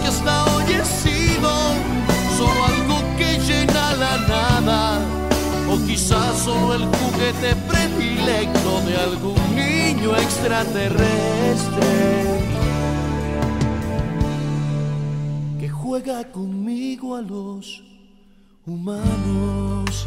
porque hasta hoy solo algo que llena la nada, o quizás solo el juguete predilecto de algún niño extraterrestre que juega conmigo a los humanos.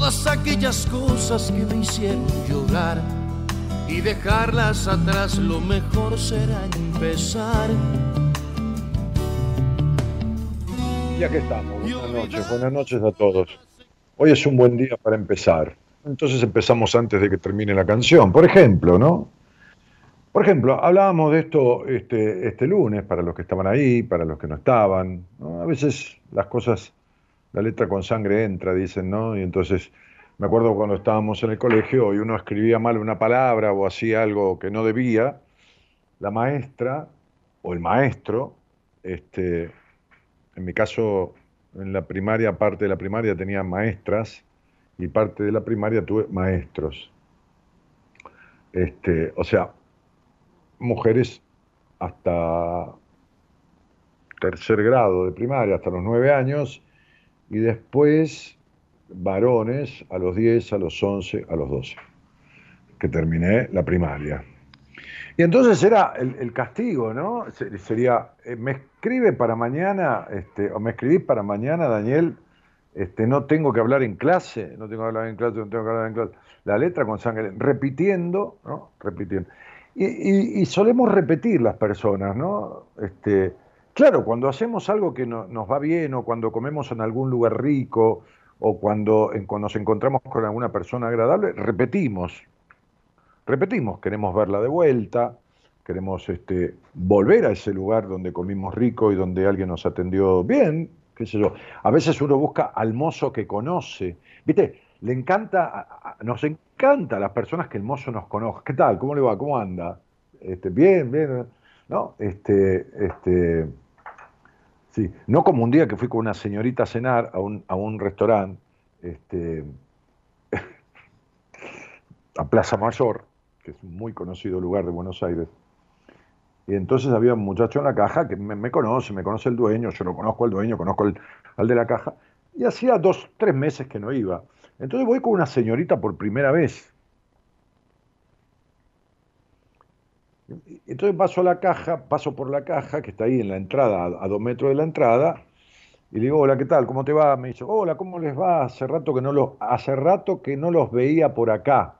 todas aquellas cosas que me hicieron llorar y dejarlas atrás, lo mejor será empezar. Ya que estamos, buenas noches, buenas noches a todos. Hoy es un buen día para empezar. Entonces empezamos antes de que termine la canción. Por ejemplo, ¿no? Por ejemplo, hablábamos de esto este, este lunes, para los que estaban ahí, para los que no estaban. A veces las cosas la letra con sangre entra, dicen, ¿no? Y entonces me acuerdo cuando estábamos en el colegio y uno escribía mal una palabra o hacía algo que no debía, la maestra o el maestro, este, en mi caso, en la primaria, parte de la primaria tenía maestras, y parte de la primaria tuve maestros. Este, o sea, mujeres hasta tercer grado de primaria, hasta los nueve años, y después varones a los 10, a los 11, a los 12, que terminé la primaria. Y entonces era el, castigo, ¿no? Sería, eh, me escribe para mañana, este, o me escribís para mañana, Daniel, este, no tengo que hablar en clase, no tengo que hablar en clase, no tengo que hablar en clase. La letra con sangre, repitiendo, ¿no? Repitiendo. Y, solemos repetir las personas, ¿no? Este, claro, cuando hacemos algo que nos va bien, o cuando comemos en algún lugar rico, o cuando, cuando nos encontramos con alguna persona agradable, repetimos, repetimos, queremos verla de vuelta, queremos este, volver a ese lugar donde comimos rico y donde alguien nos atendió bien, qué sé yo. A veces uno busca al mozo que conoce, ¿viste? Le encanta, nos encanta a las personas que el mozo nos conozca. ¿Qué tal? ¿Cómo le va? ¿Cómo anda? Este, bien, bien, ¿no? Este, este, sí, no como un día que fui con una señorita a cenar a un, a un restaurante, este, a Plaza Mayor, que es un muy conocido lugar de Buenos Aires. Y entonces había un muchacho en la caja que me, conoce, me conoce el dueño, yo no conozco al dueño, conozco al, de la caja. Y hacía dos, tres meses que no iba. Entonces voy con una señorita por primera vez. Entonces paso a la caja, paso por la caja, que está ahí en la entrada, a, dos metros de la entrada, y le digo, hola, ¿qué tal? ¿Cómo te va? Me dice, hola, ¿cómo les va? Hace rato que no los, hace rato que no los veía por acá.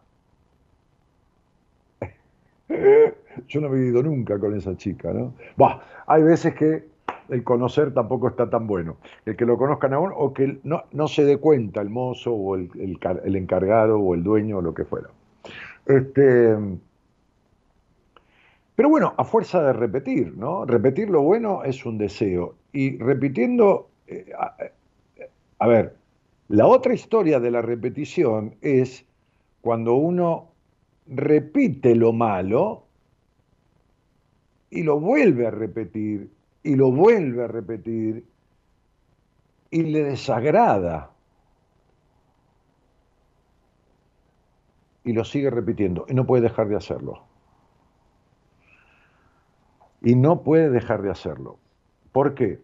Yo no he vivido nunca con esa chica, ¿no? Bah, hay veces que el conocer tampoco está tan bueno. El que lo conozcan aún o que no, no se dé cuenta el mozo o el, el, encargado o el dueño o lo que fuera. Este, pero bueno, a fuerza de repetir, ¿no? Repetir lo bueno es un deseo. Y repitiendo, eh, a ver, la otra historia de la repetición es cuando uno repite lo malo y lo vuelve a repetir y lo vuelve a repetir y le desagrada y lo sigue repitiendo y no puede dejar de hacerlo. Y no puede dejar de hacerlo. ¿Por qué?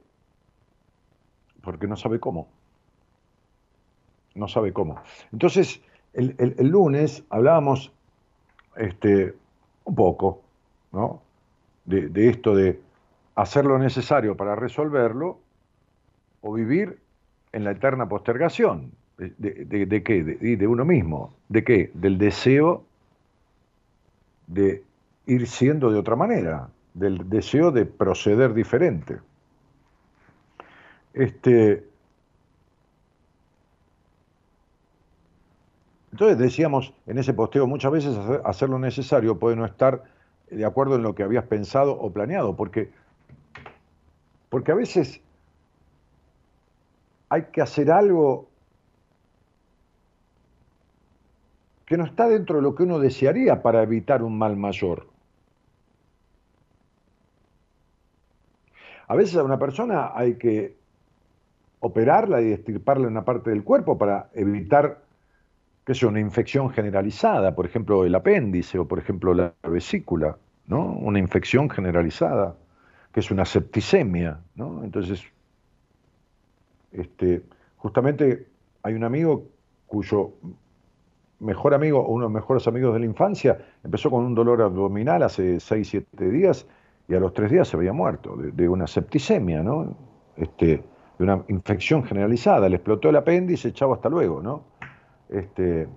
Porque no sabe cómo. No sabe cómo. Entonces, el, el lunes hablábamos este, un poco, ¿no? De, esto de hacer lo necesario para resolverlo o vivir en la eterna postergación. ¿De, qué? De, uno mismo. ¿De qué? Del deseo de ir siendo de otra manera, del deseo de proceder diferente. Este, Entonces decíamos en ese posteo, muchas veces hacer, lo necesario puede no estar de acuerdo en lo que habías pensado o planeado, porque, porque a veces hay que hacer algo que no está dentro de lo que uno desearía para evitar un mal mayor. A veces a una persona hay que operarla y estirparle una parte del cuerpo para evitar que es una infección generalizada, por ejemplo el apéndice o por ejemplo la vesícula, ¿no? Una infección generalizada, que es una septicemia, ¿no? Entonces, este, justamente hay un amigo cuyo mejor amigo, uno de los mejores amigos de la infancia, empezó con un dolor abdominal hace 6, 7 días y a los 3 días se había muerto de, una septicemia, ¿no? Este, de una infección generalizada, le explotó el apéndice, echaba hasta luego, ¿no? Este,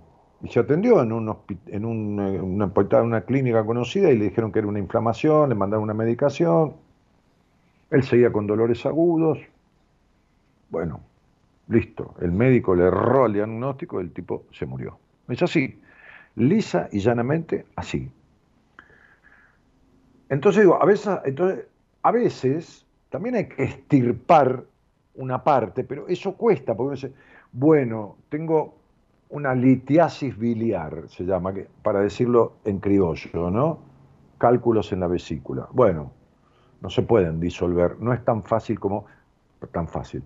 y se atendió en, un, en una, una clínica conocida y le dijeron que era una inflamación, le mandaron una medicación. Él seguía con dolores agudos. Bueno, listo. El médico le erró el diagnóstico y el tipo se murió. Es así, lisa y llanamente así. Entonces digo, a veces, entonces, a veces también hay que estirpar una parte, pero eso cuesta, porque uno dice, bueno, tengo una litiasis biliar, se llama, para decirlo en criollo, ¿no? Cálculos en la vesícula. Bueno, no se pueden disolver, no es tan fácil como, tan fácil.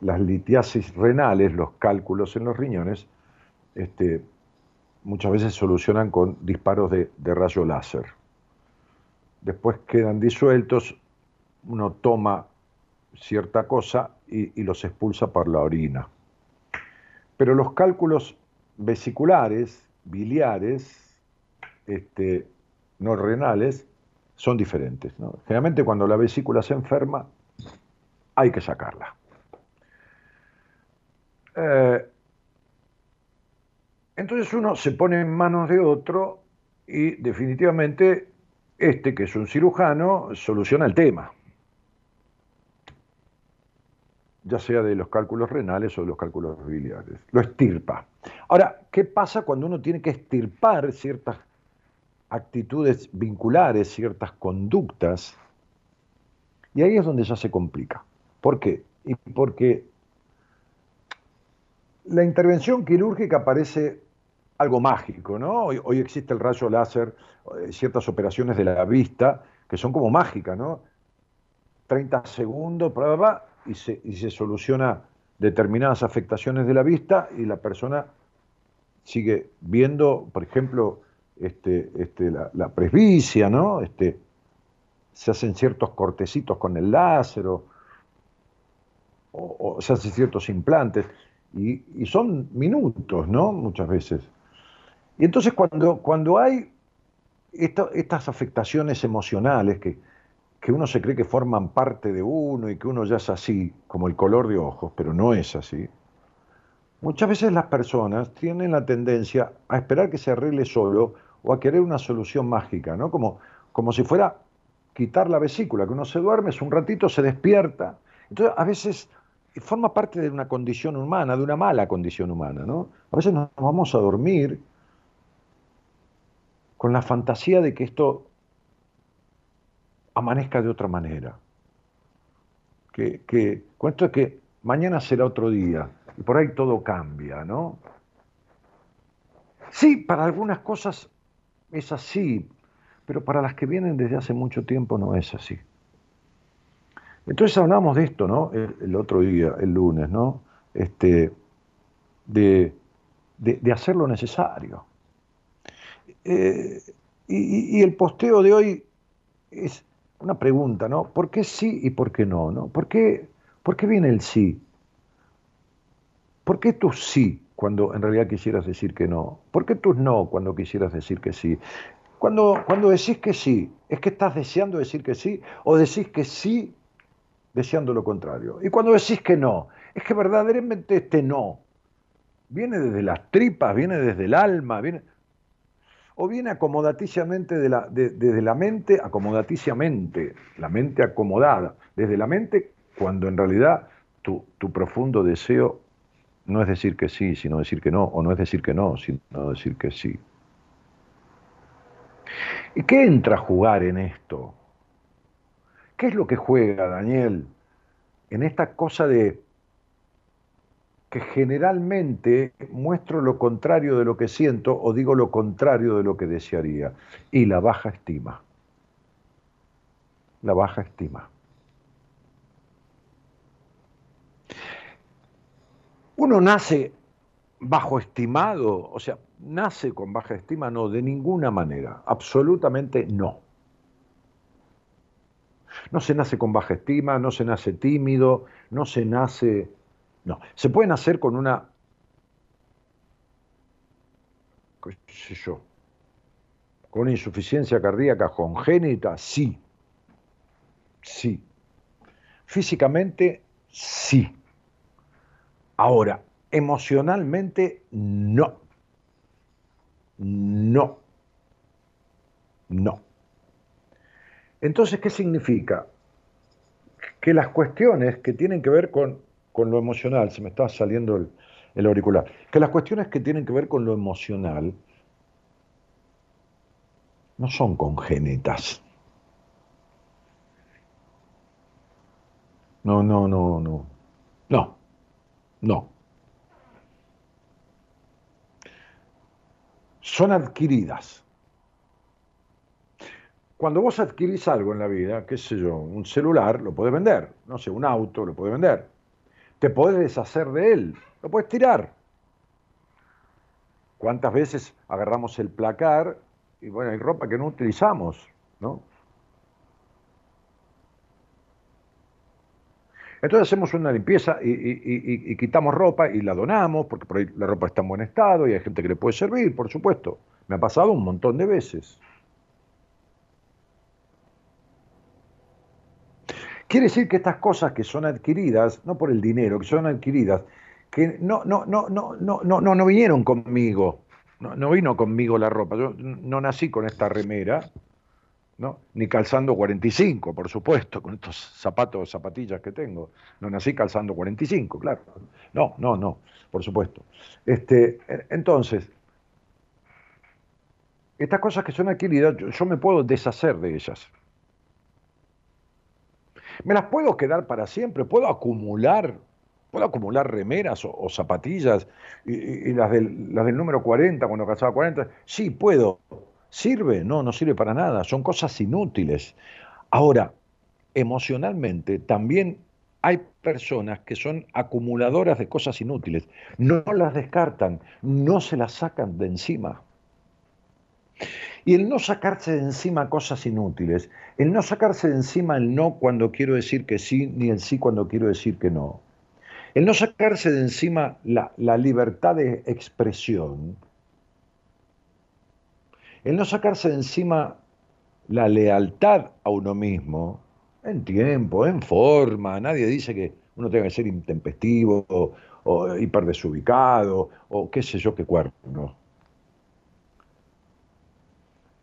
las litiasis renales, los cálculos en los riñones, este, muchas veces solucionan con disparos de, rayo láser. Después quedan disueltos, uno toma cierta cosa y, los expulsa por la orina. Pero los cálculos vesiculares, biliares, este, no renales, son diferentes. Generalmente cuando la vesícula se enferma, hay que sacarla. Eh, entonces uno se pone en manos de otro y definitivamente este, que es un cirujano, soluciona el tema, ya sea de los cálculos renales o de los cálculos biliares, lo estirpa. Ahora, ¿qué pasa cuando uno tiene que estirpar ciertas actitudes vinculares, ciertas conductas? Y ahí es donde ya se complica. ¿Por qué? Y porque la intervención quirúrgica parece algo mágico, ¿no? Hoy, existe el rayo láser, eh, ciertas operaciones de la vista que son como mágicas, ¿no? 30 segundos, y se, y se soluciona determinadas afectaciones de la vista y la persona sigue viendo, por ejemplo, este, este, la, presbicia, ¿no? Este, se hacen ciertos cortecitos con el láser o se hacen ciertos implantes y, son minutos, ¿no? Muchas veces. Y entonces cuando, cuando hay estas afectaciones emocionales que, que uno se cree que forman parte de uno y que uno ya es así, como el color de ojos, pero no es así, muchas veces las personas tienen la tendencia a esperar que se arregle solo o a querer una solución mágica, ¿no? Como, como si fuera quitar la vesícula, que uno se duerme, es un ratito, se despierta. Entonces, a veces forma parte de una condición humana, de una mala condición humana, ¿no? A veces nos vamos a dormir con la fantasía de que esto amanezca de otra manera. Que, que con esto es que mañana será otro día y por ahí todo cambia, ¿no? Sí, para algunas cosas es así, pero para las que vienen desde hace mucho tiempo no es así. Entonces hablamos de esto, ¿no? El, otro día, el lunes, ¿no? Este, de, hacer lo necesario. Eh, y, el posteo de hoy es una pregunta, ¿no? ¿Por qué sí y por qué no? ¿no? ¿Por, qué, ¿Por qué viene el sí? ¿Por qué tú sí cuando en realidad quisieras decir que no? ¿Por qué tú no cuando quisieras decir que sí? Cuando, cuando decís que sí, ¿es que estás deseando decir que sí? ¿O decís que sí deseando lo contrario. Y cuando decís que no, es que verdaderamente este no viene desde las tripas, viene desde el alma, viene, o viene acomodaticiamente de la, desde la mente, acomodaticiamente, la mente acomodada, desde la mente, cuando en realidad tu, tu profundo deseo no es decir que sí, sino decir que no, o no es decir que no, sino decir que sí. ¿Y qué entra a jugar en esto? ¿Qué es lo que juega Daniel en esta cosa de que generalmente muestro lo contrario de lo que siento o digo lo contrario de lo que desearía? Y la baja estima. La baja estima. Uno nace bajo estimado, o sea, nace con baja estima, no, de ninguna manera, absolutamente no. No se nace con baja estima, no se nace tímido, no se nace... No, se puede nacer con una... qué sé yo, con insuficiencia cardíaca congénita, sí. Sí. Físicamente, sí. Ahora, emocionalmente, no. No. No. Entonces, ¿qué significa? Que las cuestiones que tienen que ver con, lo emocional, se me está saliendo el, el auricular, que las cuestiones que tienen que ver con lo emocional no son congénitas. No, no, no, no. No, no. Son adquiridas. Cuando vos adquirís algo en la vida, qué sé yo, un celular, lo podés vender, no sé, un auto, lo podés vender. Te podés deshacer de él, lo puedes tirar. ¿Cuántas veces agarramos el placar y bueno, hay ropa que no utilizamos, ¿no? Entonces hacemos una limpieza y, quitamos ropa y la donamos, porque por ahí la ropa está en buen estado y hay gente que le puede servir, por supuesto. Me ha pasado un montón de veces. Quiere decir que estas cosas que son adquiridas, no por el dinero, que son adquiridas, que no, no, no, no, no, no, no vinieron conmigo. No, no vino conmigo la ropa. Yo no nací con esta remera, ¿no? ni calzando 45, por supuesto, con estos zapatos, zapatillas que tengo. No nací calzando 45, claro. No, no, no, por supuesto. Este, entonces, estas cosas que son adquiridas, yo, me puedo deshacer de ellas. Me las puedo quedar para siempre, puedo acumular, puedo acumular remeras o, zapatillas y, las, del, las del número 40, cuando calzaba 40, sí, puedo, ¿Sirve? No, no sirve para nada, son cosas inútiles. Ahora, emocionalmente también hay personas que son acumuladoras de cosas inútiles, no las descartan, no se las sacan de encima. Y el no sacarse de encima cosas inútiles, el no sacarse de encima el no cuando quiero decir que sí, ni el sí cuando quiero decir que no, el no sacarse de encima la, libertad de expresión, el no sacarse de encima la lealtad a uno mismo, en tiempo, en forma, nadie dice que uno tenga que ser intempestivo o, o hiper desubicado o qué sé yo qué cuerno.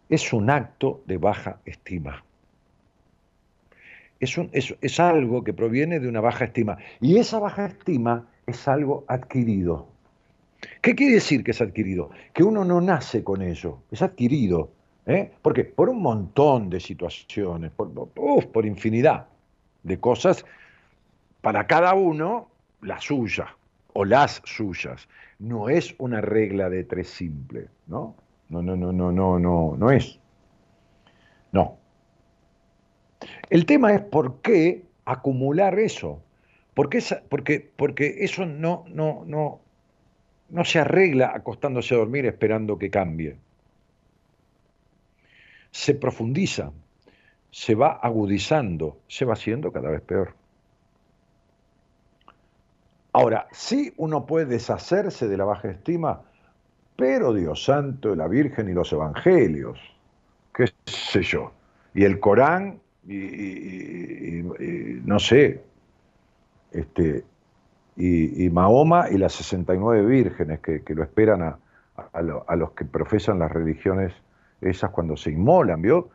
Es un acto de baja estima. Es, es algo que proviene de una baja estima. Y esa baja estima es algo adquirido. ¿Qué quiere decir que es adquirido? Que uno no nace con ello, es adquirido. ¿eh? Porque por un montón de situaciones, por, por infinidad de cosas, para cada uno la suya o las suyas. No es una regla de tres simple, ¿no? No, no, no, no, no, no, no es. No. El tema es por qué acumular eso. Porque, porque, porque eso no, no, no, no se arregla acostándose a dormir esperando que cambie. Se profundiza, se va agudizando, se va haciendo cada vez peor. Ahora, sí uno puede deshacerse de la baja estima, pero Dios santo, la Virgen y los Evangelios, qué sé yo, y el Corán, y, no sé, este, y, Mahoma y las 69 vírgenes que, lo esperan a, los que profesan las religiones esas cuando se inmolan, ¿vio?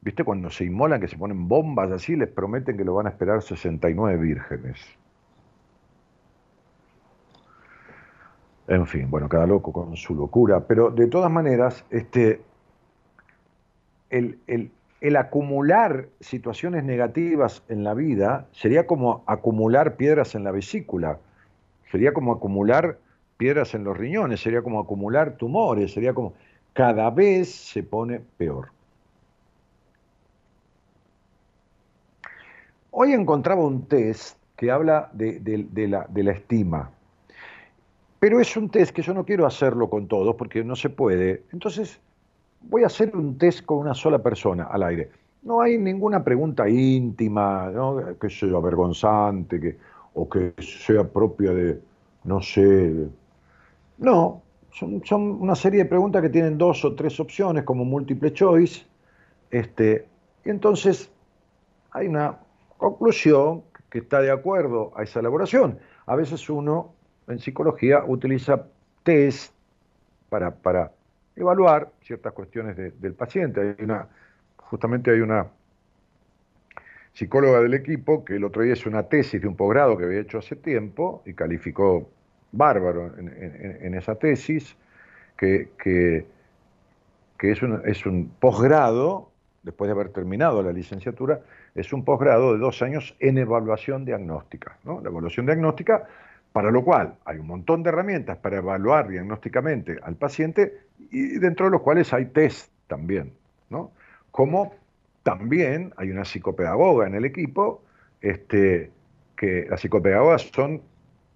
¿Viste? Cuando se inmolan, que se ponen bombas así, les prometen que lo van a esperar 69 vírgenes. En fin, bueno, cada loco con su locura, pero de todas maneras, este, el, el, acumular situaciones negativas en la vida sería como acumular piedras en la vesícula, sería como acumular piedras en los riñones, sería como acumular tumores, sería como cada vez se pone peor. Hoy encontraba un test que habla de, de la estima, pero es un test que yo no quiero hacerlo con todos porque no se puede. Entonces voy a hacer un test con una sola persona al aire. No hay ninguna pregunta íntima, que sea avergonzante, que, o que sea propia de, no sé. No, son, son, una serie de preguntas que tienen dos o tres opciones como múltiple choice. Este, y entonces hay una conclusión que está de acuerdo a esa elaboración. A veces uno en psicología utiliza test para, para evaluar ciertas cuestiones del paciente. Hay una, justamente hay una psicóloga del equipo que el otro día hizo una tesis de un posgrado que había hecho hace tiempo y calificó bárbaro en, esa tesis, que, que, es, un, es un posgrado, después de haber terminado la licenciatura, es un posgrado de dos años en evaluación diagnóstica. ¿no? La evaluación diagnóstica para lo cual hay un montón de herramientas para evaluar diagnósticamente al paciente y dentro de los cuales hay test también, ¿no? Como también hay una psicopedagoga en el equipo, este, que las psicopedagogas son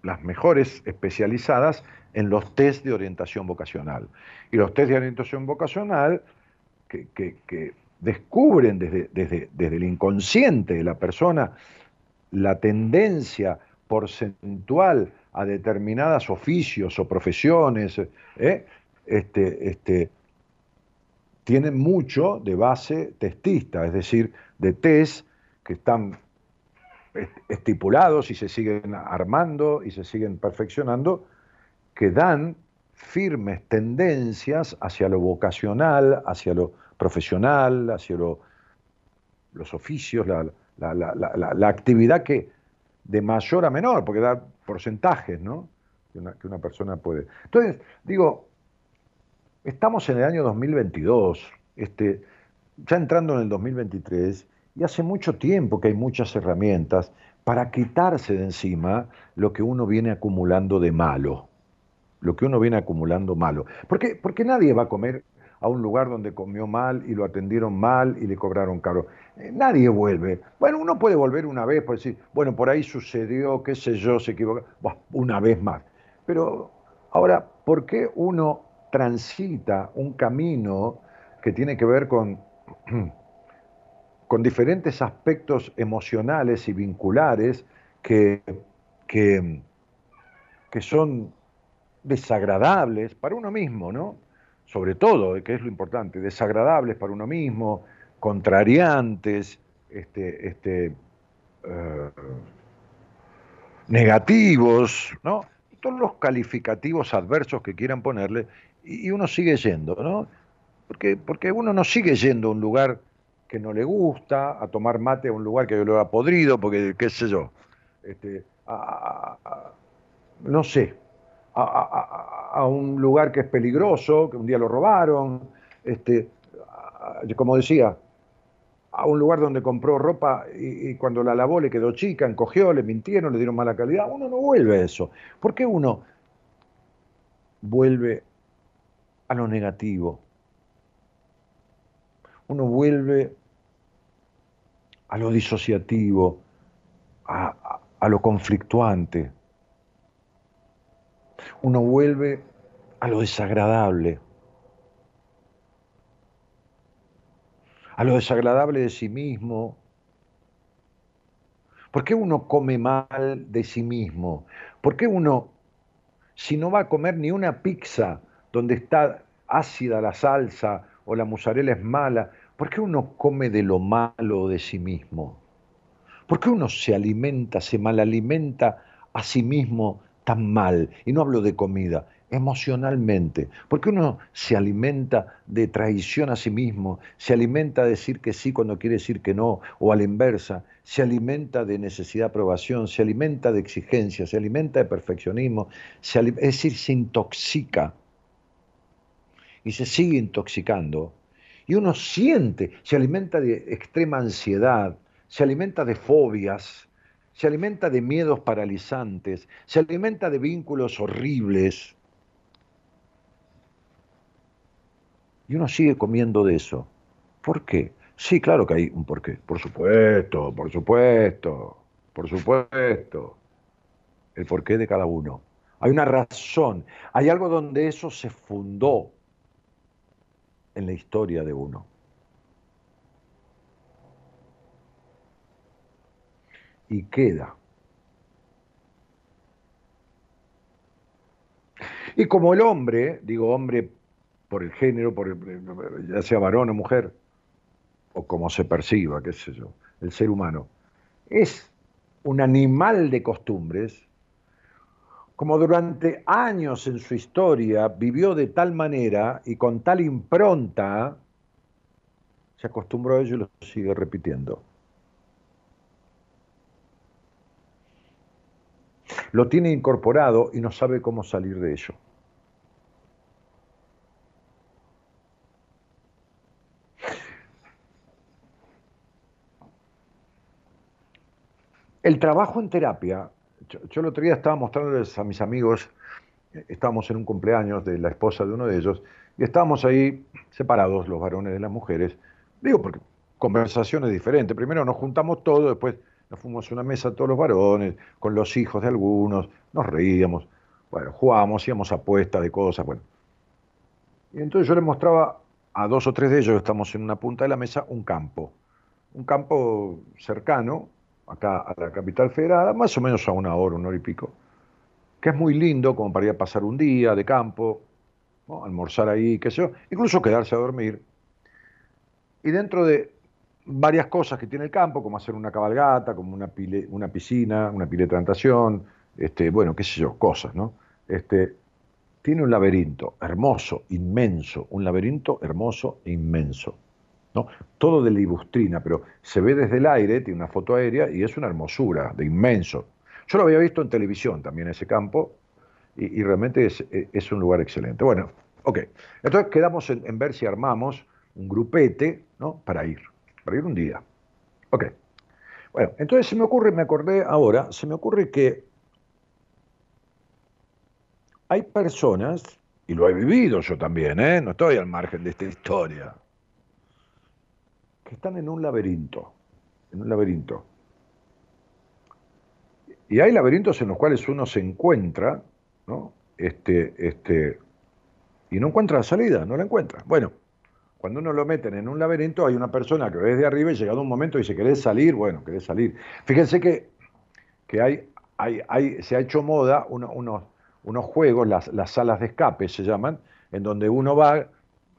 las mejores especializadas en los test de orientación vocacional. Y los test de orientación vocacional que, descubren desde, desde, desde, el inconsciente de la persona la tendencia porcentual a determinados oficios o profesiones, ¿eh? este, este, tienen mucho de base testista, es decir, de test que están estipulados y se siguen armando y se siguen perfeccionando, que dan firmes tendencias hacia lo vocacional, hacia lo profesional, hacia los oficios, la, la, actividad que de mayor a menor, porque da porcentajes, ¿no? Que una, que una persona puede. Entonces, digo, estamos en el año 2022, este, ya entrando en el 2023, y hace mucho tiempo que hay muchas herramientas para quitarse de encima lo que uno viene acumulando de malo. Lo que uno viene acumulando malo. Porque, porque nadie va a comer a un lugar donde comió mal y lo atendieron mal y le cobraron caro. Eh, nadie vuelve. Bueno, uno puede volver una vez, por decir, bueno, por ahí sucedió, qué sé yo, se equivocó, una vez más. Pero ahora, ¿por qué uno transita un camino que tiene que ver con, con diferentes aspectos emocionales y vinculares que, que, que son desagradables para uno mismo, ¿no? Sobre todo, que es lo importante, desagradables para uno mismo, contrariantes, este, este, eh, negativos, ¿no? Todos los calificativos adversos que quieran ponerle, y, uno sigue yendo, ¿no? Porque, porque uno no sigue yendo a un lugar que no le gusta, a tomar mate a un lugar que lo ha podrido, porque qué sé yo, este, no sé, a, un lugar que es peligroso, que un día lo robaron, este, como decía, a un lugar donde compró ropa y, cuando la lavó le quedó chica, encogió, le mintieron, le dieron mala calidad. Uno no vuelve a eso. ¿Por qué uno vuelve a lo negativo? Uno vuelve a lo disociativo, a lo conflictuante uno vuelve a lo desagradable, a lo desagradable de sí mismo. ¿Por qué uno come mal de sí mismo? ¿Por qué uno, si no va a comer ni una pizza donde está ácida la salsa o la mozzarella es mala, ¿por qué uno come de lo malo de sí mismo? ¿Por qué uno se alimenta, se malalimenta a sí mismo tan mal, y no hablo de comida, emocionalmente, porque uno se alimenta de traición a sí mismo, se alimenta de decir que sí cuando quiere decir que no, o a la inversa, se alimenta de necesidad de aprobación, se alimenta de exigencia, se alimenta de perfeccionismo, es decir, se intoxica. Y se sigue intoxicando, y uno siente, se alimenta de extrema ansiedad, se alimenta de fobias, se alimenta de miedos paralizantes, se alimenta de vínculos horribles. Y uno sigue comiendo de eso. ¿Por qué? Sí, claro que hay un porqué. Por supuesto, por supuesto, por supuesto. El porqué de cada uno. Hay una razón. Hay algo donde eso se fundó en la historia de uno. Y queda. Y como el hombre, digo hombre por el género, por ya sea varón o mujer, o como se perciba, qué sé yo, el ser humano, es un animal de costumbres, como durante años en su historia vivió de tal manera y con tal impronta, se acostumbró a ello y lo sigue repitiendo. Lo tiene incorporado y no sabe cómo salir de ello. El trabajo en terapia, yo, el otro día estaba mostrándoles a mis amigos, estábamos en un cumpleaños de la esposa de uno de ellos, y estábamos ahí separados, los varones de las mujeres, digo porque conversaciones diferentes, primero nos juntamos todos, después nos fuimos a una mesa todos los varones, con los hijos de algunos, nos reíamos, bueno, jugábamos, hacíamos apuestas de cosas, bueno. Y entonces yo les mostraba a dos o tres de ellos, estamos en una punta de la mesa, un campo. Un campo cercano, acá a la capital federal, más o menos a una hora, una hora y pico, que es muy lindo como para ir a pasar un día de campo, almorzar ahí, qué sé yo, incluso quedarse a dormir. Y dentro de varias cosas que tiene el campo, como hacer una cabalgata, como una, una piscina, una pileta de natación, este, bueno, qué sé yo, cosas, ¿no? Este, tiene un laberinto hermoso, inmenso, un laberinto hermoso e inmenso. ¿no? Todo de libustrina, pero se ve desde el aire, tiene una foto aérea y es una hermosura, de inmenso. Yo lo había visto en televisión también ese campo y, realmente es, un lugar excelente. Bueno, ok. Entonces quedamos en, en, ver si armamos un grupete ¿no? para ir, para ir un día. Ok. Bueno, entonces se me ocurre, me acordé ahora, se me ocurre que hay personas, y lo he vivido yo también, ¿eh? no estoy al margen de esta historia, que están en un laberinto, en un laberinto. Y hay laberintos en los cuales uno se encuentra, ¿no? Este, este, y no encuentra la salida, no la encuentra. Bueno, cuando uno lo meten en un laberinto, hay una persona que ve desde arriba y llegado un momento dice, ¿querés salir? Bueno, querés salir. Fíjense que, que hay, hay, hay, se ha hecho moda unos unos juegos, las, salas de escape se llaman, en donde uno va,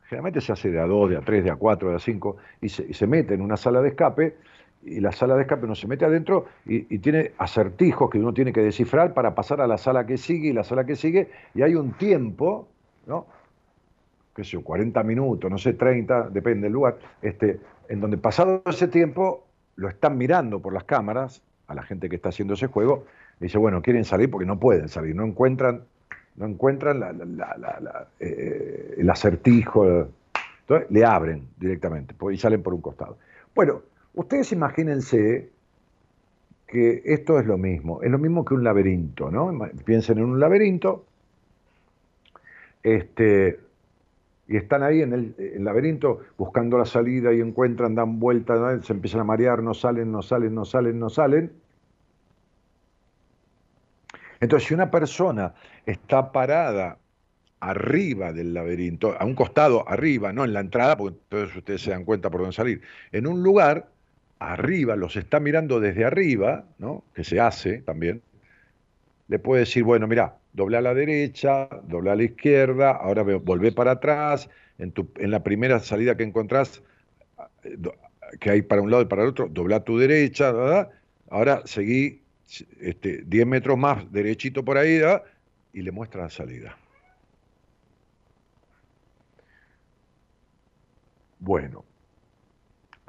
generalmente se hace de a dos, de a tres, de a cuatro, de a cinco, y se, mete en una sala de escape, y la sala de escape uno se mete adentro y, tiene acertijos que uno tiene que descifrar para pasar a la sala que sigue y la sala que sigue, y hay un tiempo, ¿no? Qué sé yo, 40 minutos, no sé, 30, depende del lugar, este, en donde pasado ese tiempo lo están mirando por las cámaras a la gente que está haciendo ese juego dice, bueno, quieren salir porque no pueden salir, no encuentran, no encuentran eh, el acertijo. Entonces le abren directamente y salen por un costado. Bueno, ustedes imagínense que esto es lo mismo, es lo mismo que un laberinto, ¿no? Piensen en un laberinto, este, y están ahí en el, laberinto buscando la salida y encuentran, dan vueltas, se empiezan a marear, no salen, no salen, no salen, no salen, entonces, si una persona está parada arriba del laberinto, a un costado arriba, no en la entrada, porque entonces ustedes se dan cuenta por dónde salir, en un lugar arriba, los está mirando desde arriba, ¿no? que se hace también, le puede decir, bueno, mira, doble a la derecha, doble a la izquierda, ahora volvé para atrás, en, tu, en la primera salida que encontrás, que hay para un lado y para el otro, dobla a tu derecha, ¿verdad? ahora seguí este, 10 metros más derechito por ahí y le muestra la salida. Bueno,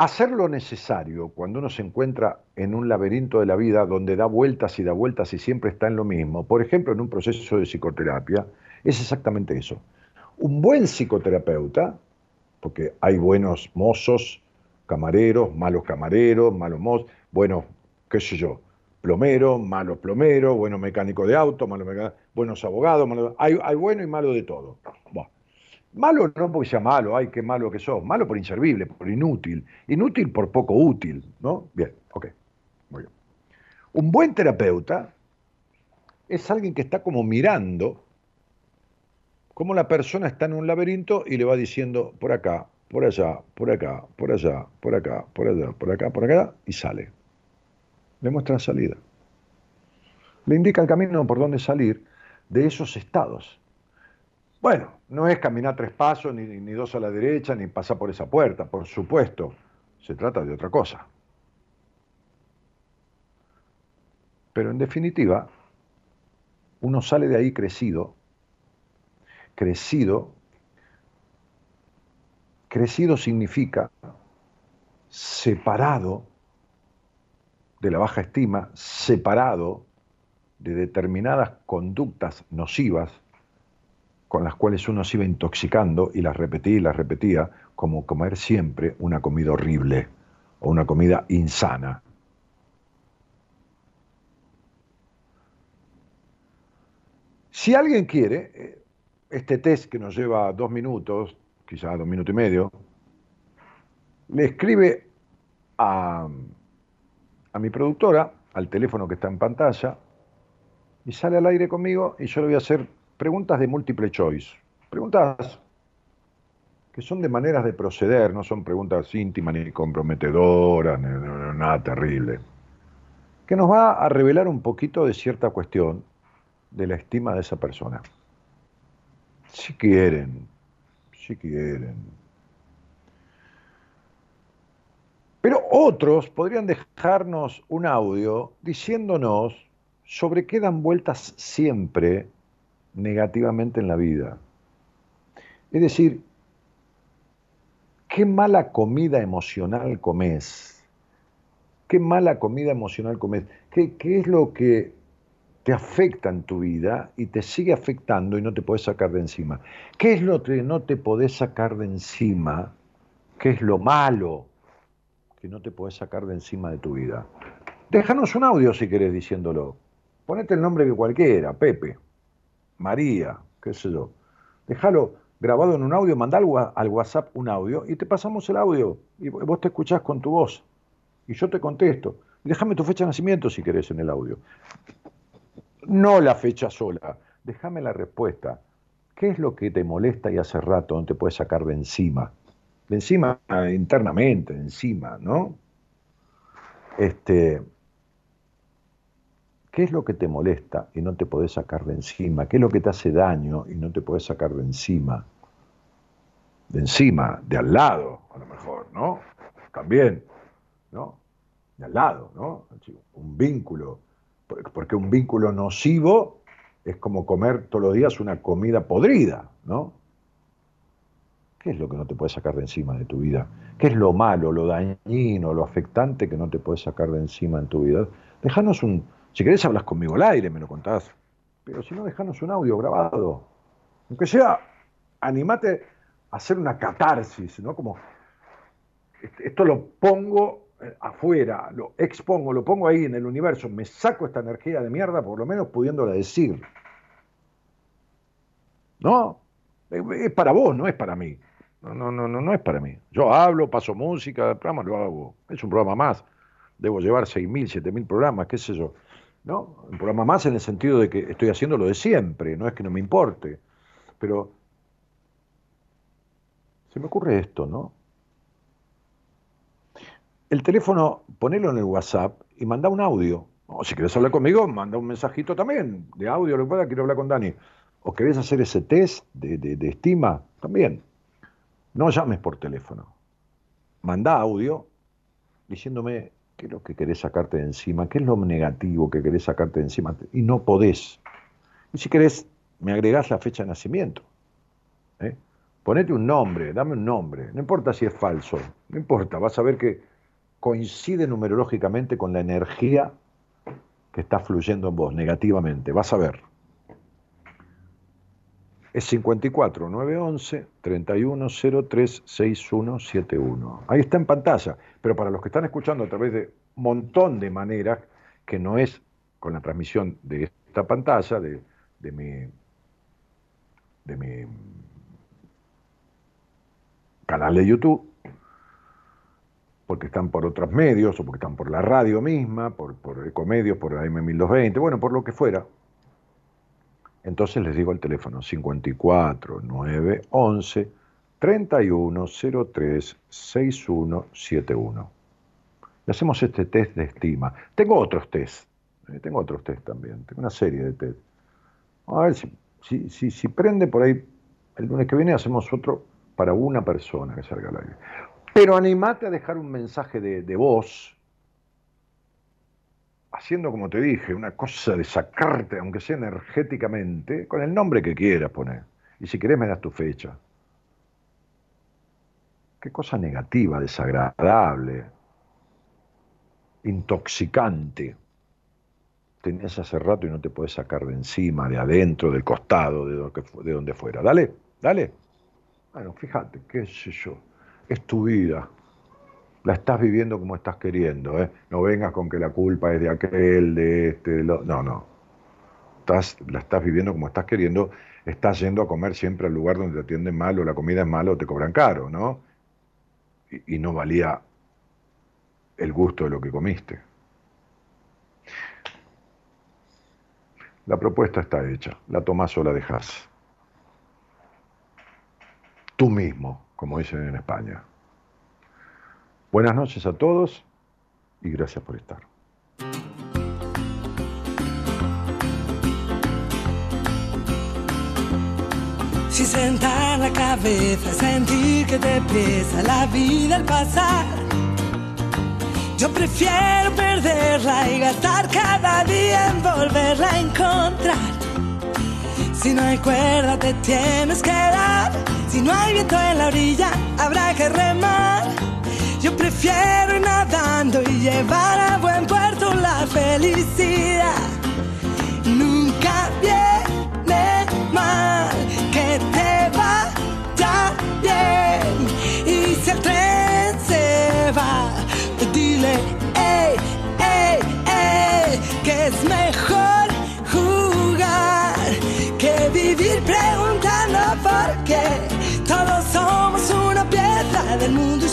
hacer lo necesario cuando uno se encuentra en un laberinto de la vida donde da vueltas y da vueltas y siempre está en lo mismo, por ejemplo en un proceso de psicoterapia, es exactamente eso. Un buen psicoterapeuta, porque hay buenos mozos, camareros, malos camareros, malos mozos, bueno, qué sé yo, plomero, malo plomero, bueno mecánico de auto, malo mecánico, buenos abogados, hay, bueno y malo de todo. Malo no porque sea malo, ay, qué malo que sos, malo por inservible, por inútil, inútil por poco útil, ¿no? Bien, ok, muy bien. Un buen terapeuta es alguien que está como mirando cómo la persona está en un laberinto y le va diciendo por acá, por allá, por acá, por allá, por acá, por allá, por acá, por acá, y sale le muestra la salida. Le indica el camino por donde salir de esos estados. Bueno, no es caminar tres pasos, ni, ni dos a la derecha, ni pasar por esa puerta, por supuesto. Se trata de otra cosa. Pero en definitiva, uno sale de ahí crecido, crecido, crecido significa separado de la baja estima separado de determinadas conductas nocivas con las cuales uno se iba intoxicando y las repetía y las repetía, como comer siempre una comida horrible o una comida insana. Si alguien quiere, eh, este test que nos lleva dos minutos, quizás dos minutos y medio, le escribe a a mi productora, al teléfono que está en pantalla, y sale al aire conmigo y yo le voy a hacer preguntas de múltiple choice. Preguntas que son de maneras de proceder, no son preguntas íntimas ni comprometedoras, ni, nada terrible. Que nos va a revelar un poquito de cierta cuestión de la estima de esa persona. Si quieren, si quieren. Pero otros podrían dejarnos un audio diciéndonos sobre qué dan vueltas siempre negativamente en la vida. Es decir, qué mala comida emocional comes. Qué mala comida emocional comes. ¿Qué, qué es lo que te afecta en tu vida y te sigue afectando y no te puedes sacar de encima? ¿Qué es lo que no te podés sacar de encima? ¿Qué es lo malo que no te podés sacar de encima de tu vida? Déjanos un audio si querés diciéndolo. Ponete el nombre que cualquiera, Pepe, María, qué sé yo. Déjalo grabado en un audio, mandá al WhatsApp un audio y te pasamos el audio y vos te escuchás con tu voz y yo te contesto. déjame tu fecha de nacimiento si querés en el audio. No la fecha sola, déjame la respuesta. ¿Qué es lo que te molesta y hace rato no te puedes sacar de encima? De encima internamente, de encima, ¿no? Este, ¿Qué es lo que te molesta y no te podés sacar de encima? ¿Qué es lo que te hace daño y no te podés sacar de encima? De encima, de al lado, a lo mejor, ¿no? También, ¿no? De al lado, ¿no? Un vínculo. Porque un vínculo nocivo es como comer todos los días una comida podrida, ¿no? ¿Qué es lo que no te puedes sacar de encima de tu vida? ¿Qué es lo malo, lo dañino, lo afectante que no te puedes sacar de encima en tu vida? Déjanos un, si querés hablas conmigo al aire, me lo contás. Pero si no, dejanos un audio grabado. Aunque sea, animate a hacer una catarsis, ¿no? Como, esto lo pongo eh, afuera, lo expongo, lo pongo ahí en el universo, me saco esta energía de mierda, por lo menos pudiéndola decir. ¿No? Es para vos, no es para mí. No, no, no, no, no es para mí. Yo hablo, paso música, el programa lo hago. Es un programa más. Debo llevar 6.000, 7.000 programas, qué sé yo. ¿No? Un programa más en el sentido de que estoy haciendo lo de siempre, no es que no me importe. Pero se me ocurre esto, ¿no? El teléfono, ponelo en el WhatsApp y manda un audio. O si querés hablar conmigo, manda un mensajito también, de audio, lo que pueda, quiero hablar con Dani. O querés hacer ese test de, de estima, también. No llames por teléfono. Manda audio diciéndome ¿Qué es lo que querés sacarte de encima? ¿Qué es lo negativo que querés sacarte de encima? Y no podés. Y si querés, me agregás la fecha de nacimiento. ¿eh? Ponete un nombre, dame un nombre. No importa si es falso, no importa. Vas a ver que coincide numerológicamente con la energía que está fluyendo en vos, negativamente. Vas a ver. Es 54 911 3103 6171. Ahí está en pantalla, pero para los que están escuchando a través de un montón de maneras, que no es con la transmisión de esta pantalla, de, de mi, canal de YouTube, porque están por otros medios, o porque están por la radio misma, por, por Ecomedios, por AM1220, bueno, por lo que fuera, entonces les digo el teléfono 54 911 3103 6171. Y hacemos este test de estima. Tengo otros test. Eh, tengo otros test también. Tengo una serie de test. A ver si, si, si, prende por ahí. El lunes que viene hacemos otro para una persona que salga al aire. Pero animate a dejar un mensaje de, de voz haciendo, como te dije, una cosa de sacarte, aunque sea energéticamente, con el nombre que quieras poner. Y si querés me das tu fecha. Qué cosa negativa, desagradable, intoxicante. Tenías hace rato y no te puedes sacar de encima, de adentro, del costado, de donde fuera. Dale, dale. Bueno, fíjate, qué sé yo. Es tu vida la estás viviendo como estás queriendo. ¿eh? No vengas con que la culpa es de aquel, de este, de lo... No, no. La estás viviendo como estás queriendo. Estás yendo a comer siempre al lugar donde te atienden mal o la comida es mala o te cobran caro, ¿no? Y, y no valía el gusto de lo que comiste. La propuesta está hecha. La tomás o la dejás. Tú mismo, como dicen en España. Buenas noches a todos y gracias por estar. Si sentar la cabeza, sentir que te pesa la vida al pasar. Yo prefiero perderla y gastar cada día en volverla a encontrar. Si no hay cuerda, te tienes que dar. Si no hay viento en la orilla, habrá que remar. Yo prefiero ir nadando y llevar a buen puerto la felicidad. Nunca viene mal que te vaya bien. Y si el tren se va, dile, ey, ey, ey, que es mejor jugar que vivir preguntando por qué. Todos somos una pieza del mundo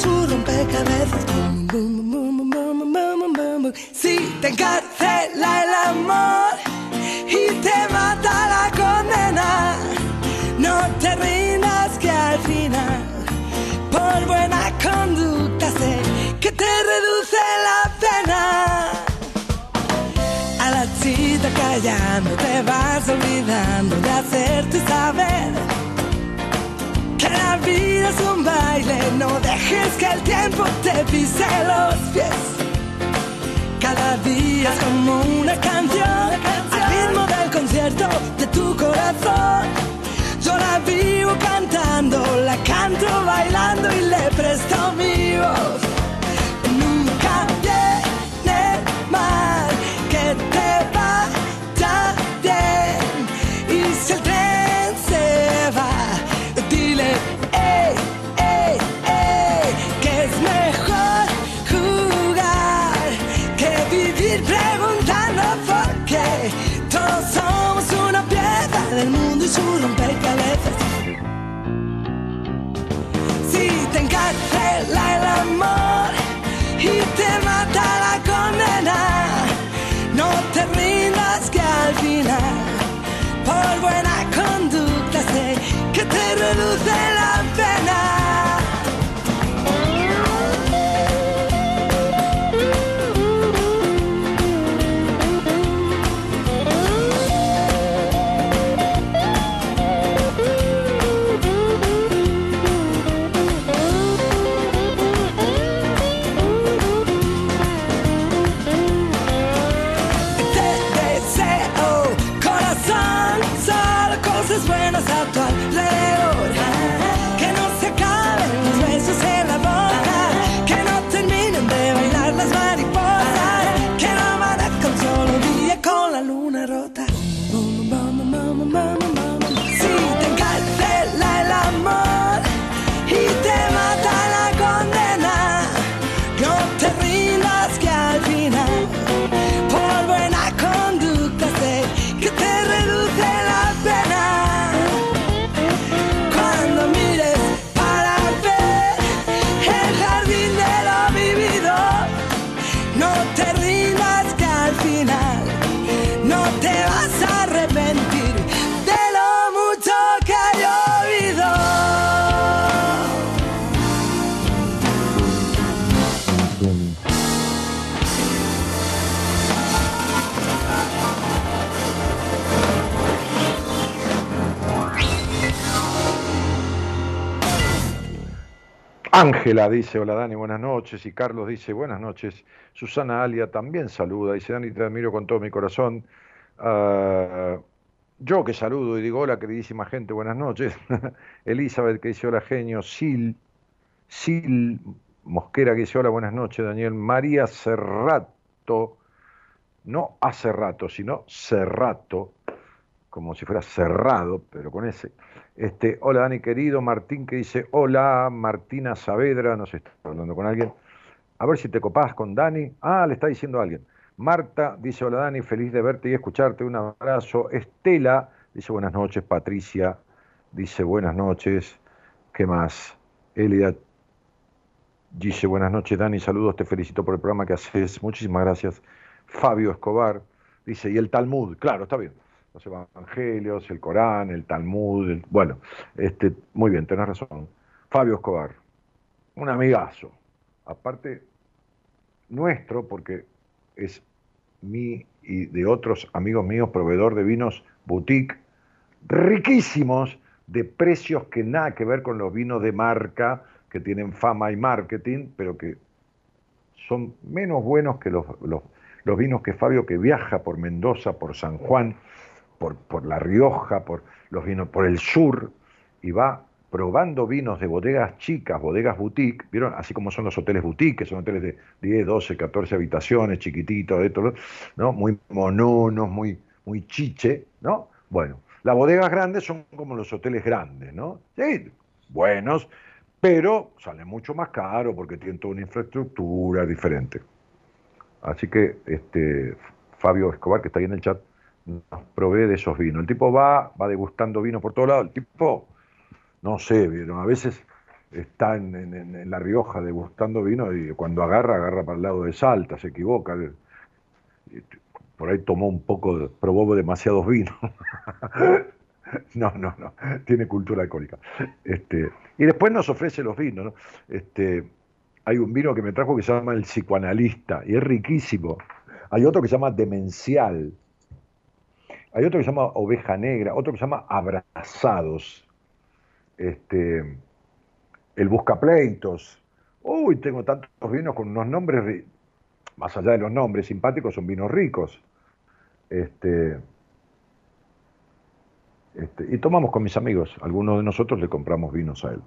Si te encarcela el amor y te mata la condena. No te rindas que al final, por buena conducta sé que te reduce la pena. A la cita callando te vas olvidando de hacerte saber la vida es un baile. No dejes que el tiempo te pise los pies. Cada día es como una canción, al ritmo del concierto de tu corazón. Yo la vivo cantando, la canto bailando y le presto mi voz. Todos somos una pieza del mundo y su Ángela dice, hola Dani, buenas noches. Y Carlos dice, buenas noches. Susana Alia también saluda. Dice, Dani, te admiro con todo mi corazón. Ah, yo que saludo y digo, hola queridísima gente, buenas noches. Elizabeth que dice, hola genio. Sil, Sil Mosquera que dice, hola, buenas noches, Daniel. María Cerrato, no hace rato, sino Cerrato, como si fuera cerrado, pero con ese. Este, hola Dani querido, Martín que dice, hola, Martina Saavedra, no sé, está hablando con alguien. A ver si te copás con Dani. Ah, le está diciendo a alguien. Marta dice, hola Dani, feliz de verte y escucharte, un abrazo. Estela dice, buenas noches. Patricia dice, buenas noches. ¿Qué más? Elida dice, buenas noches Dani, saludos, te felicito por el programa que haces. Muchísimas gracias. Fabio Escobar dice, y el Talmud, claro, está bien. Los evangelios, el Corán, el Talmud, bueno, este, muy bien, tenés razón. Fabio Escobar, un amigazo, aparte nuestro, porque es mi y de otros amigos míos, proveedor de vinos boutique, riquísimos, de precios que nada que ver con los vinos de marca, que tienen fama y marketing, pero que son menos buenos que los, los, vinos que Fabio, que viaja por Mendoza, por San Juan, por, por La Rioja, por los vinos, por el sur, y va probando vinos de bodegas chicas, bodegas boutique, ¿vieron? Así como son los hoteles boutique, que son hoteles de 10, 12, 14 habitaciones, chiquititos, esto, ¿no? Muy mononos, muy, muy chiche, ¿no? Bueno, las bodegas grandes son como los hoteles grandes, ¿no? Sí, buenos, pero salen mucho más caros porque tienen toda una infraestructura diferente. Así que este, Fabio Escobar, que está ahí en el chat, nos provee de esos vinos. El tipo va, va degustando vino por todos lados. El tipo no sé, a veces está en, La Rioja degustando vino y cuando agarra, agarra para el lado de Salta, se equivoca. Por ahí tomó un poco, probó demasiados vinos. No, no, no, tiene cultura alcohólica. Este, y después nos ofrece los vinos. ¿no? Este, hay un vino que me trajo que se llama el psicoanalista y es riquísimo. Hay otro que se llama demencial. Hay otro que se llama oveja negra, otro que se llama abrazados este, el Buscapleitos. Uy, tengo tantos vinos con unos nombres, más allá de los nombres simpáticos, son vinos ricos. Este, este, y tomamos con mis amigos, algunos de nosotros le compramos vinos a él.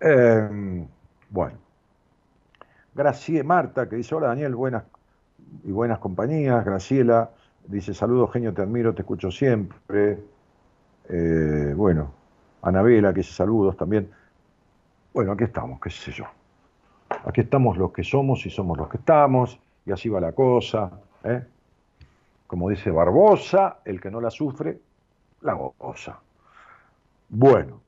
Em, bueno, Graciela Marta, que dice, hola Daniel, buenas y buenas compañías. Graciela dice, saludos, genio, te admiro, te escucho siempre. Eh, bueno, Anabela, que dice saludos también. Bueno, aquí estamos, qué sé yo. Aquí estamos los que somos y somos los que estamos, y así va la cosa. ¿eh? Como dice Barbosa, el que no la sufre, la goza. Bueno,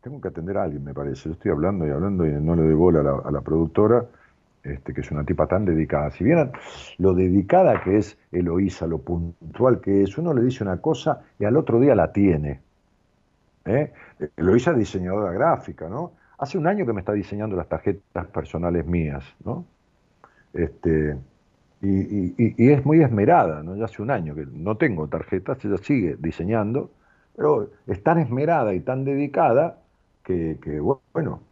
tengo que atender a alguien, me parece. Yo estoy hablando y hablando y no le doy bola a la productora este, que es una tipa tan dedicada. Si bien lo dedicada que es Eloísa, lo puntual que es, uno le dice una cosa y al otro día la tiene. ¿eh? Eloísa es diseñadora gráfica, ¿no? Hace un año que me está diseñando las tarjetas personales mías, ¿no? Este, y, es muy esmerada, ¿no? Ya hace un año que no tengo tarjetas, ella sigue diseñando, pero es tan esmerada y tan dedicada que, que bueno,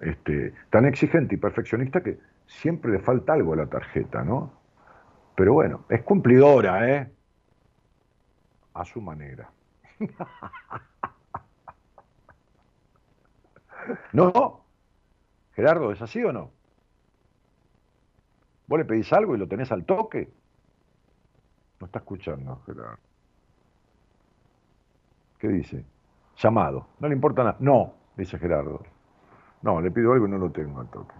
este, tan exigente y perfeccionista que siempre le falta algo a la tarjeta, ¿no? Pero bueno, es cumplidora, ¿eh? A su manera. ¿No? Gerardo, ¿es así o no? ¿Vos le pedís algo y lo tenés al toque? No está escuchando, Gerardo. ¿Qué dice? Llamado. No le importa nada. No, dice Gerardo. No, le pido algo y no lo tengo al toque.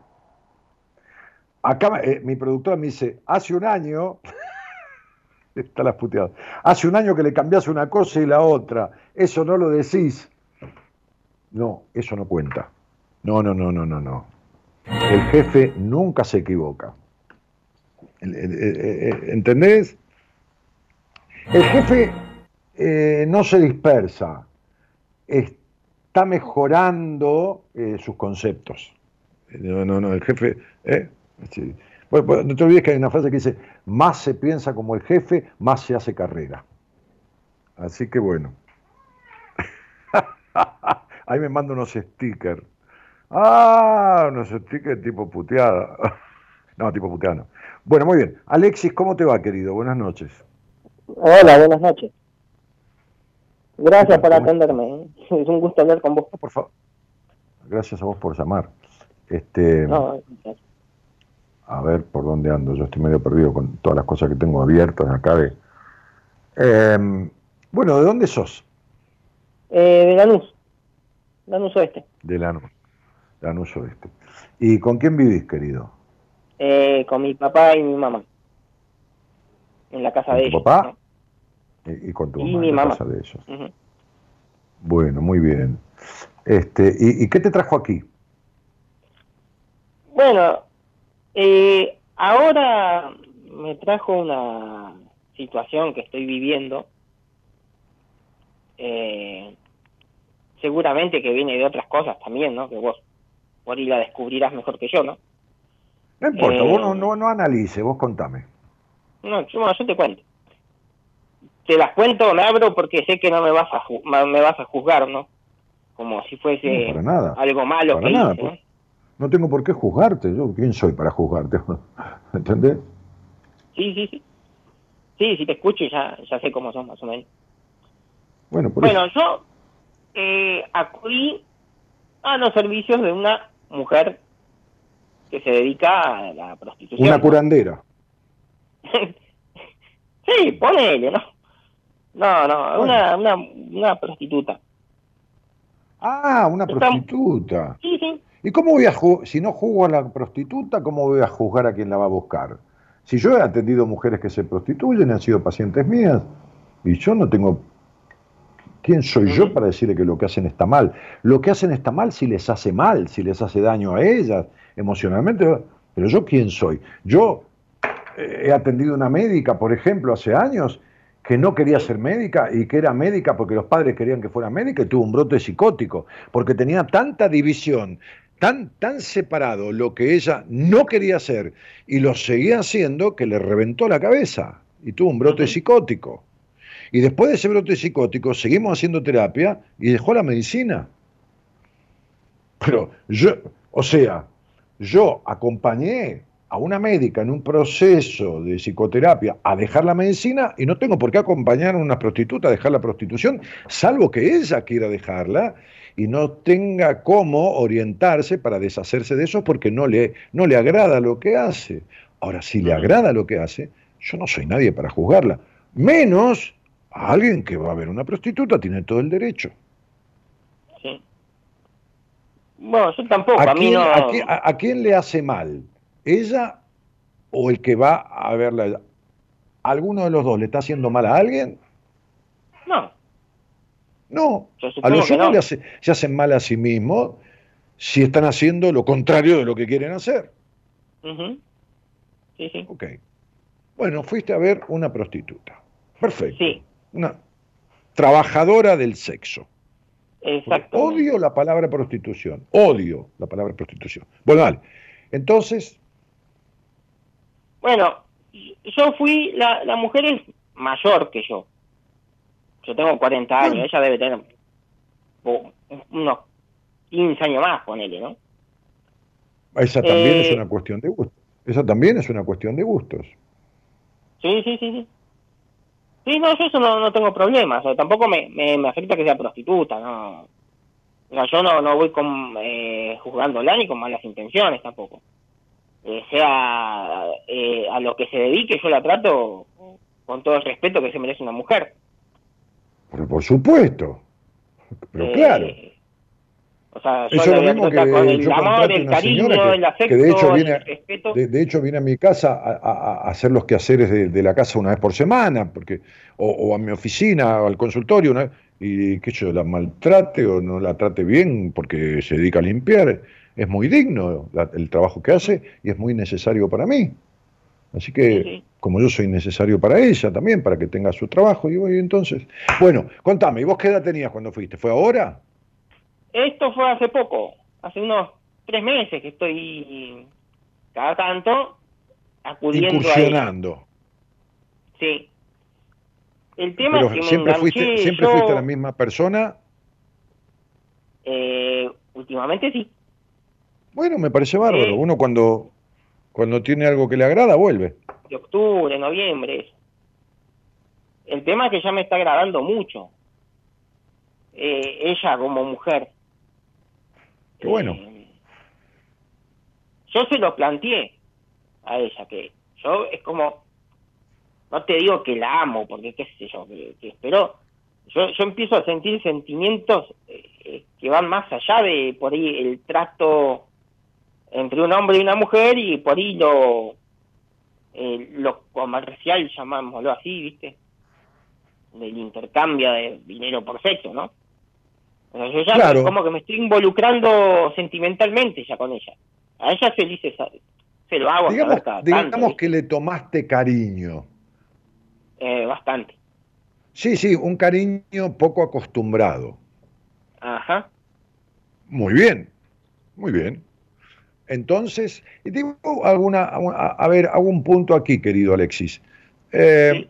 Acá eh, mi productora me dice, hace un año, está las puteadas, hace un año que le cambias una cosa y la otra, eso no lo decís. No, eso no cuenta. No, no, no, no, no, no. El jefe nunca se equivoca. ¿Entendés? El jefe eh, no se dispersa, está mejorando eh, sus conceptos. No, no, no, el jefe, bueno, no te olvides que hay una frase que dice, más se piensa como el jefe, más se hace carrera. Así que bueno. Ahí me manda unos stickers. Ah, unos stickers tipo puteada. no, tipo puteada Bueno, muy bien. Alexis, ¿cómo te va, querido? Buenas noches. Hola, buenas noches. Gracias por atenderme. ¿eh? Es un gusto hablar con vos. Por favor. Gracias a vos por llamar. Este, no, a ver por dónde ando. Yo estoy medio perdido con todas las cosas que tengo abiertas acá. De... Em, bueno, ¿de dónde sos? Eh, de Lanús. Lanús Oeste. De Lanús. Lanús Oeste. ¿Y con quién vivís, querido? Eh, con mi papá y mi mamá. En la casa de ellos. papá? Y, con tu mamá, en la casa de ellos. Bueno, muy bien. Este, ¿y, ¿Y qué te trajo aquí? Bueno, eh, ahora me trajo una situación que estoy viviendo, eh, seguramente que viene de otras cosas también, ¿no? Que vos por ahí la descubrirás mejor que yo, ¿no? No importa, Eh, vos no, no, no analice, vos contame. No, yo, bueno, yo te cuento. Te las cuento, me abro porque sé que no me vas a me vas a juzgar, ¿no? Como si fuese No, para nada. algo malo Para que nada, hice, pues. ¿no? No tengo por qué juzgarte, yo quién soy para juzgarte, ¿entendés? Sí, sí, sí. Sí, si te escucho ya, ya sé cómo son más o menos. Bueno, por Bueno, eso. yo eh, acudí a los servicios de una mujer que se dedica a la prostitución. Una curandera. sí, ponele, ¿no? No, no, una, una, una prostituta. Ah, una prostituta. Sí, sí. ¿Y cómo voy a si no juzgo a la prostituta, cómo voy a juzgar a quien la va a buscar? Si yo he atendido mujeres que se prostituyen, han sido pacientes mías, y yo no tengo... ¿Quién soy yo Ujú. para decirle que lo que hacen está mal? Lo que hacen está mal si les hace mal, si les hace daño a ellas emocionalmente. Pero yo quién soy? Yo eh, he atendido una médica, por ejemplo, hace años, que no quería ser médica y que era médica porque los padres querían que fuera médica y tuvo un brote psicótico, porque tenía tanta división, tan, tan separado lo que ella no quería hacer y lo seguía haciendo que le reventó la cabeza y tuvo un brote psicótico. Y después de ese brote psicótico seguimos haciendo terapia y dejó la medicina. Pero yo, o sea, yo acompañé a una médica en un proceso de psicoterapia a dejar la medicina y no tengo por qué acompañar a una prostituta a dejar la prostitución, salvo que ella quiera dejarla y no tenga cómo orientarse para deshacerse de eso porque no le, no le agrada lo que hace. Ahora, si le agrada lo que hace, yo no soy nadie para juzgarla. Menos a alguien que va a ver una prostituta, tiene todo el derecho. sí. Bueno, yo tampoco, ¿A a quién, no... a quién- a quién le hace mal? ¿Ella o el que va a verla? ¿Alguno de los dos le está haciendo mal a alguien? No, No. A los no. le hace- se hacen mal a sí mismos si están haciendo lo contrario de lo que quieren hacer. sí, sí. Ok. Bueno, fuiste a ver una prostituta. Perfecto. Sí, Una trabajadora del sexo. exacto. Odio la palabra prostitución. Odio la palabra prostitución. Bueno, vale. Entonces, Bueno, yo fui, la, la mujer es mayor que yo. Yo tengo 40 años, ella debe tener unos 15 años más, ponele, ¿no? esa también Eh, es una cuestión de gustos. Esa también es una cuestión de gustos. Sí, sí, sí, sí. Sí, no, yo eso no, no tengo problemas. O sea, tampoco me, me, me afecta que sea prostituta, no. O sea, yo no, no voy con, eh, juzgándola ni con malas intenciones tampoco. Eh, sea eh, a lo que se dedique, yo la trato con todo el respeto que se merece una mujer. Pero por supuesto. Pero Eh, claro. O sea, Eso es lo mismo que con el yo amor, el cariño, que- el afecto, que de hecho viene- el respeto. De, de hecho, viene a mi casa a, hacer los quehaceres de, de la casa una vez por semana, porque o, o a mi oficina o al consultorio, una- y que yo la maltrate o no la trate bien porque se dedica a limpiar. Es muy digno la- el trabajo que hace y es muy necesario para mí. Así que, Sí, sí. Como yo soy necesario para ella también, para que tenga su trabajo, y entonces. Bueno, contame, ¿y vos qué edad tenías cuando fuiste? ¿Fue ahora? Esto fue hace poco, hace unos tres meses que estoy cada tanto acudiendo a ella. Incursionando. Sí. El tema Pero es que siempre fuiste, siempre yo, fuiste la misma persona. eh, últimamente sí. Bueno, me parece bárbaro. Uno cuando, cuando tiene algo que le agrada, vuelve. De octubre, noviembre. eso. El tema es que ya me está agradando mucho. Eh, ella como mujer. Qué bueno. Eh, yo se lo planteé a ella, que yo es como, no te digo que la amo, porque qué sé yo, que, que- pero yo, yo empiezo a sentir sentimientos eh, que van más allá de por ahí el trato entre un hombre y una mujer y por ahí lo, eh, lo comercial, llamámoslo así, ¿viste? Del intercambio de dinero por sexo, ¿no? O sea, yo ya Claro. como que me estoy involucrando sentimentalmente ya con ella. A ella se dice, se lo hago Digamos, cada digamos que le tomaste cariño. Eh, bastante. Sí, sí, un cariño poco acostumbrado. Ajá. Muy bien, muy bien. Entonces, y digo alguna, a, a ver, hago un punto aquí, querido Alexis. Eh.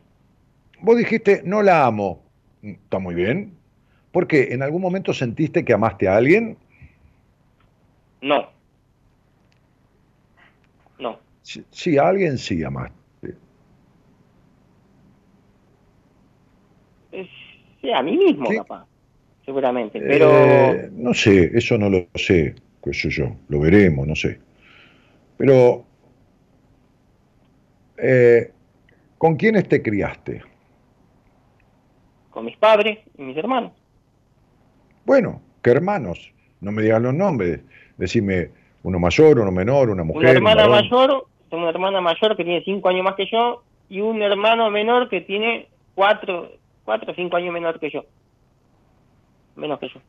Vos dijiste, no la amo. Está muy bien. ¿Por qué? ¿En algún momento sentiste que amaste a alguien? No. No. Sí, sí, a alguien sí amaste. Sí, a mí mismo, Sí. capaz. Seguramente. Pero. Eh, no sé, eso no lo sé, qué sé yo, lo veremos, no sé. Pero, eh, ¿con quiénes te criaste? con mis padres y mis hermanos. Bueno, ¿qué hermanos? No me digas los nombres, decime uno mayor, uno menor, una mujer. una un hermana mayor, tengo una hermana mayor que tiene cinco años más que yo y un hermano menor que tiene cuatro, cuatro o cinco años menor que yo. Menos que yo.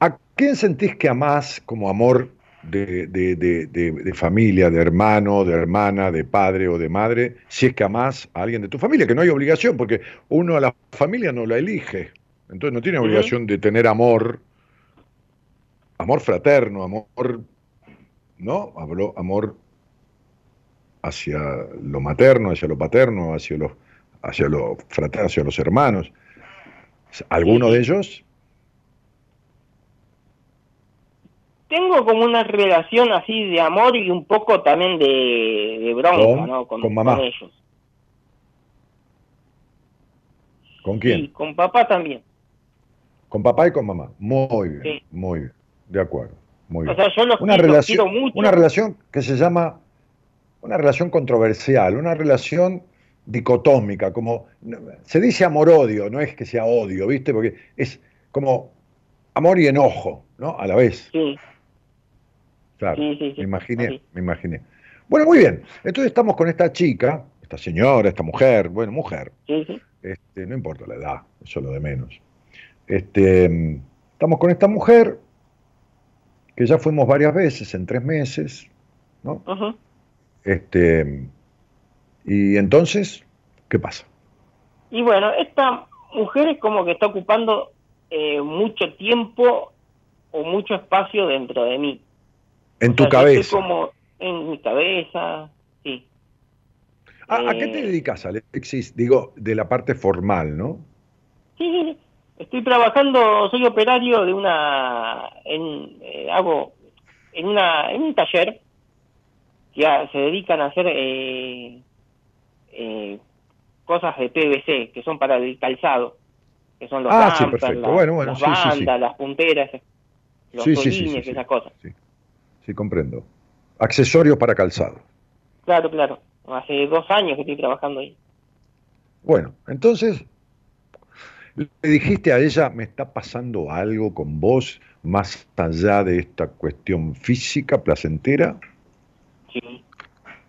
¿A quién sentís que amás como amor de, de- de- de- familia, de hermano, de hermana, de padre o de madre? Si es que amás a alguien de tu familia, que no hay obligación, porque uno a la familia no la elige. Entonces no tiene obligación de tener amor, amor fraterno, amor, ¿no? Habló amor hacia lo materno, hacia lo paterno, hacia lo, hacia hacia los hermanos. ¿Alguno de ellos? Tengo como una relación así de amor y un poco también de, de bronca, ¿Con? ¿no? Con, ¿Con mamá? con ellos. ¿Con quién? Con papá también. Con papá y con mamá. Muy bien, Sí. muy bien. De acuerdo. Muy O bien. sea, yo los, Una quiero, relación, quiero mucho. una relación que se llama una relación controversial, una relación dicotómica, como se dice amor-odio, no es que sea odio, ¿viste? Porque es como amor y enojo, ¿no? A la vez. Sí, Claro. Sí, sí, sí, Me imaginé, me imaginé. Bueno, muy bien. Entonces estamos con esta chica, esta señora, esta mujer, bueno, mujer, este, no importa la edad, eso es lo de menos. Este, estamos con esta mujer, que ya fuimos varias veces, en tres meses, ¿no? Este, y entonces, ¿qué pasa? Y bueno, esta mujer es como que está ocupando eh, mucho tiempo o mucho espacio dentro de mí. En O tu sea, cabeza. como en mi cabeza, sí. ¿A, a qué te eh, dedicas, Alexis? Digo, de la parte formal, ¿no? Sí. Estoy trabajando, soy operario de una, en, eh, hago en una, en un taller que a- se dedican a hacer eh, eh, cosas de PVC que son para el calzado, que son los Ah, sí, perfecto. Bueno, bueno, las sí, sí, sí. bandas, las punteras, los sí. esas cosas. Sí, sí, comprendo. Accesorios para calzado. Claro, claro. Hace dos años que estoy trabajando ahí. Bueno, entonces, le dijiste a ella, me está pasando algo con vos más allá de esta cuestión física, placentera. Sí,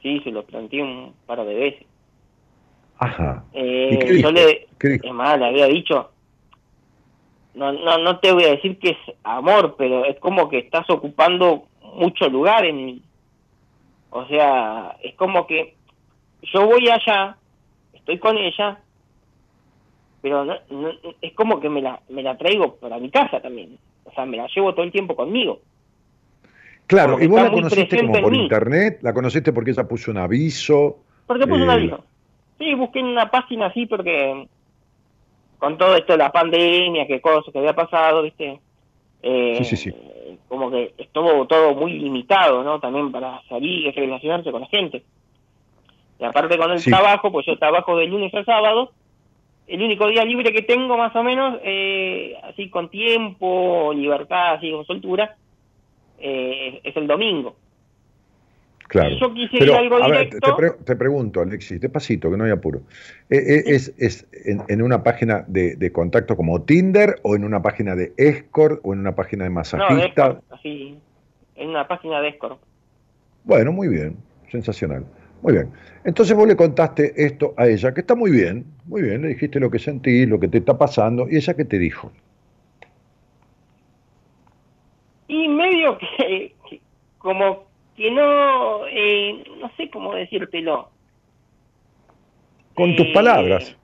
sí, se lo planteé un par de veces. Ajá. Eh, ¿Y qué dijo? yo le, ¿Qué dijo? es más, le había dicho, no, no, no te voy a decir que es amor, pero es como que estás ocupando mucho lugar en mí. O sea, es como que yo voy allá, estoy con ella, pero no, no- es como que me la, me la traigo para mi casa también. O sea, me la llevo todo el tiempo conmigo. Claro, Porque y vos la conociste como por internet, la conociste porque ella puso un aviso. ¿Por qué puso un Eh, aviso? Sí, busqué en una página así porque con todo esto de la pandemia, qué cosas que había pasado, ¿viste? Eh, Sí, sí, sí. Como que estuvo todo muy limitado, ¿no? También para salir y relacionarse con la gente. Y aparte con el trabajo, pues yo trabajo de lunes a sábado. El único día libre que tengo, más o menos, eh, así con tiempo, libertad, así con soltura, eh, es el domingo. Claro. Yo quise Pero, algo a ver, te, directo. te pregunto, Alexis, despacito, que no hay apuro. Eh, eh, ¿Es, es en, en una página de, de contacto como Tinder o en una página de escort o en una página de No, de masajista? Escort, así, en una página de Escort. Bueno, muy bien, sensacional. Muy bien. Entonces vos le contaste esto a ella, que está muy bien, muy bien, le dijiste lo que sentís, lo que te está pasando, y ella qué te dijo. Y medio que, que como que no, eh, no sé cómo decírtelo. Con tus Eh, palabras.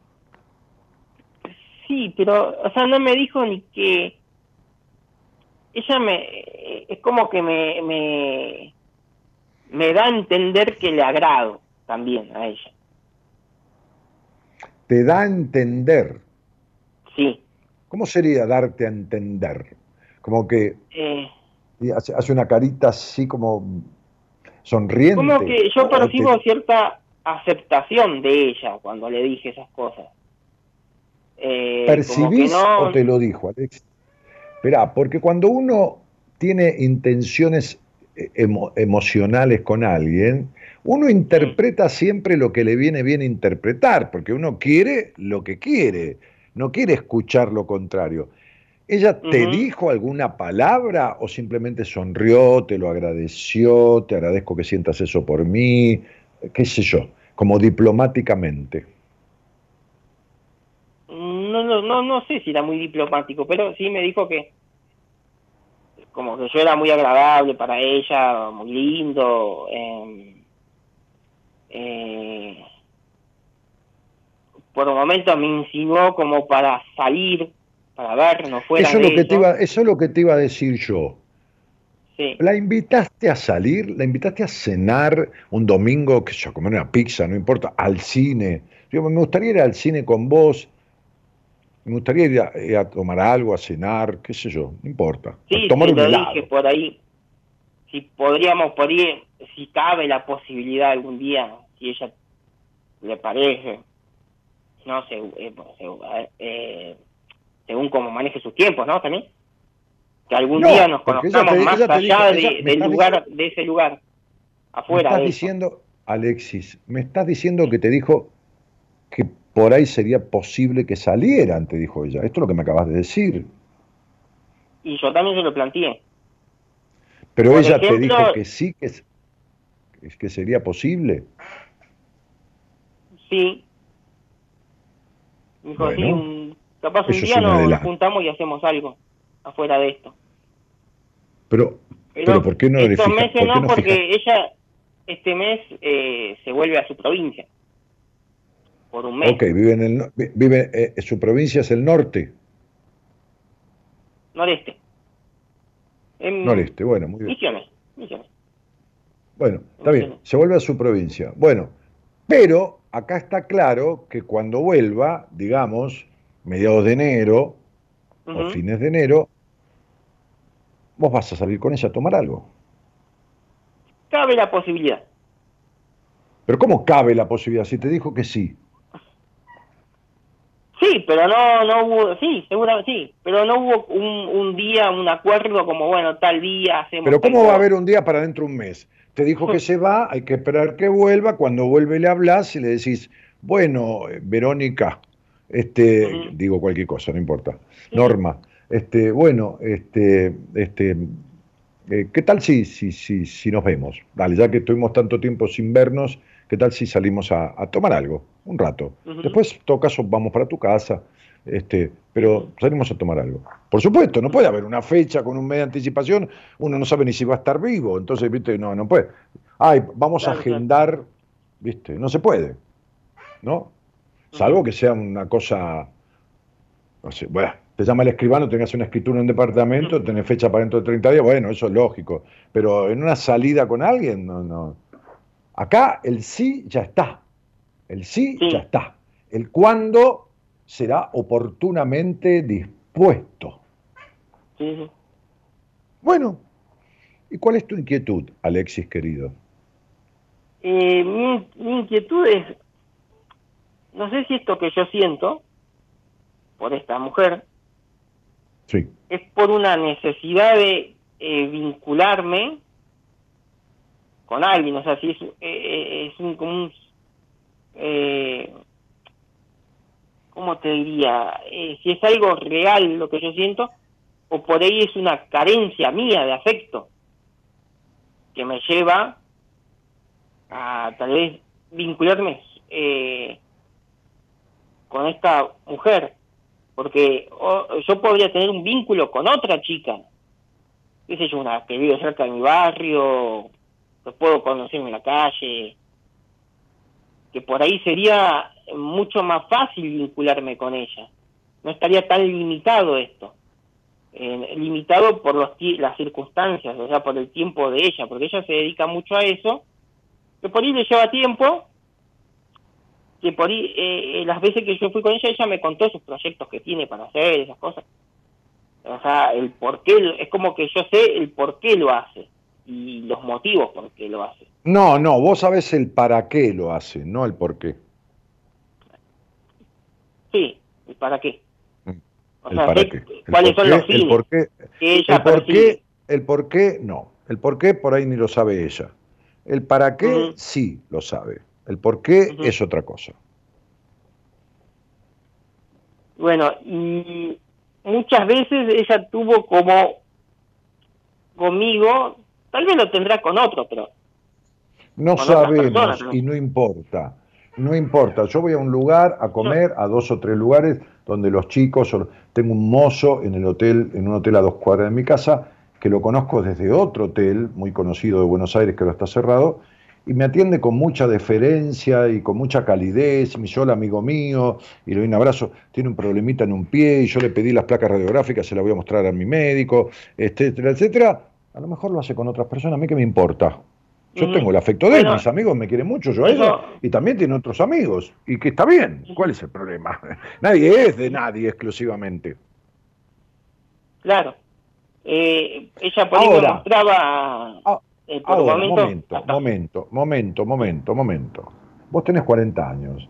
Sí, pero, o sea, no me dijo ni que... Ella me... Es como que me... Me, me da a entender que le agrado también a ella. Te da a entender. Sí. ¿Cómo sería darte a entender? Como que Eh, hace, hace una carita así como sonriente. como que yo o te- percibo cierta aceptación de ella cuando le dije esas cosas. Eh, ¿Percibís no- o te lo dijo, Alex? Esperá, porque cuando uno tiene intenciones eh, emo- emocionales con alguien, uno interpreta siempre lo que le viene bien interpretar, porque uno quiere lo que quiere, no quiere escuchar lo contrario. ¿Ella te dijo alguna palabra o simplemente sonrió, te lo agradeció, te agradezco que sientas eso por mí, qué sé yo, como diplomáticamente? No, no, no, no sé si era muy diplomático, pero sí me dijo que como que yo era muy agradable para ella, muy lindo. eh, eh, por un momento me insinuó como para salir, para vernos fuera Eso es, de lo que te eso. iba, eso es lo que te iba a decir yo. Sí. ¿La invitaste a salir? ¿La invitaste a cenar un domingo, que yo, comer una pizza, no importa, al cine? Digo, me gustaría ir al cine con vos, me gustaría ir a, ir a tomar algo, a cenar, qué sé yo, no importa. Sí, tomar sí, un lo helado. dije por ahí. Si podríamos, por ahí, si cabe la posibilidad algún día, si ella le parece, no sé, eh, seg- eh, según cómo maneje sus tiempos, ¿no? También. Que algún No, día nos conozcamos te- más allá dijo- de- me del estás lugar, de ese lugar, Me afuera estás de eso. diciendo, Alexis, me estás diciendo que te dijo que por ahí sería posible que salieran, te dijo ella. Esto es lo que me acabas de decir. Y yo también se lo planteé. Pero Por ella te dijo que sí, que, es- que sería posible. Sí. Me dijo, Bueno, sí, un- capaz un día nos, juntamos y hacemos algo afuera de esto. Pero, pero, ¿por qué no estos fijas? meses ¿por qué no, porque ella este mes eh, se vuelve a su provincia. Por un mes. Ok, vive en el, vive, eh, su provincia es el norte, Noreste. En noreste, bueno, muy bien. Misiones. Misiones. Bueno, está bien, se vuelve a su provincia. Bueno, pero acá está claro que cuando vuelva, digamos, mediados de enero o fines de enero, vos vas a salir con ella a tomar algo. Cabe la posibilidad. Pero ¿cómo cabe la posibilidad? Si te dijo que sí. Sí, pero no, no hubo, sí, seguramente sí, pero no hubo un, un día, un acuerdo como, bueno, tal día hacemos. Pero ¿cómo va a haber un día para dentro de un mes? Te dijo que se va, hay que esperar que vuelva. Cuando vuelve le hablas y le decís, bueno, eh, Verónica, este, digo cualquier cosa, no importa. Norma, este, bueno, este, este, eh, ¿qué tal si, si, si, si nos vemos? Dale, ya que estuvimos tanto tiempo sin vernos, ¿qué tal si salimos a, a tomar algo? Un rato. Después, en todo caso, vamos para tu casa, este, pero salimos a tomar algo. Por supuesto, no puede haber una fecha con un mes de anticipación, uno no sabe ni si va a estar vivo, entonces, viste, no, no puede. Ay, vamos a claro. agendar, viste, no se puede, ¿no? Salvo que sea una cosa, no sé, bueno, te llama el escribano, tengas una escritura en un departamento, tenés fecha para dentro de 30 días, bueno, eso es lógico, pero en una salida con alguien, no, no. Acá el sí ya está, el sí, Sí. ya está, el cuándo será oportunamente dispuesto. Sí, sí. Bueno, ¿y cuál es tu inquietud, Alexis querido? Eh, mi, mi inquietud es, no sé si esto que yo siento por esta mujer Sí, es por una necesidad de eh, vincularme con alguien, o sea, si es, eh, eh, es un, como un, eh, ¿cómo te diría? Eh, si es algo real lo que yo siento, o por ahí es una carencia mía de afecto que me lleva a tal vez vincularme eh, con esta mujer, porque o- yo podría tener un vínculo con otra chica, qué sé yo, una que vive cerca de mi barrio, que puedo conocer en la calle, que por ahí sería mucho más fácil vincularme con ella. No estaría tan limitado esto. Eh, limitado por los, las circunstancias, o sea, por el tiempo de ella, porque ella se dedica mucho a eso, que por ahí le lleva tiempo, que por ahí, eh, las veces que yo fui con ella, ella me contó sus proyectos que tiene para hacer, esas cosas. O sea, el por qué, es como que yo sé el por qué lo hace y los motivos por qué lo hace. No, no, vos sabés el para qué lo hace, no el por qué. Sí, el para qué. O sea, para qué. ¿Cuáles son los fines el por qué, que ella el por qué, el por qué, no. El por qué por ahí ni lo sabe ella. El para qué sí lo sabe. El por qué es otra cosa. Bueno, y muchas veces ella tuvo como conmigo, tal vez lo tendrá con otro, pero... No sabemos y no importa. No importa, yo voy a un lugar a comer, a dos o tres lugares donde los chicos, tengo un mozo en el hotel, en un hotel a dos cuadras de mi casa, que lo conozco desde otro hotel muy conocido de Buenos Aires que ahora está cerrado, y me atiende con mucha deferencia y con mucha calidez, me dice, hola amigo mío, y le doy un abrazo, tiene un problemita en un pie, y yo le pedí las placas radiográficas, se las voy a mostrar a mi médico, etcétera, etcétera. A lo mejor lo hace con otras personas, a mí que me importa. Yo tengo el afecto de él, mis amigos me quieren mucho, yo a ella, y también tiene otros amigos, y que está bien. ¿Cuál es el problema? Nadie es de nadie exclusivamente. Claro. Eh, ella por Ahora, mostraba... Ah, eh, ahora, momento, momento, momento, momento, momento. Vos tenés 40 años.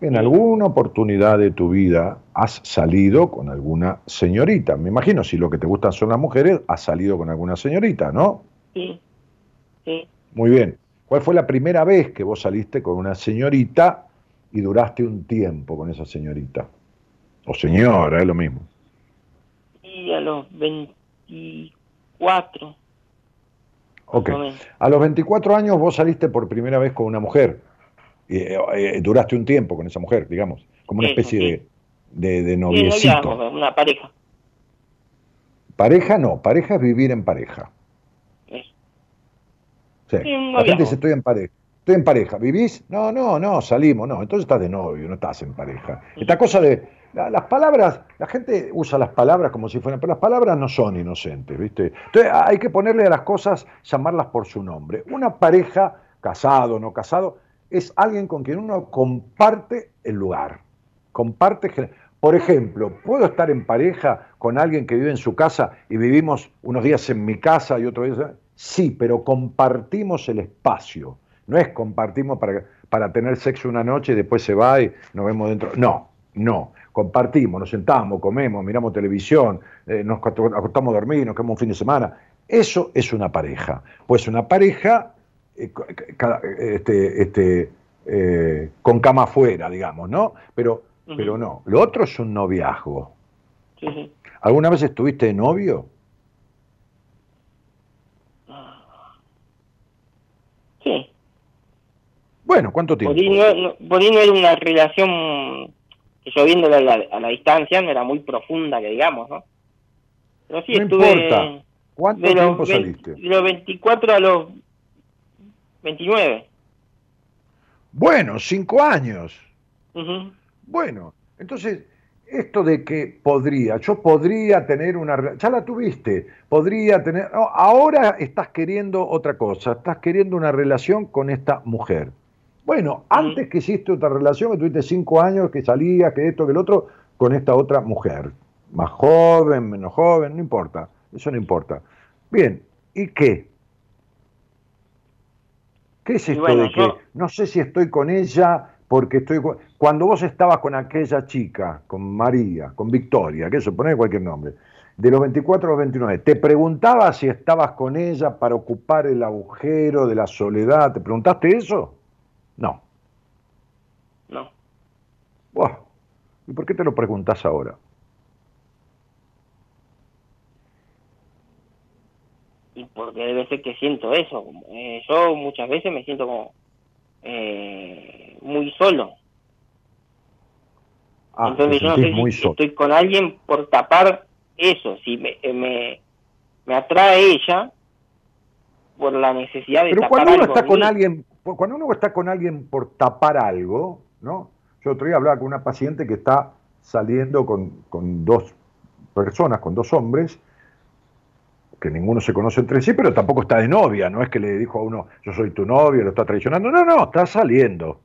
En alguna oportunidad de tu vida has salido con alguna señorita. Me imagino, si lo que te gustan son las mujeres, has salido con alguna señorita, ¿no? Sí, sí. Muy bien. ¿Cuál fue la primera vez que vos saliste con una señorita y duraste un tiempo con esa señorita? O señora, es lo mismo. Y a los 24. Ok. A los 24 años vos saliste por primera vez con una mujer. Y, eh, eh, duraste un tiempo con esa mujer, digamos, como una especie de, de, noviecito. una pareja. Pareja no, pareja es vivir en pareja. Sí. La gente dice, estoy en pareja. Estoy en pareja. ¿Vivís? No, no, no, salimos. No, entonces estás de novio, no estás en pareja. Esta cosa de. Las palabras, la gente usa las palabras como si fueran, pero las palabras no son inocentes, ¿viste? Entonces hay que ponerle a las cosas, llamarlas por su nombre. Una pareja, casado o no casado, es alguien con quien uno comparte el lugar. Comparte. Por ejemplo, ¿puedo estar en pareja con alguien que vive en su casa y vivimos unos días en mi casa y otros días? Sí, pero compartimos el espacio. No es compartimos para, para tener sexo una noche y después se va y nos vemos dentro. No, no. Compartimos, nos sentamos, comemos, miramos televisión, eh, nos acostamos a dormir, nos quedamos un fin de semana. Eso es una pareja. Pues una pareja eh, este, este, eh, con cama afuera, digamos, ¿no? Pero, pero no. Lo otro es un noviazgo. ¿Alguna vez estuviste de novio? Bueno, ¿cuánto tiempo? Por ahí no, era una relación que yo viendo a la, distancia no era muy profunda, que digamos, ¿no? Pero sí estuve... ¿Cuánto tiempo saliste? De los 24 a los 29. Bueno, cinco años. Bueno, entonces, esto de que podría, yo podría tener una... Ya la tuviste, podría tener... ahora estás queriendo otra cosa, estás queriendo una relación con esta mujer. Bueno, antes que hiciste otra relación, que tuviste cinco años, que salías, que esto, que el otro, con esta otra mujer. Más joven, menos joven, no importa. Eso no importa. Bien, ¿y qué? ¿Qué es esto de que no sé si estoy con ella porque estoy... Cuando vos estabas con aquella chica, con María, con Victoria, que eso, pone cualquier nombre, de los 24 a los 29, ¿te preguntaba si estabas con ella para ocupar el agujero de la soledad? ¿Te preguntaste eso? No. No. ¿Y por qué te lo preguntas ahora? Y porque debe ser que siento eso. Eh, yo muchas veces me siento como eh, muy solo. Ah, Entonces yo no sé si estoy con alguien por tapar eso. Si me, eh, me, me atrae ella por la necesidad de Pero cuando uno está con alguien cuando uno está con alguien por tapar algo, ¿no? Yo otro día hablaba con una paciente que está saliendo con, con dos personas, con dos hombres, que ninguno se conoce entre sí, pero tampoco está de novia, no es que le dijo a uno, yo soy tu novio, lo está traicionando, no, no, está saliendo.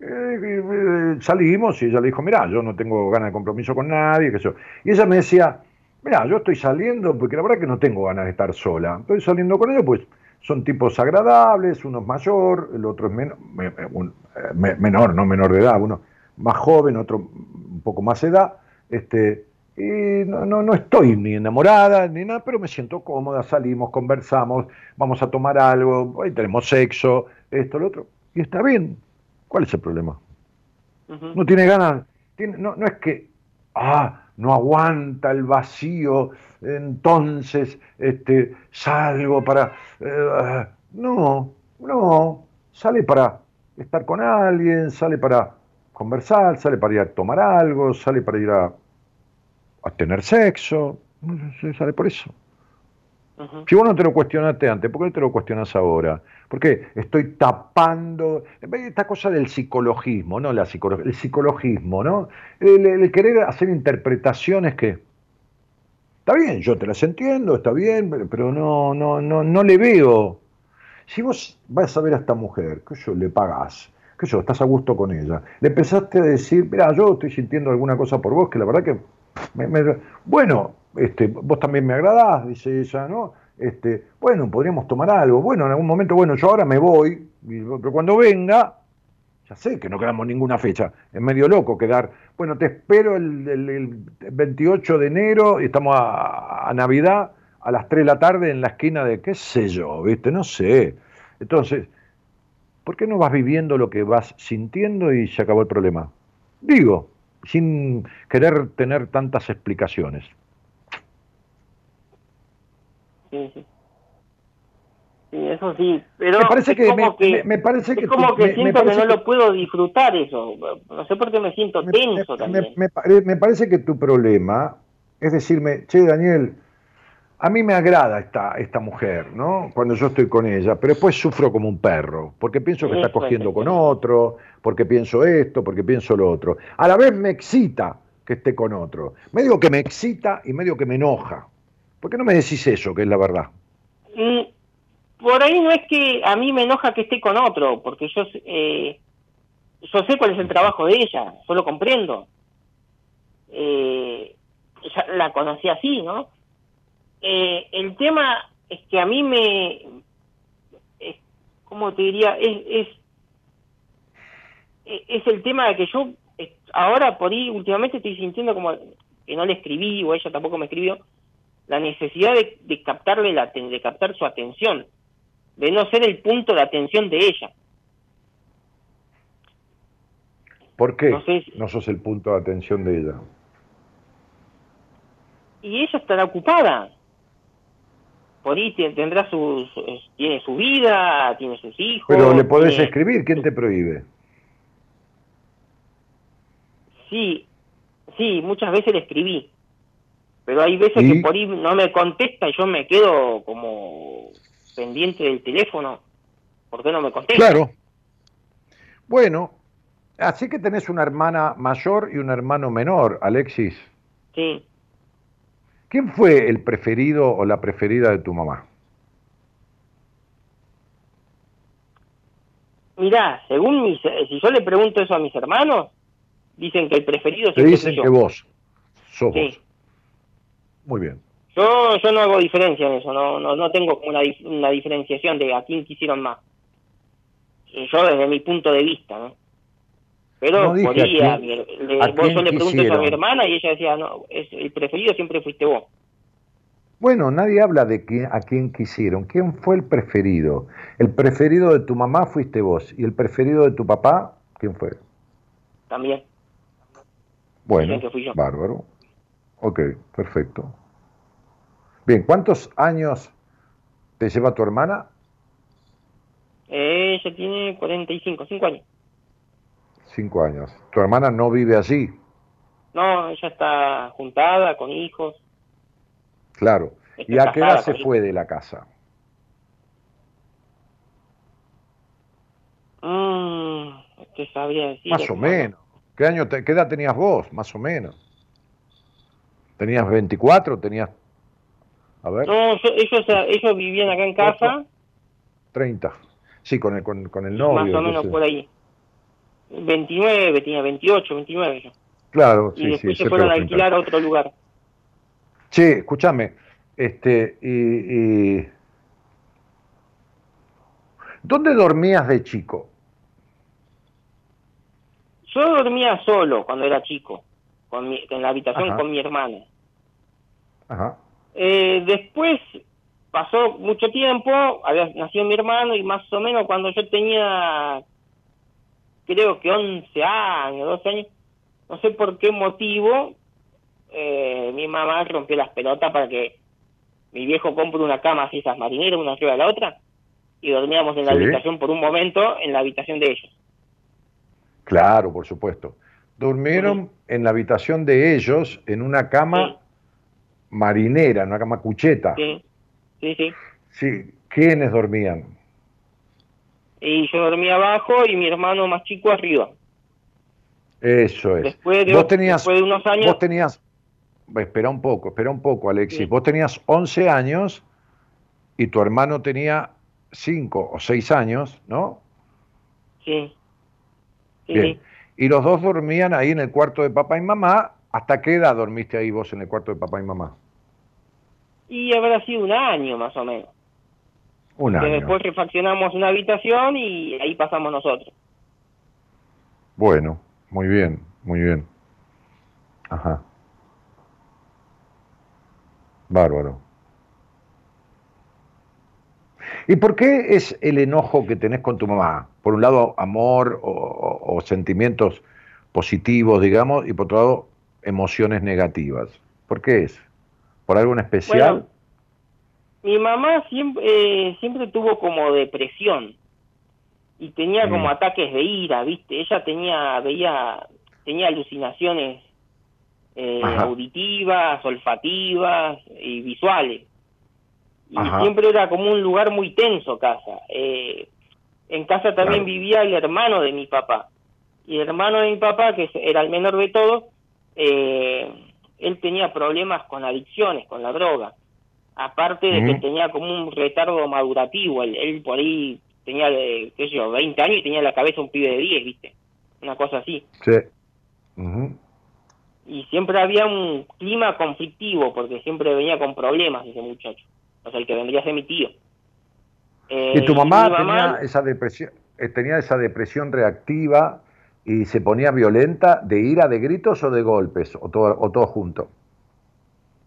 Eh, eh, salimos y ella le dijo, mira, yo no tengo ganas de compromiso con nadie, que eso. Y ella me decía, mira, yo estoy saliendo porque la verdad que no tengo ganas de estar sola. Estoy saliendo con ellos, pues son tipos agradables, uno es mayor, el otro es menor, eh, menor, no menor de edad, uno más joven, otro un poco más edad, este, y no, no, no, estoy ni enamorada ni nada, pero me siento cómoda, salimos, conversamos, vamos a tomar algo, ahí tenemos sexo, esto, lo otro, y está bien. ¿Cuál es el problema? No tiene ganas, no, no es que, ah, no aguanta el vacío, entonces este, salgo para... Eh, no, no, sale para estar con alguien, sale para conversar, sale para ir a tomar algo, sale para ir a a tener sexo, sale por eso. Si vos no te lo cuestionaste antes, ¿por qué no te lo cuestionas ahora? Porque estoy tapando esta cosa del psicologismo, ¿no? La el psicologismo, ¿no? El, querer hacer interpretaciones que está bien, yo te las entiendo, está bien, pero no, no, no, no le veo. Si vos vas a ver a esta mujer, que yo le pagás, que yo estás a gusto con ella, le empezaste a decir, mira, yo estoy sintiendo alguna cosa por vos, que la verdad que bueno, este, vos también me agradás, dice ella, ¿no? Este, bueno, podríamos tomar algo. Bueno, en algún momento, bueno, yo ahora me voy, pero cuando venga, ya sé que no quedamos ninguna fecha. Es medio loco quedar. Bueno, te espero el, 28 de enero y estamos a, Navidad a las 3 de la tarde en la esquina de, qué sé yo, ¿viste? No sé. Entonces, ¿por qué no vas viviendo lo que vas sintiendo y se acabó el problema? Digo, sin querer tener tantas explicaciones. Sí, sí. Sí, eso sí, pero me parece que, me, parece que como que siento que no lo puedo disfrutar eso, no sé por qué me siento tenso también. Me, parece que tu problema es decirme, che Daniel, a mí me agrada esta, esta mujer, ¿no? Cuando yo estoy con ella, pero después sufro como un perro, porque pienso que está cogiendo con otro, porque pienso esto, porque pienso lo otro. A la vez me excita que esté con otro. Medio que me excita y medio que me enoja. ¿Por qué no me decís eso, que es la verdad? Mm, por ahí no es que a mí me enoja que esté con otro, porque yo, eh, yo sé cuál es el trabajo de ella, yo lo comprendo. Eh, la conocí así, ¿no? Eh, el tema es que a mí me, es, ¿cómo te diría? Es, es, el tema de que yo ahora por ahí últimamente estoy sintiendo como que no le escribí o ella tampoco me escribió la necesidad de, captarle la de captar su atención de no ser el punto de atención de ella ¿Por qué no, no sos el punto de atención de ella? Y ella estará ocupada por ahí tendrá su, tiene su vida, tiene sus hijos. Pero le podés escribir, ¿quién te prohíbe? Sí, sí, muchas veces le escribí. Pero hay veces que por ahí no me contesta y yo me quedo como pendiente del teléfono. ¿Por qué no me contesta? Claro. Bueno, así que tenés una hermana mayor y un hermano menor, Alexis. Sí. ¿Quién fue el preferido o la preferida de tu mamá? Mirá, según mis, si yo le pregunto eso a mis hermanos, dicen que el preferido Te dicen que vos, sos vos. Muy bien. Yo, yo no hago diferencia en eso, no, no, no tengo una, una diferenciación de a quién quisieron más. Yo desde mi punto de vista, ¿no? Pero no podía, le, vos yo le a mi hermana y ella decía, no, es, el preferido siempre fuiste vos. Bueno, nadie habla de quién, a quién quisieron. ¿Quién fue el preferido? El preferido de tu mamá fuiste vos. ¿Y el preferido de tu papá, quién fue? También. Bueno, bárbaro. Ok, perfecto. Bien, ¿cuántos años te lleva tu hermana? Eh, ella tiene 45, 5 años. Cinco años. ¿Tu hermana no vive allí? No, ella está juntada con hijos. Claro. ¿Y a qué edad se fue de la casa? Mm, sabría decir. Más o menos. ¿Qué, año ¿Qué edad tenías vos, más o menos? ¿Tenías 24? ¿Tenías.? A ver. No, ellos, ellos vivían acá en casa. 30. Sí, con el, con, con el novio. Más o menos por ahí. 29, tenía 28, 29 yo. Claro, sí, y después se fueron a alquilar a otro lugar. Sí, escúchame, este, y, ¿Dónde dormías de chico? Yo dormía solo cuando era chico, con en la habitación con mi hermana. Ajá. Eh, después pasó mucho tiempo, había nacido mi hermano y más o menos cuando yo tenía, creo que 11 años, 12 años, no sé por qué motivo, eh, mi mamá rompió las pelotas para que mi viejo compre una cama así, esas marineras, una arriba de la otra, y dormíamos en la habitación por un momento, en la habitación de ellos. Claro, por supuesto. Durmieron en la habitación de ellos en una cama marinera, una cama cucheta. Sí, sí, sí. Sí, ¿quiénes dormían? Y yo dormía abajo y mi hermano más chico arriba. Eso es. Después de, vos tenías, de unos años... Vos tenías... Espera un poco, espera un poco, Alexis. Vos tenías 11 años y tu hermano tenía 5 o 6 años, ¿no? Sí. Bien. Y los dos dormían ahí en el cuarto de papá y mamá. ¿Hasta qué edad dormiste ahí vos en el cuarto de papá y mamá? Y habrá sido un año más o menos. Un año. Después refaccionamos una habitación y ahí pasamos nosotros. Bueno, muy bien, muy bien. Ajá. Bárbaro. ¿Y por qué es el enojo que tenés con tu mamá? Por un lado, amor o, sentimientos positivos, digamos, y por otro lado, emociones negativas. ¿Por qué es? ¿Por algo en especial? Mi mamá siempre, eh, siempre tuvo como depresión y tenía como mm. ataques de ira, ¿viste? Ella tenía, veía, tenía alucinaciones eh, auditivas, olfativas y visuales y siempre era como un lugar muy tenso casa. Eh, en casa también vivía el hermano de mi papá. Y el hermano de mi papá, que era el menor de todos, eh, él tenía problemas con adicciones, con la droga. Aparte de que tenía como un retardo madurativo. Él, por ahí tenía, qué sé yo, 20 años y tenía la cabeza un pibe de 10, ¿viste? Una cosa así. Sí. Y siempre había un clima conflictivo, porque siempre venía con problemas ese muchacho o sea, el que vendría a ser mi tío. ¿Y tu eh, mamá, tenía esa depresión, eh, tenía esa depresión reactiva y se ponía violenta de ira, de gritos o de golpes, o todo, o todo junto?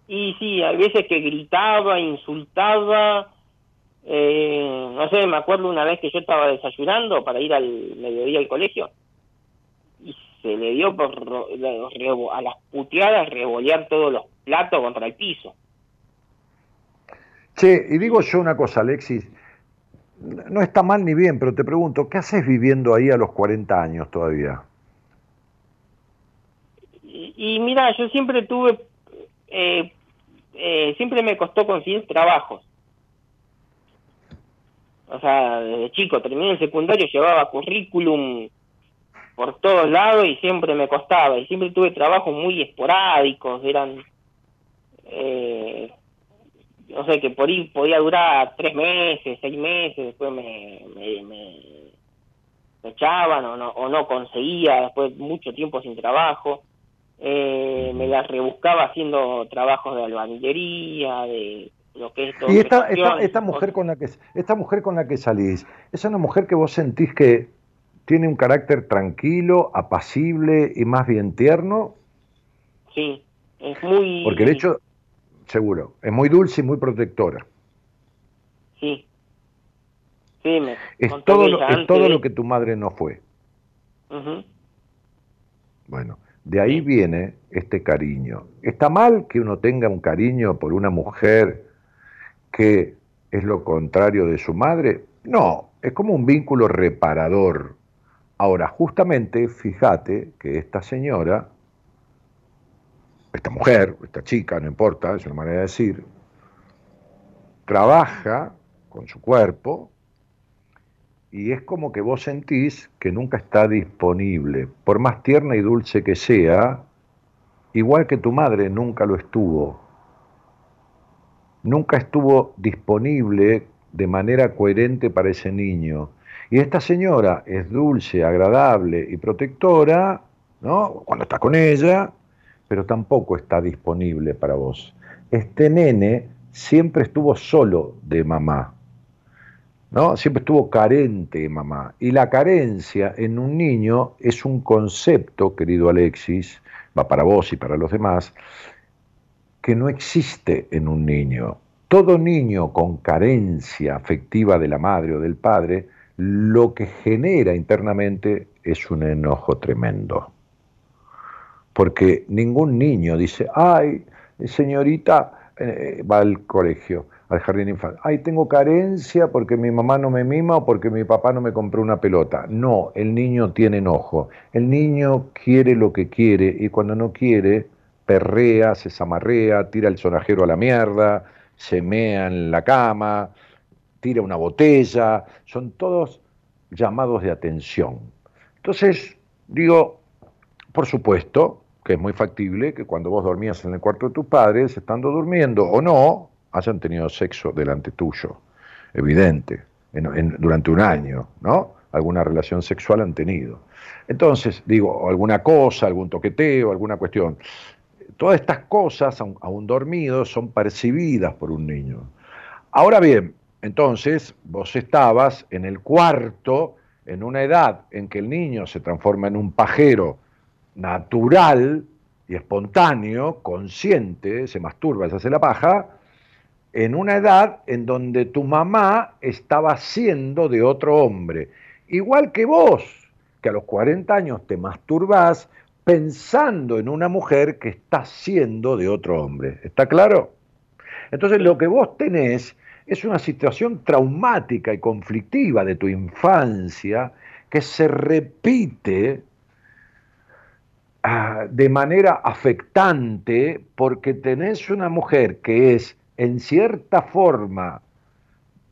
Y sí, hay veces que gritaba, insultaba, eh, no sé, me acuerdo una vez que yo estaba desayunando para ir al mediodía al colegio y se le dio por a las puteadas revolear todos los platos contra el piso. Che, y digo yo una cosa, Alexis, no está mal ni bien, pero te pregunto, ¿qué haces viviendo ahí a los 40 años todavía? Y, mira, yo siempre tuve, eh, eh, siempre me costó conseguir trabajos. O sea, desde chico terminé el secundario, llevaba currículum por todos lados y siempre me costaba. Y siempre tuve trabajos muy esporádicos, eran eh, no sé, que por ahí podía durar tres meses, seis meses, después me, me, echaban o no, o no conseguía, después mucho tiempo sin trabajo. Eh, me las rebuscaba haciendo trabajos de albañilería, de lo que es todo. Y esta, esta, esta mujer con la que esta mujer con la que salís, es una mujer que vos sentís que tiene un carácter tranquilo, apacible y más bien tierno. Sí, es muy. Porque el hecho seguro. Es muy dulce y muy protectora. Sí. Sí, me es todo, lo, es todo lo que tu madre no fue. Bueno, de ahí viene este cariño. ¿Está mal que uno tenga un cariño por una mujer que es lo contrario de su madre? No, es como un vínculo reparador. Ahora, justamente, fíjate que esta señora esta mujer, esta chica, no importa, es una manera de decir, trabaja con su cuerpo y es como que vos sentís que nunca está disponible. Por más tierna y dulce que sea, igual que tu madre nunca lo estuvo. Nunca estuvo disponible de manera coherente para ese niño. Y esta señora es dulce, agradable y protectora, ¿no? Cuando estás con ella, pero tampoco está disponible para vos. Este nene siempre estuvo solo de mamá. ¿No? Siempre estuvo carente mamá. Y la carencia en un niño es un concepto, querido Alexis, va para vos y para los demás, que no existe en un niño. Todo niño con carencia afectiva de la madre o del padre, lo que genera internamente es un enojo tremendo. Porque ningún niño dice, ay, señorita, eh, va al colegio al jardín infantil. Ay, tengo carencia porque mi mamá no me mima o porque mi papá no me compró una pelota. No, el niño tiene enojo. El niño quiere lo que quiere y cuando no quiere, perrea, se zamarrea, tira el sonajero a la mierda, se mea en la cama, tira una botella. Son todos llamados de atención. Entonces, digo, por supuesto que es muy factible que cuando vos dormías en el cuarto de tus padres, estando durmiendo o no, hayan tenido sexo delante tuyo, evidente, durante un año, ¿no? Alguna relación sexual han tenido. Entonces, digo, alguna cosa, algún toqueteo, alguna cuestión. Todas estas cosas, aún dormidos, son percibidas por un niño. Ahora bien, entonces vos estabas en el cuarto, en una edad en que el niño se transforma en un pajero natural y espontáneo, consciente, se masturba, se hace la paja, en una edad en donde tu mamá estaba siendo de otro hombre. Igual que vos, que a los 40 años te masturbás pensando en una mujer que está siendo de otro hombre. ¿Está claro? Entonces lo que vos tenés es una situación traumática y conflictiva de tu infancia que se repite ah, de manera afectante porque tenés una mujer que es en cierta forma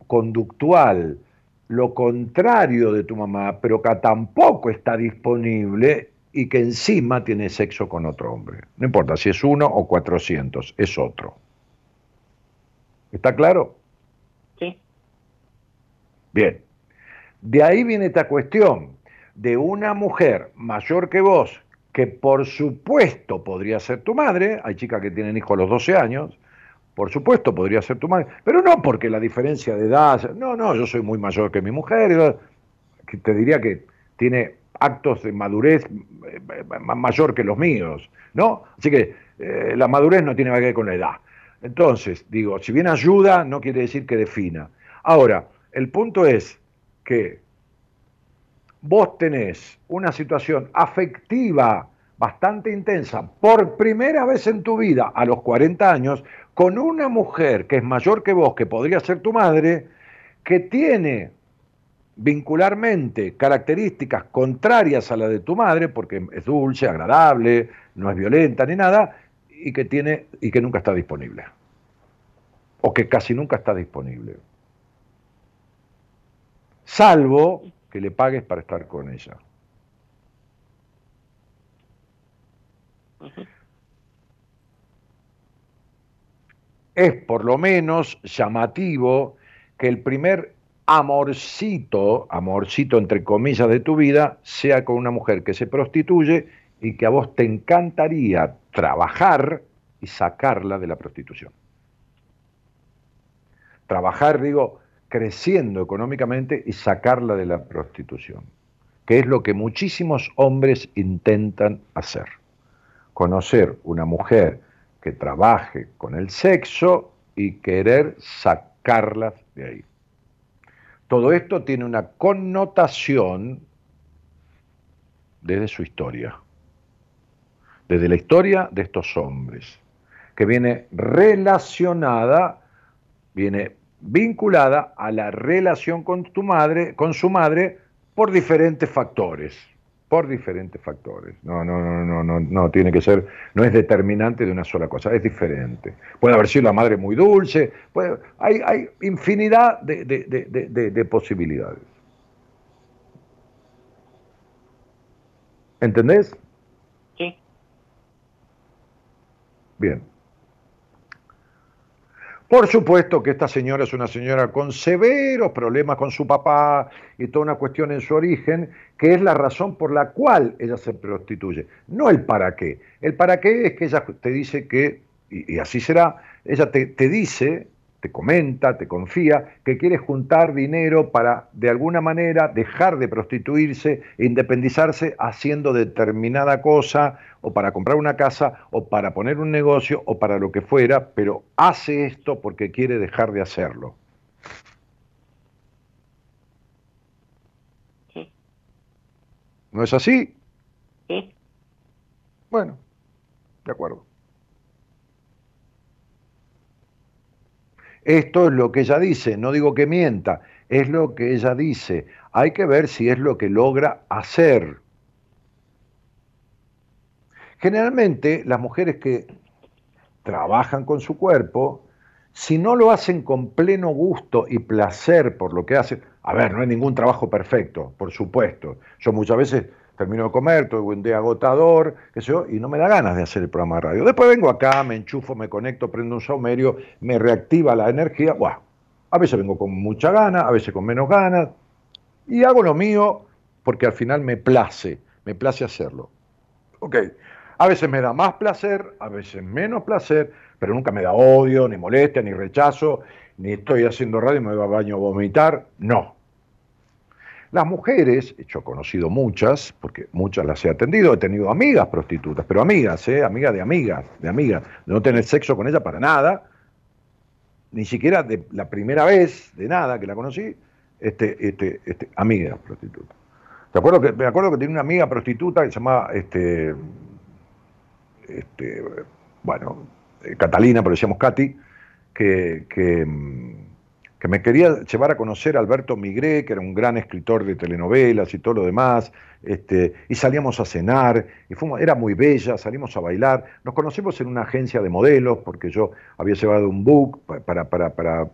conductual lo contrario de tu mamá, pero que tampoco está disponible y que encima tiene sexo con otro hombre. No importa si es uno o cuatrocientos, es otro. ¿Está claro? Sí. Bien. De ahí viene esta cuestión de una mujer mayor que vos, que por supuesto podría ser tu madre, hay chicas que tienen hijos a los 12 años, por supuesto, podría ser tu madre, pero no porque la diferencia de edad, no, no, yo soy muy mayor que mi mujer, te diría que tiene actos de madurez eh, mayor que los míos, ¿no? Así que eh, la madurez no tiene nada que ver con la edad. Entonces, digo, si bien ayuda, no quiere decir que defina. Ahora, el punto es que vos tenés una situación afectiva bastante intensa por primera vez en tu vida a los 40 años con una mujer que es mayor que vos, que podría ser tu madre, que tiene vincularmente características contrarias a la de tu madre, porque es dulce, agradable, no es violenta ni nada, y que tiene y que nunca está disponible. O que casi nunca está disponible. Salvo que le pagues para estar con ella. Es por lo menos llamativo que el primer amorcito, amorcito entre comillas de tu vida, sea con una mujer que se prostituye y que a vos te encantaría trabajar y sacarla de la prostitución. Trabajar, digo, creciendo económicamente y sacarla de la prostitución, que es lo que muchísimos hombres intentan hacer. Conocer una mujer que trabaje con el sexo y querer sacarlas de ahí. Todo esto tiene una connotación desde su historia, desde la historia de estos hombres, que viene relacionada, viene vinculada a la relación con tu madre, con su madre, por diferentes factores por diferentes factores. No, no, no, no, no, no, tiene que ser, no es determinante de una sola cosa, es diferente. Puede haber sido la madre muy dulce, puede, hay, hay infinidad de, de, de, de posibilidades. ¿Entendés? Sí. Bien. Por supuesto que esta señora es una señora con severos problemas con su papá y toda una cuestión en su origen, que es la razón por la cual ella se prostituye. No el para qué. El para qué es que ella te dice que, y, así será, ella te, te dice te comenta, te confía, que quiere juntar dinero para de alguna manera dejar de prostituirse e independizarse haciendo determinada cosa o para comprar una casa o para poner un negocio o para lo que fuera, pero hace esto porque quiere dejar de hacerlo. ¿No es así? Sí. Bueno, de acuerdo. Esto es lo que ella dice, no digo que mienta, es lo que ella dice. Hay que ver si es lo que logra hacer. Generalmente las mujeres que trabajan con su cuerpo, si no lo hacen con pleno gusto y placer por lo que hacen, a ver, no hay ningún trabajo perfecto, por supuesto. Yo muchas veces termino de comer, tuve un día agotador, qué sé yo, y no me da ganas de hacer el programa de radio. Después vengo acá, me enchufo, me conecto, prendo un saumerio, me reactiva la energía. Buah, a veces vengo con mucha gana, a veces con menos ganas, y hago lo mío porque al final me place, me place hacerlo. Ok, a veces me da más placer, a veces menos placer, pero nunca me da odio, ni molestia, ni rechazo, ni estoy haciendo radio y me va a baño a vomitar, no. Las mujeres, yo he conocido muchas, porque muchas las he atendido, he tenido amigas prostitutas, pero amigas, ¿eh? amigas de amigas, de amigas, de no tener sexo con ella para nada, ni siquiera de la primera vez, de nada que la conocí, este, este, este, amigas prostitutas. ¿Te acuerdo que, me acuerdo que tenía una amiga prostituta que se llamaba, este, este, bueno, eh, Catalina, pero decíamos Katy, que, que mm, me quería llevar a conocer a Alberto Migré, que era un gran escritor de telenovelas y todo lo demás, este, y salíamos a cenar, y era muy bella, salimos a bailar, nos conocimos en una agencia de modelos, porque yo había llevado un book para, para, para,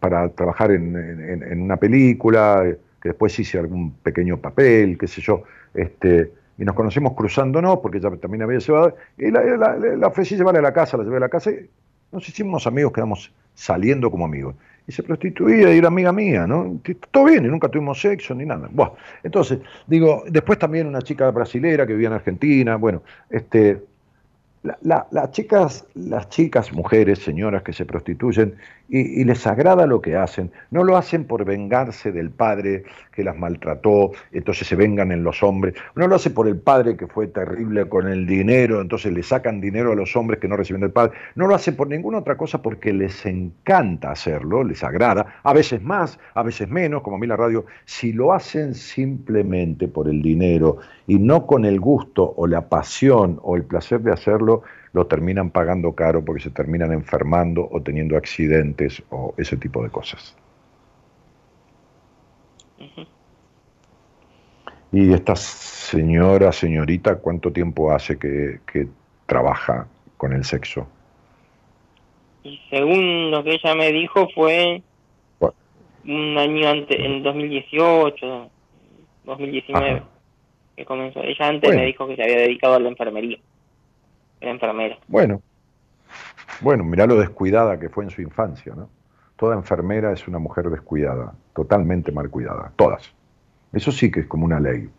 para trabajar en, en, una película, que después hice algún pequeño papel, qué sé yo, este, y nos conocimos cruzándonos, porque ella también había llevado, y la, la, la ofrecí llevarle a la casa, la llevé a la casa, y nos hicimos amigos, quedamos saliendo como amigos y se prostituía y era amiga mía, ¿no? Todo bien, y nunca tuvimos sexo ni nada. Bueno, entonces, digo, después también una chica brasilera que vivía en Argentina, bueno, este, las chicas, las chicas, mujeres, señoras que se prostituyen y, les agrada lo que hacen, no lo hacen por vengarse del padre que las maltrató, entonces se vengan en los hombres, no lo hace por el padre que fue terrible con el dinero, entonces le sacan dinero a los hombres que no reciben del padre, no lo hace por ninguna otra cosa porque les encanta hacerlo, les agrada, a veces más, a veces menos, como a mí la radio, si lo hacen simplemente por el dinero y no con el gusto o la pasión o el placer de hacerlo, lo terminan pagando caro porque se terminan enfermando o teniendo accidentes o ese tipo de cosas. Y esta señora, señorita, ¿cuánto tiempo hace que, trabaja con el sexo? Y según lo que ella me dijo fue un año antes, en 2018, 2019 que comenzó. Ella antes me dijo que se había dedicado a la enfermería. Era enfermera. Bueno, bueno, mirá lo descuidada que fue en su infancia, ¿no? Toda enfermera es una mujer descuidada, totalmente mal cuidada, todas. Eso sí que es como una ley.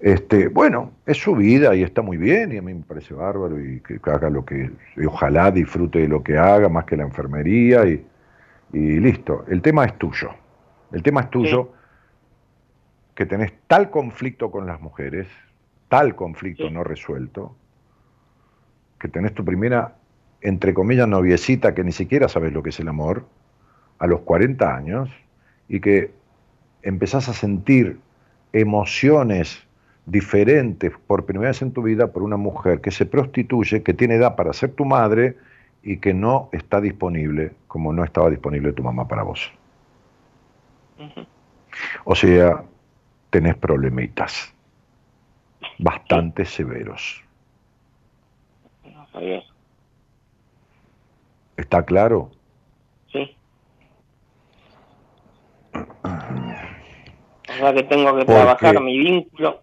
Este, bueno, es su vida y está muy bien y a mí me parece bárbaro y que haga lo que, y ojalá disfrute de lo que haga más que la enfermería y, y listo. El tema es tuyo. El tema es tuyo que tenés tal conflicto con las mujeres, tal conflicto no resuelto, que tenés tu primera, entre comillas, noviecita que ni siquiera sabes lo que es el amor, a los 40 años, y que empezás a sentir emociones diferentes por primera vez en tu vida por una mujer que se prostituye, que tiene edad para ser tu madre y que no está disponible como no estaba disponible tu mamá para vos. O sea, tenés problemitas bastante severos. ¿Está claro? Sí. O sea que tengo que trabajar mi vínculo.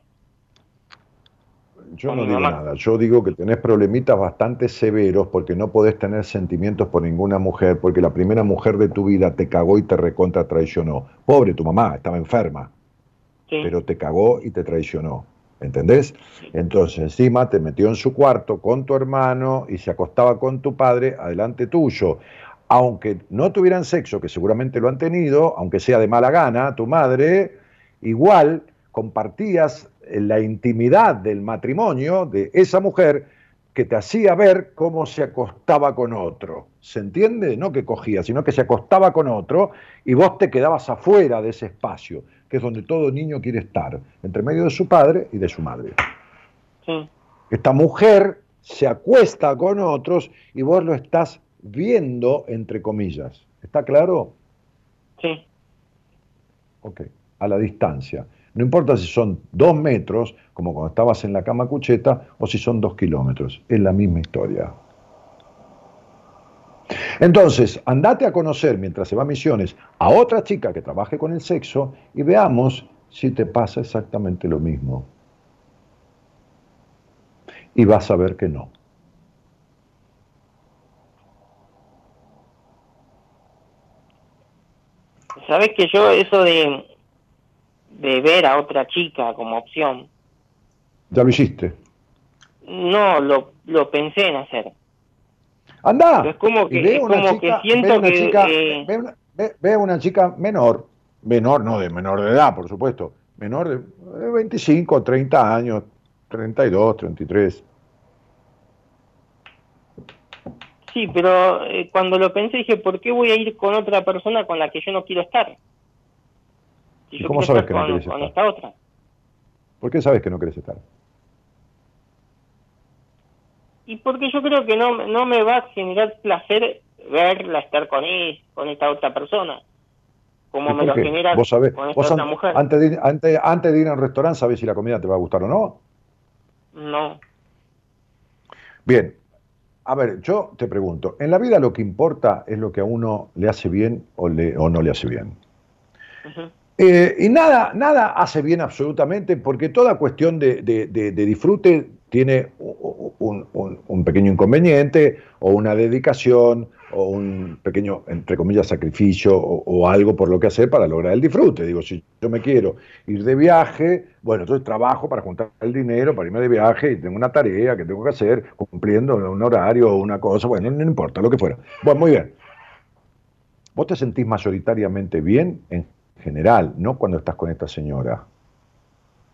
yo no digo nada. Yo digo que tenés problemitas bastante severos porque no podés tener sentimientos por ninguna mujer, porque la primera mujer de tu vida te cagó y te recontra traicionó. Pobre tu mamá, estaba enferma, pero te cagó y te traicionó. ¿Entendés? Entonces encima te metió en su cuarto con tu hermano y se acostaba con tu padre adelante tuyo. Aunque no tuvieran sexo, que seguramente lo han tenido, aunque sea de mala gana, tu madre, igual compartías la intimidad del matrimonio de esa mujer que te hacía ver cómo se acostaba con otro. ¿Se entiende? No que cogía, sino que se acostaba con otro y vos te quedabas afuera de ese espacio, que es donde todo niño quiere estar, entre medio de su padre y de su madre. Esta mujer se acuesta con otros y vos lo estás viendo, entre comillas. ¿Está claro? Sí. Ok, a la distancia. No importa si son dos metros, como cuando estabas en la cama cucheta, o si son dos kilómetros. Es la misma historia. Entonces, andate a conocer mientras se va a misiones a otra chica que trabaje con el sexo y veamos si te pasa exactamente lo mismo. Y vas a ver que no. Sabes que yo eso de de ver a otra chica como opción. ¿Ya lo hiciste? No, lo, lo pensé en hacer. Anda. es como que, como que siento ve que... Chica, Ve, una, chica menor, menor, no de menor de edad, por supuesto, menor de 25, 30 años, 32, 33. Sí, pero eh, cuando lo pensé dije, ¿por qué voy a ir con otra persona con la que yo no quiero estar? ¿Y cómo sabes que no quieres estar? otra. ¿Por qué sabes que no quieres estar? Y porque yo creo que no, no me va a generar placer verla estar con él, con esta otra persona. Como me lo genera ¿Vos sabés, con esta otra mujer. Antes de, antes, antes de ir a un restaurante, ¿sabes si la comida te va a gustar o no? No. Bien, a ver, yo te pregunto, en la vida lo que importa es lo que a uno le hace bien o, le, o no le hace bien. Eh, y nada, nada hace bien absolutamente, porque toda cuestión de, disfrute tiene un, pequeño inconveniente, o una dedicación, o un pequeño, entre comillas, sacrificio, o, algo por lo que hacer para lograr el disfrute. Digo, si yo me quiero ir de viaje, bueno, entonces trabajo para juntar el dinero, para irme de viaje, y tengo una tarea que tengo que hacer, cumpliendo un horario o una cosa, bueno, no, no importa, lo que fuera. Bueno, muy bien. ¿Vos te sentís mayoritariamente bien en general, no cuando estás con esta señora,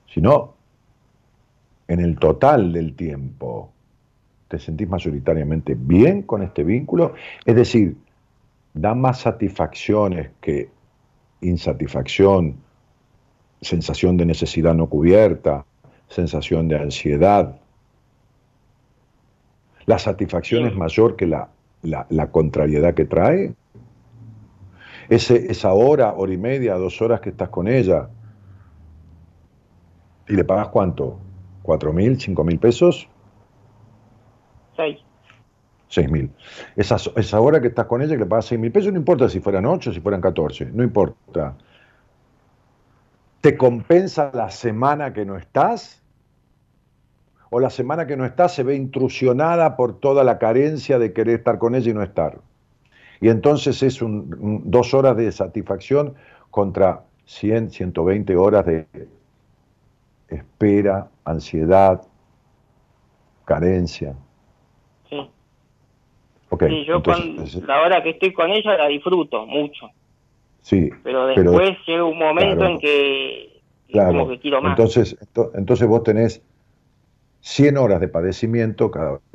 sino en el total del tiempo. ¿Te sentís mayoritariamente bien con este vínculo? Es decir, da más satisfacciones que insatisfacción, sensación de necesidad no cubierta, sensación de ansiedad. ¿La satisfacción es mayor que la, la contrariedad que trae? esa hora, hora y media, dos horas que estás con ella, y le pagas cuánto, cuatro mil, cinco mil pesos? Seis. Seis mil. Esa, esa hora que estás con ella que le pagas seis mil pesos, no importa si fueran ocho, si fueran catorce, no importa. ¿Te compensa la semana que no estás? ¿O la semana que no estás se ve intrusionada por toda la carencia de querer estar con ella y no estar? Y entonces es un, dos horas de satisfacción contra 100, 120 horas de espera, ansiedad, carencia. Sí. Okay, yo la hora que estoy con ella la disfruto mucho. Sí. Pero después llega un momento en que, como que quiero más. Entonces, entonces vos tenés 100 horas de padecimiento,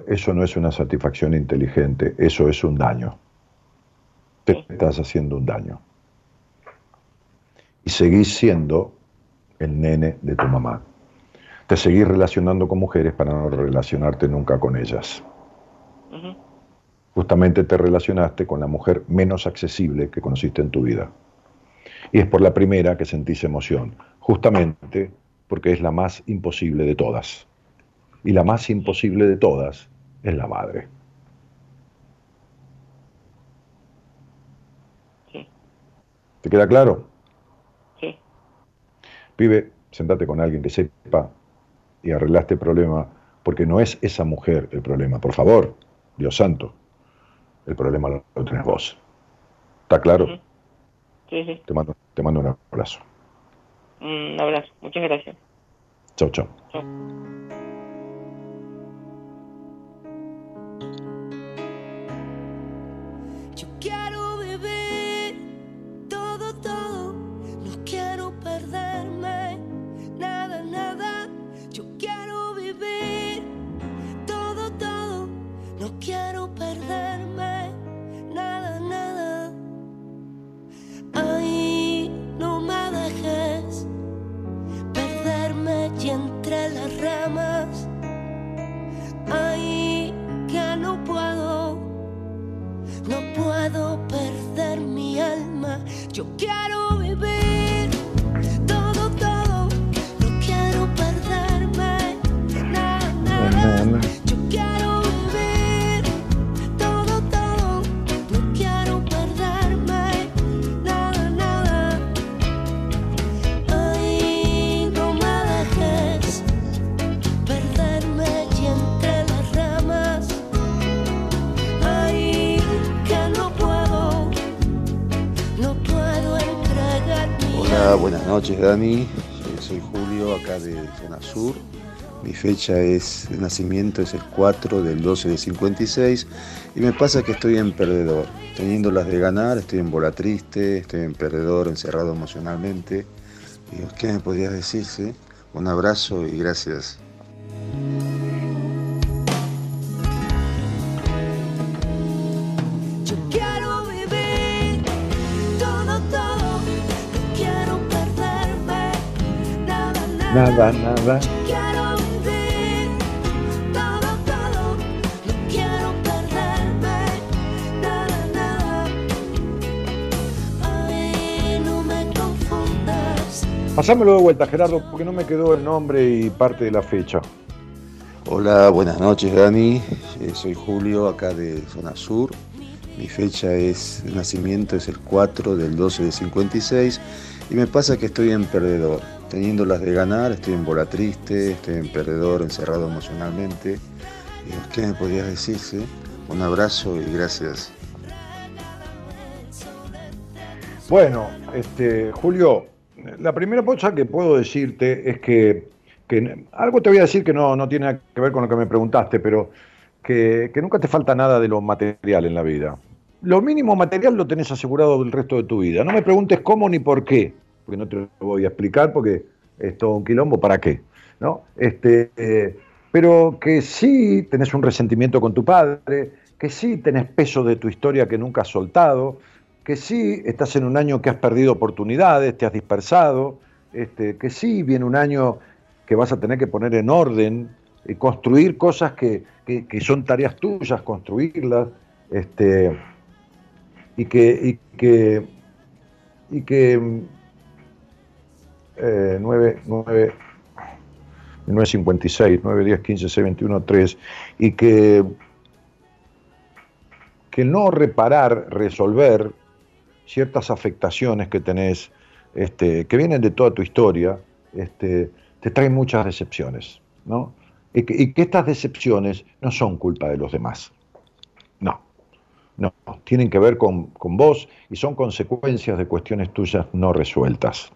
eso no es una satisfacción inteligente, eso es un daño te estás haciendo un daño. Y seguís siendo el nene de tu mamá. Te seguís relacionando con mujeres para no relacionarte nunca con ellas. Justamente te relacionaste con la mujer menos accesible que conociste en tu vida. Y es por la primera que sentís emoción, justamente porque es la más imposible de todas. Y la más imposible de todas es la madre. ¿Te queda claro? Sí. Pibe, sentate con alguien que sepa y arreglaste el problema porque no es esa mujer el problema. Por favor, Dios santo, el problema lo, tenés vos. ¿Está claro? Sí, sí. Te mando, te mando un abrazo. Un abrazo. Muchas gracias. Chau. Chau. Noches Dani, soy Julio, acá de Zona Sur. Mi fecha es de nacimiento es el 4 del 12 de 56 y me pasa que estoy en perdedor. Teniendo las de ganar, estoy en bola triste, estoy en perdedor, encerrado emocionalmente. Digo, ¿qué me podrías decir? sí? Un abrazo y gracias. Me confundas. Pasámelo de vuelta, Gerardo, porque no me quedó el nombre y parte de la fecha. Hola, buenas noches Dani, Eh, soy Julio, acá de Zona Sur. Mi fecha es de nacimiento es el 4 del 12 de 56 y me pasa que estoy en perdedor. Teniendo las de ganar, estoy en bola triste, estoy en perdedor, encerrado emocionalmente. ¿Qué me podrías decir? sí? Un abrazo y gracias. Bueno, este, Julio, la primera cosa que puedo decirte es que, que algo te voy a decir que no, no tiene que ver con lo que me preguntaste, pero que, que nunca te falta nada de lo material en la vida. Lo mínimo material lo tenés asegurado el resto de tu vida. No me preguntes cómo ni por qué, porque no te lo voy a explicar porque es todo un quilombo, ¿para qué? ¿No? Este, eh, pero que sí tenés un resentimiento con tu padre, que sí tenés peso de tu historia que nunca has soltado, que sí estás en un año que has perdido oportunidades, te has dispersado, este, que sí viene un año que vas a tener que poner en orden y construir cosas que, que- que son tareas tuyas, construirlas, este, y que, y que, y que mm, eh, 9, 9, 956, 9, 10, 15, 6, 21, 3, y que, que no reparar, resolver ciertas afectaciones que tenés, este, que vienen de toda tu historia, este, te traen muchas decepciones, ¿no? Y que, y que estas decepciones no son culpa de los demás. No, tienen que ver con, con vos y son consecuencias de cuestiones tuyas no resueltas.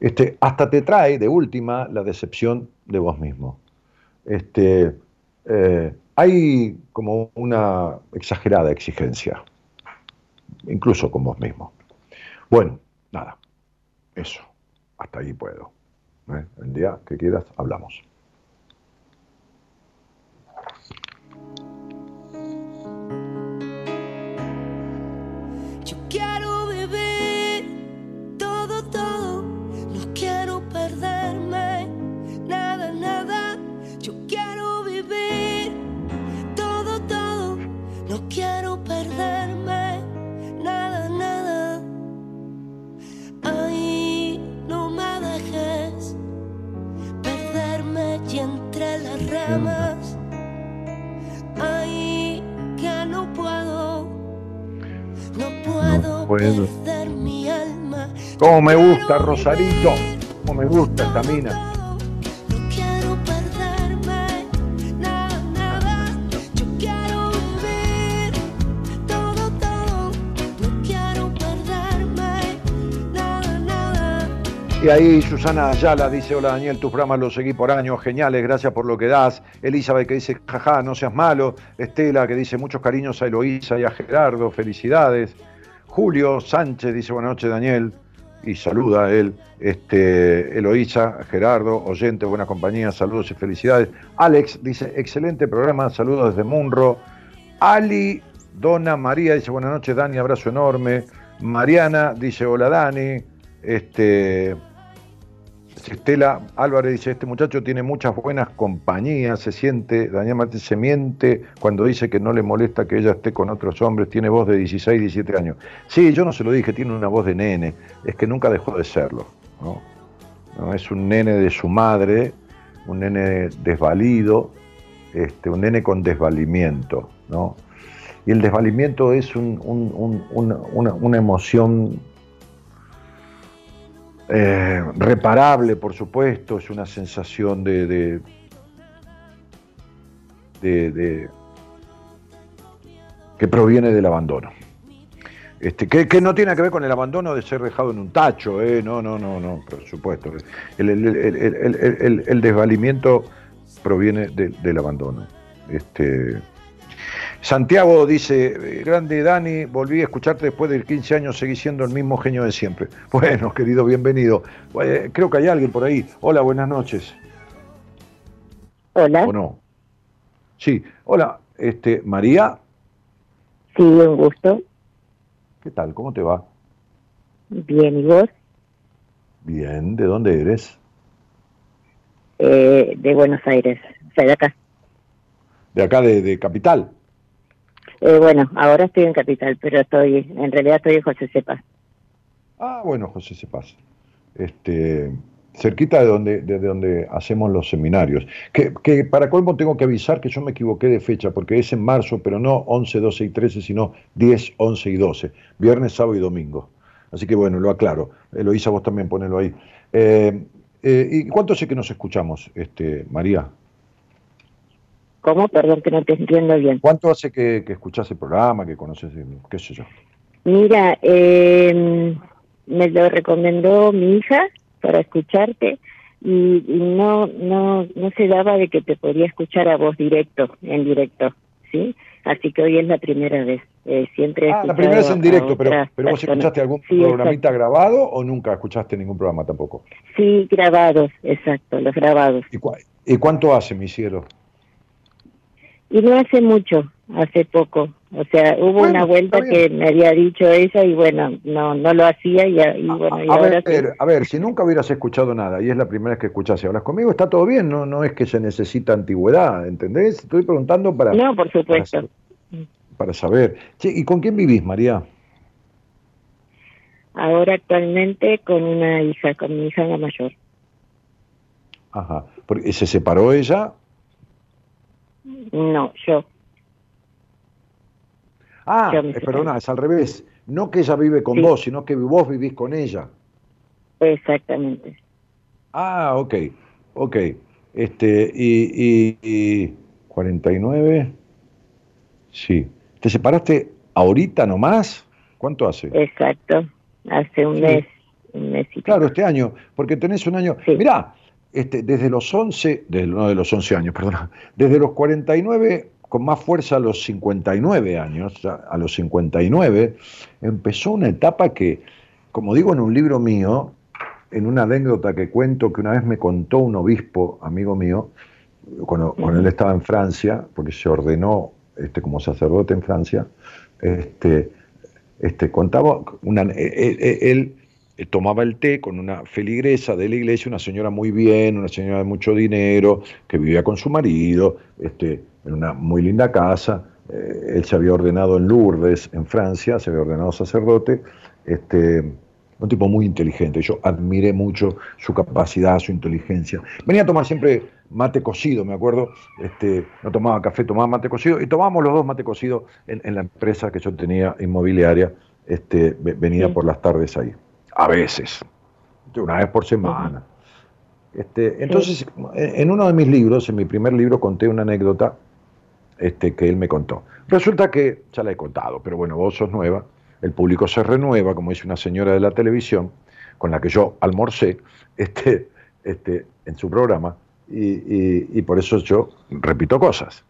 Este, hasta te trae, de última, la decepción de vos mismo. Este, eh, hay como una exagerada exigencia, incluso con vos mismo. Bueno, nada, eso, hasta ahí puedo. ¿eh? El día que quieras, hablamos. Yo quiero bueno. Como me gusta, Rosarito. Como me gusta esta mina. Y ahí Susana Ayala dice, hola Daniel, tus programas los seguí por años, geniales, gracias por lo que das. Elizabeth que dice, jaja, no seas malo. Estela que dice, muchos cariños a Eloísa y a Gerardo, felicidades. Julio Sánchez dice, buenas noches Daniel, y saluda a él. Este, Eloísa, Gerardo, oyente, buena compañía, saludos y felicidades. Alex dice, excelente programa, saludos desde Munro. Ali Dona María dice, buenas noches Dani, abrazo enorme. Mariana dice, hola Dani. Este, Estela Álvarez dice, este muchacho tiene muchas buenas compañías, se siente, Daniel Martín se miente cuando dice que no le molesta que ella esté con otros hombres, tiene voz de 16, 17 años. Sí, yo no se lo dije, tiene una voz de nene, es que nunca dejó de serlo. ¿no? Es un nene de su madre, un nene desvalido, este, un nene con desvalimiento. ¿no? Y el desvalimiento es un, un, un, una, una emoción eh, reparable, por supuesto, es una sensación de, de, de, que proviene del abandono. Este, que, no tiene que ver con el abandono de ser dejado en un tacho, ¿eh? no, no, no, no, por supuesto. El, desvalimiento proviene de, del abandono. Este, Santiago dice, grande Dani, volví a escucharte después de 15 años, seguí siendo el mismo genio de siempre. Bueno, querido, bienvenido. Eh, creo que hay alguien por ahí. Hola, buenas noches. Hola. ¿O no? Sí, hola, este, María. Sí, un gusto. ¿Qué tal? ¿Cómo te va? Bien, ¿y vos? Bien, ¿de dónde eres? Eh, de Buenos Aires, o sea, de acá. ¿De acá, de, de Capital? Eh, bueno, ahora estoy en Capital, pero estoy, en realidad estoy en José Cepaz. Ah, bueno, José Cepaz. Este, cerquita de donde, de donde hacemos los seminarios. Que, que para colmo tengo que avisar que yo me equivoqué de fecha, porque es en marzo, pero no 11, 12 y 13, sino 10, 11 y 12. Viernes, sábado y domingo. Así que bueno, lo aclaro. Eloísa, vos también ponelo ahí. Eh, eh, ¿Y cuánto sé que nos escuchamos, este, María? ¿Cómo? Perdón que no te entiendo bien. ¿Cuánto hace que, que escuchás el programa, que conoces, qué sé yo? Mira, eh, me lo recomendó mi hija para escucharte y, y, no no no se daba de que te podía escuchar a vos directo, en directo, ¿sí? Así que hoy es la primera vez. Eh, siempre ah, la primera vez en directo, pero, pero vos escuchaste algún sí, programita exacto. grabado o nunca escuchaste ningún programa tampoco? Sí, grabados, exacto, los grabados. ¿Y, cu ¿y cuánto hace, mi cielo? Y no hace mucho, hace poco. O sea, hubo bueno, una vuelta que me había dicho ella y bueno, no no lo hacía y, y bueno, y a, ahora ver, sí. a ver, si nunca hubieras escuchado nada y es la primera vez que escuchas y hablas conmigo, está todo bien, no no es que se necesita antigüedad, ¿entendés? Estoy preguntando para No, por supuesto. Para, para saber. ¿y con quién vivís, María? Ahora actualmente con una hija, con mi hija la mayor. Ajá. ¿Se separó ella? No, yo. Ah, eh, perdona, es al revés. No que ella vive con sí. vos, sino que vos vivís con ella. Exactamente. Ah, ok, ok. Este, y, y, y 49, sí. ¿Te separaste ahorita nomás? ¿Cuánto hace? Exacto, hace un sí. mes, un mes y Claro, este año, porque tenés un año... Sí. Mirá, este, desde los 11, de, no de los 11 años, perdón, desde los 49 con más fuerza a los 59 años, a los 59, empezó una etapa que, como digo en un libro mío, en una anécdota que cuento que una vez me contó un obispo, amigo mío, cuando, cuando él estaba en Francia, porque se ordenó este, como sacerdote en Francia, este, este, contaba, una, él, él, él tomaba el té con una feligresa de la iglesia, una señora muy bien, una señora de mucho dinero, que vivía con su marido, este, en una muy linda casa. Eh, él se había ordenado en Lourdes, en Francia, se había ordenado sacerdote. Este, un tipo muy inteligente. Yo admiré mucho su capacidad, su inteligencia. Venía a tomar siempre mate cocido, me acuerdo. Este, no tomaba café, tomaba mate cocido. Y tomábamos los dos mate cocido en, en la empresa que yo tenía inmobiliaria. Este, venía sí. por las tardes ahí. A veces. Una vez por semana. Este, entonces, sí. en uno de mis libros, en mi primer libro, conté una anécdota este, que él me contó. Resulta que, ya la he contado, pero bueno, vos sos nueva, el público se renueva, como dice una señora de la televisión. con la que yo almorcé este, este, en su programa, y, por eso yo repito cosas.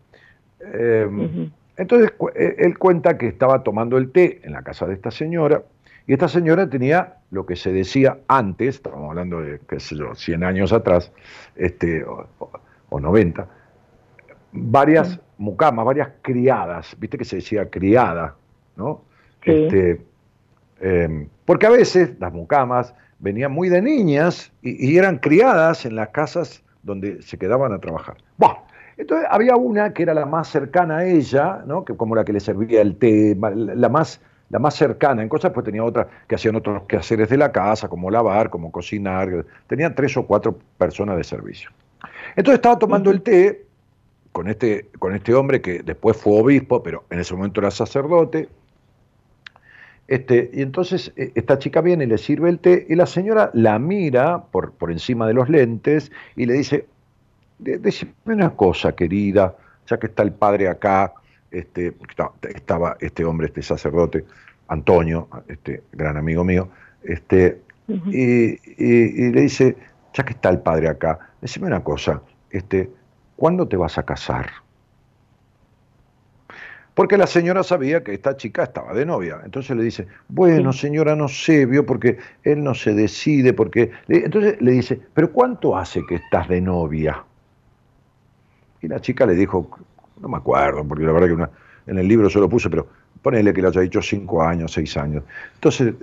Em, entonces eh, él cuenta que estaba tomando el té en la casa de esta señora, y esta señora tenía lo que se decía antes, estamos hablando de, qué sé yo, 100 años atrás, este, o, o 90, varias mucamas, varias criadas, viste que se decía criada, ¿no? Este, em, porque a veces las mucamas venían muy de niñas y, eran criadas en las casas donde se quedaban a trabajar. Bueno, entonces había una que era la más cercana a ella, ¿no? que como la que le servía el té, la más, la más cercana en cosas, pues tenía otras que hacían otros quehaceres de la casa, como lavar, como cocinar, tenían tres o cuatro personas de servicio. Entonces estaba tomando el té con este, con este hombre que después fue obispo, pero en ese momento era sacerdote. Este, y entonces eh, esta chica viene y le sirve el té y la señora la mira por, por encima de los lentes y le dice, decime una cosa, querida, ya que está el padre acá, este, estaba este hombre, este sacerdote, Antonio, este gran amigo mío, este, y, y, le dice, ya que está el padre acá, decime una cosa, este, ¿cuándo te vas a casar? Porque la señora sabía que esta chica estaba de novia. Entonces le dice, bueno, señora, no sé, vio, porque él no se decide, porque... Entonces le dice, pero ¿cuánto hace que estás de novia? Y la chica le dijo, no me acuerdo, porque la verdad que en el libro se lo puse, pero ponele que le haya dicho cinco años, seis años. Entonces,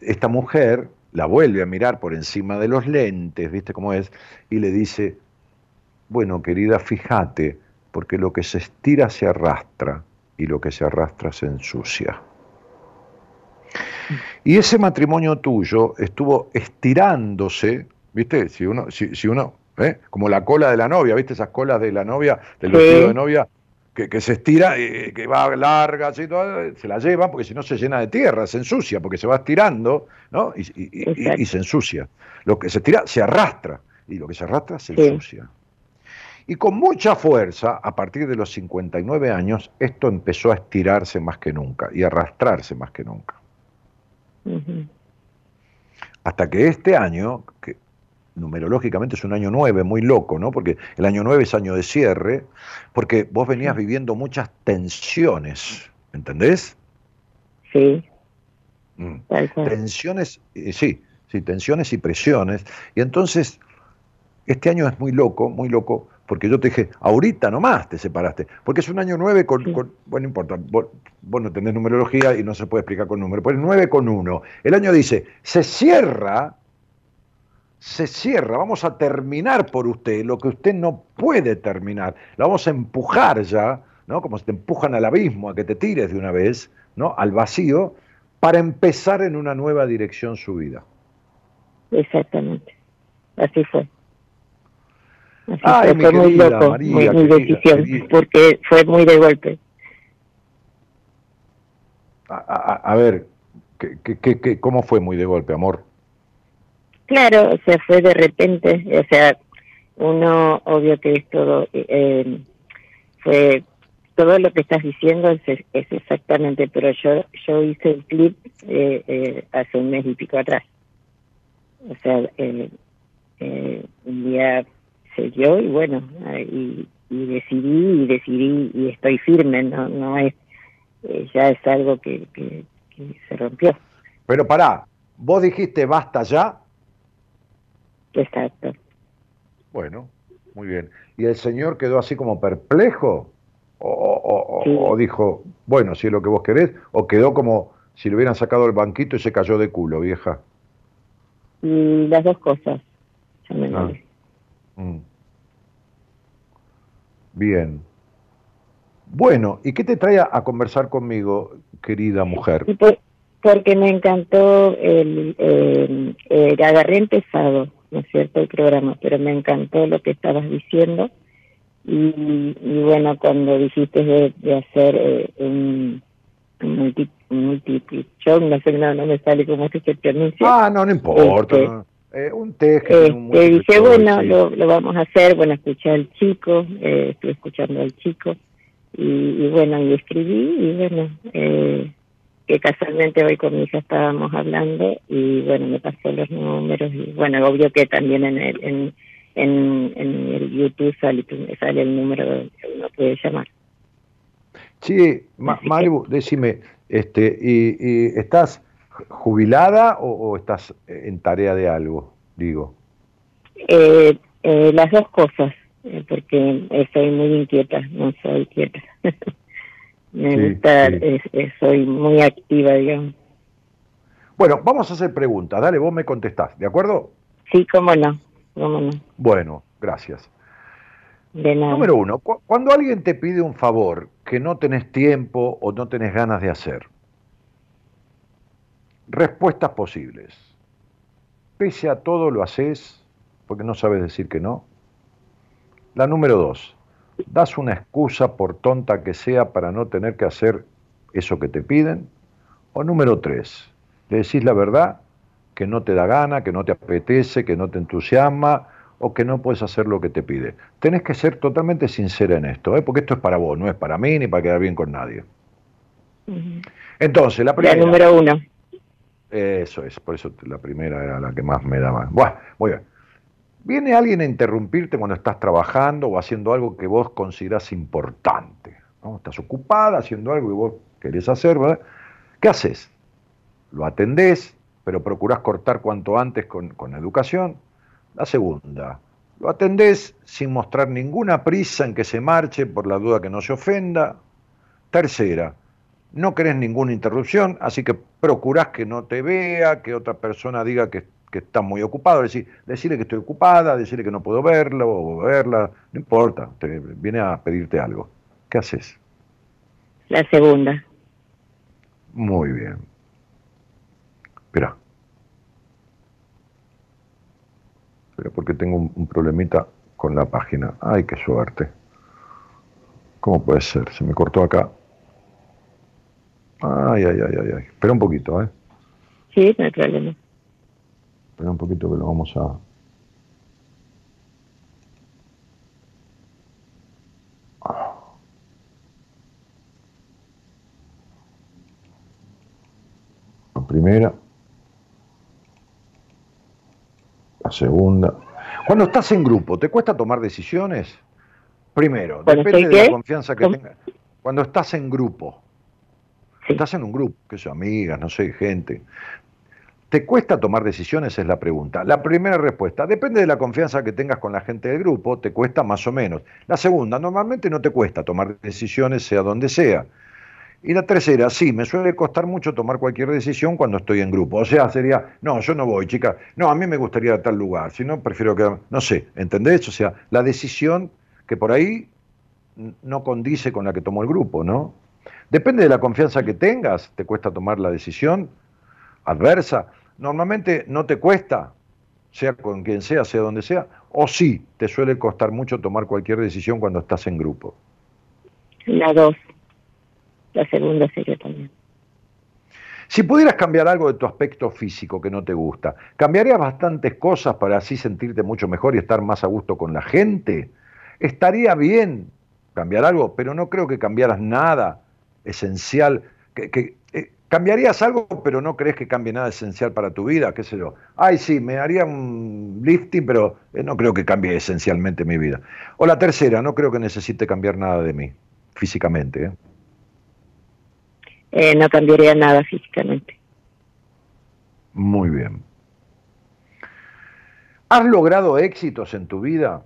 esta mujer la vuelve a mirar por encima de los lentes, ¿viste cómo es? Y le dice, bueno, querida, fíjate, porque lo que se estira se arrastra y lo que se arrastra se ensucia. Y ese matrimonio tuyo estuvo estirándose, ¿viste? Si uno, si, uno ¿eh? como la cola de la novia, ¿viste? Esas colas de la novia, del vestido de novia, que, se estira, y que va larga, así, todo, se la lleva, porque si no se llena de tierra, se ensucia, porque se va estirando, ¿no? Y, se ensucia. Lo que se estira se arrastra, y lo que se arrastra se ensucia. Y con mucha fuerza, a partir de los 59 años, esto empezó a estirarse más que nunca y a arrastrarse más que nunca. Hasta que este año, que numerológicamente es un año 9, muy loco, ¿no? Porque el año 9 es año de cierre, porque vos venías viviendo muchas tensiones, ¿entendés? Sí. Mm. Tensiones, eh, sí, sí, tensiones y presiones. Y entonces, este año es muy loco, muy loco, porque yo te dije, ahorita nomás te separaste, porque es un año 9 con, bueno, no importa, vos, no tenés numerología y no se puede explicar con número, pues 9 con 1. El año dice, se cierra, se cierra, vamos a terminar por usted lo que usted no puede terminar, la vamos a empujar ya, ¿no? Como si te empujan al abismo, a que te tires de una vez, ¿no? Al vacío, para empezar en una nueva dirección su vida. Exactamente, así fue fue muy loco, muy, decisión, porque fue muy de golpe. A, ver, ¿qué, cómo fue muy de golpe, amor? Claro, o sea, fue de repente, o sea, uno, obvio que es todo, eh, fue todo lo que estás diciendo es, exactamente, pero yo yo hice el clip eh, eh, hace un mes y pico atrás. O sea, eh, un día se dio y bueno, y, decidí y decidí y estoy firme, no, no es, eh, ya es algo que, que, se rompió. Pero pará, vos dijiste basta ya. Exacto. Bueno, muy bien. ¿Y el señor quedó así como perplejo? O, o, dijo, bueno, si es lo que vos querés, o quedó como si le hubieran sacado el banquito y se cayó de culo, vieja. Y las dos cosas. Ah. Mm. Bien. Bueno, ¿y qué te trae a conversar conmigo, querida mujer? porque me encantó el, el, agarré empezado, ¿no es cierto?, el programa, pero me encantó lo que estabas diciendo. Y, bueno, cuando dijiste de, hacer eh, un, un multi, no sé, no, no me sale cómo es que se pronuncia. Ah, no, no importa. Este, eh, un té este, dije, bueno, lo, lo, vamos a hacer, bueno, escuché al chico, eh, estoy escuchando al chico, y, bueno, y escribí, y bueno, eh, que casualmente hoy con mi hija estábamos hablando y bueno, me pasó los números y bueno, obvio que también en el, en, en, en el YouTube sale, sale el número que uno puede llamar. Sí, Ma Maru, decime, este, y, y, ¿estás jubilada o, o, estás en tarea de algo, digo? Eh, eh, las dos cosas, eh, porque estoy muy inquieta, no soy quieta. Me Sí, gusta, sí. es- es- soy muy activa, digamos. Bueno, vamos a hacer preguntas. Dale, vos me contestás, ¿de acuerdo? Sí, cómo no, cómo no, Bueno, gracias. de nada. Número uno, cu- cuando alguien te pide un favor que no tenés tiempo o no tenés ganas de hacer, respuestas posibles. Pese a todo lo haces porque no sabes decir que no. La número dos, das una excusa por tonta que sea para no tener que hacer eso que te piden. O número tres, le decís la verdad que no te da gana, que no te apetece, que no te entusiasma o que no puedes hacer lo que te pide. Tenés que ser totalmente sincera en esto, ¿eh? porque esto es para vos, no es para mí ni para quedar bien con nadie. Entonces, la La primera... número uno. Eso es, por eso la primera era la que más me daba. Bueno, muy bien. Viene alguien a interrumpirte cuando estás trabajando o haciendo algo que vos considerás importante. ¿no? Estás ocupada haciendo algo que vos querés hacer, ¿verdad? ¿Qué haces? Lo atendés, pero procurás cortar cuanto antes con, con educación. La segunda, lo atendés sin mostrar ninguna prisa en que se marche por la duda que no se ofenda. Tercera, no querés ninguna interrupción, así que procurás que no te vea, que otra persona diga que, que está muy ocupado, decir, decirle que estoy ocupada, decirle que no puedo verlo o verla, no importa, te viene a pedirte algo. ¿Qué haces? La segunda. Muy bien. Espera. Espera, porque tengo un, un problemita con la página. Ay, qué suerte. ¿Cómo puede ser? Se me cortó acá. Ay, ay, ay, ay, ay. Espera un poquito, ¿eh? Sí, no hay problema. Espera un poquito que lo vamos a... La primera. La segunda. Cuando estás en grupo, ¿te cuesta tomar decisiones? Primero, ¿Cuando depende de la confianza que tengas. Cuando estás en grupo, estás en un grupo, que sé, amigas, no sé, gente. ¿Te cuesta tomar decisiones? Es la pregunta. La primera respuesta, depende de la confianza que tengas con la gente del grupo, te cuesta más o menos. La segunda, normalmente no te cuesta tomar decisiones sea donde sea. Y la tercera, sí, me suele costar mucho tomar cualquier decisión cuando estoy en grupo. O sea, sería, no, yo no voy, chica. No, a mí me gustaría tal lugar. Si no, prefiero quedar, no sé, ¿entendés? O sea, la decisión que por ahí no condice con la que tomó el grupo, ¿no? Depende de la confianza que tengas, te cuesta tomar la decisión adversa. Normalmente no te cuesta, sea con quien sea, sea donde sea, o sí, te suele costar mucho tomar cualquier decisión cuando estás en grupo. La dos. La segunda sería también. Si pudieras cambiar algo de tu aspecto físico que no te gusta, ¿cambiarías bastantes cosas para así sentirte mucho mejor y estar más a gusto con la gente? Estaría bien cambiar algo, pero no creo que cambiaras nada esencial. Que, que, cambiarías algo, pero no crees que cambie nada esencial para tu vida, qué sé yo. Ay, sí, me haría un lifting, pero eh, no creo que cambie esencialmente mi vida. O la tercera, no creo que necesite cambiar nada de mí, físicamente. ¿eh? Eh, no cambiaría nada físicamente. Muy bien. ¿Has logrado éxitos en tu vida?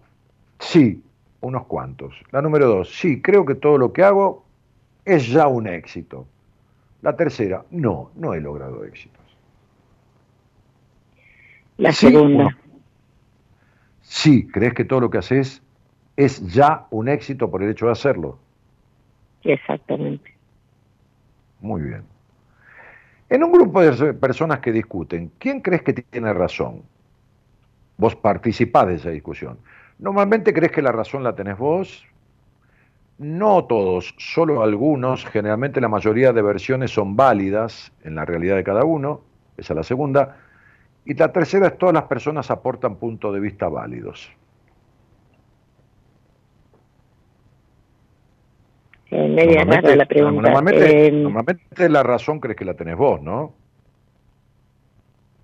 Sí, unos cuantos. La número dos, sí, creo que todo lo que hago es ya un éxito. La tercera, no, no he logrado éxitos. La segunda. uno. Sí, crees que todo lo que haces es ya un éxito por el hecho de hacerlo. Exactamente. Muy bien. En un grupo de personas que discuten, ¿quién crees que tiene razón? Vos participás de esa discusión. Normalmente crees que la razón la tenés vos. No todos, solo algunos. Generalmente la mayoría de versiones son válidas en la realidad de cada uno. Esa es la segunda. Y la tercera es todas las personas aportan puntos de vista válidos. Eh, media rara la pregunta. Normalmente, eh, normalmente la razón crees que la tenés vos, ¿no?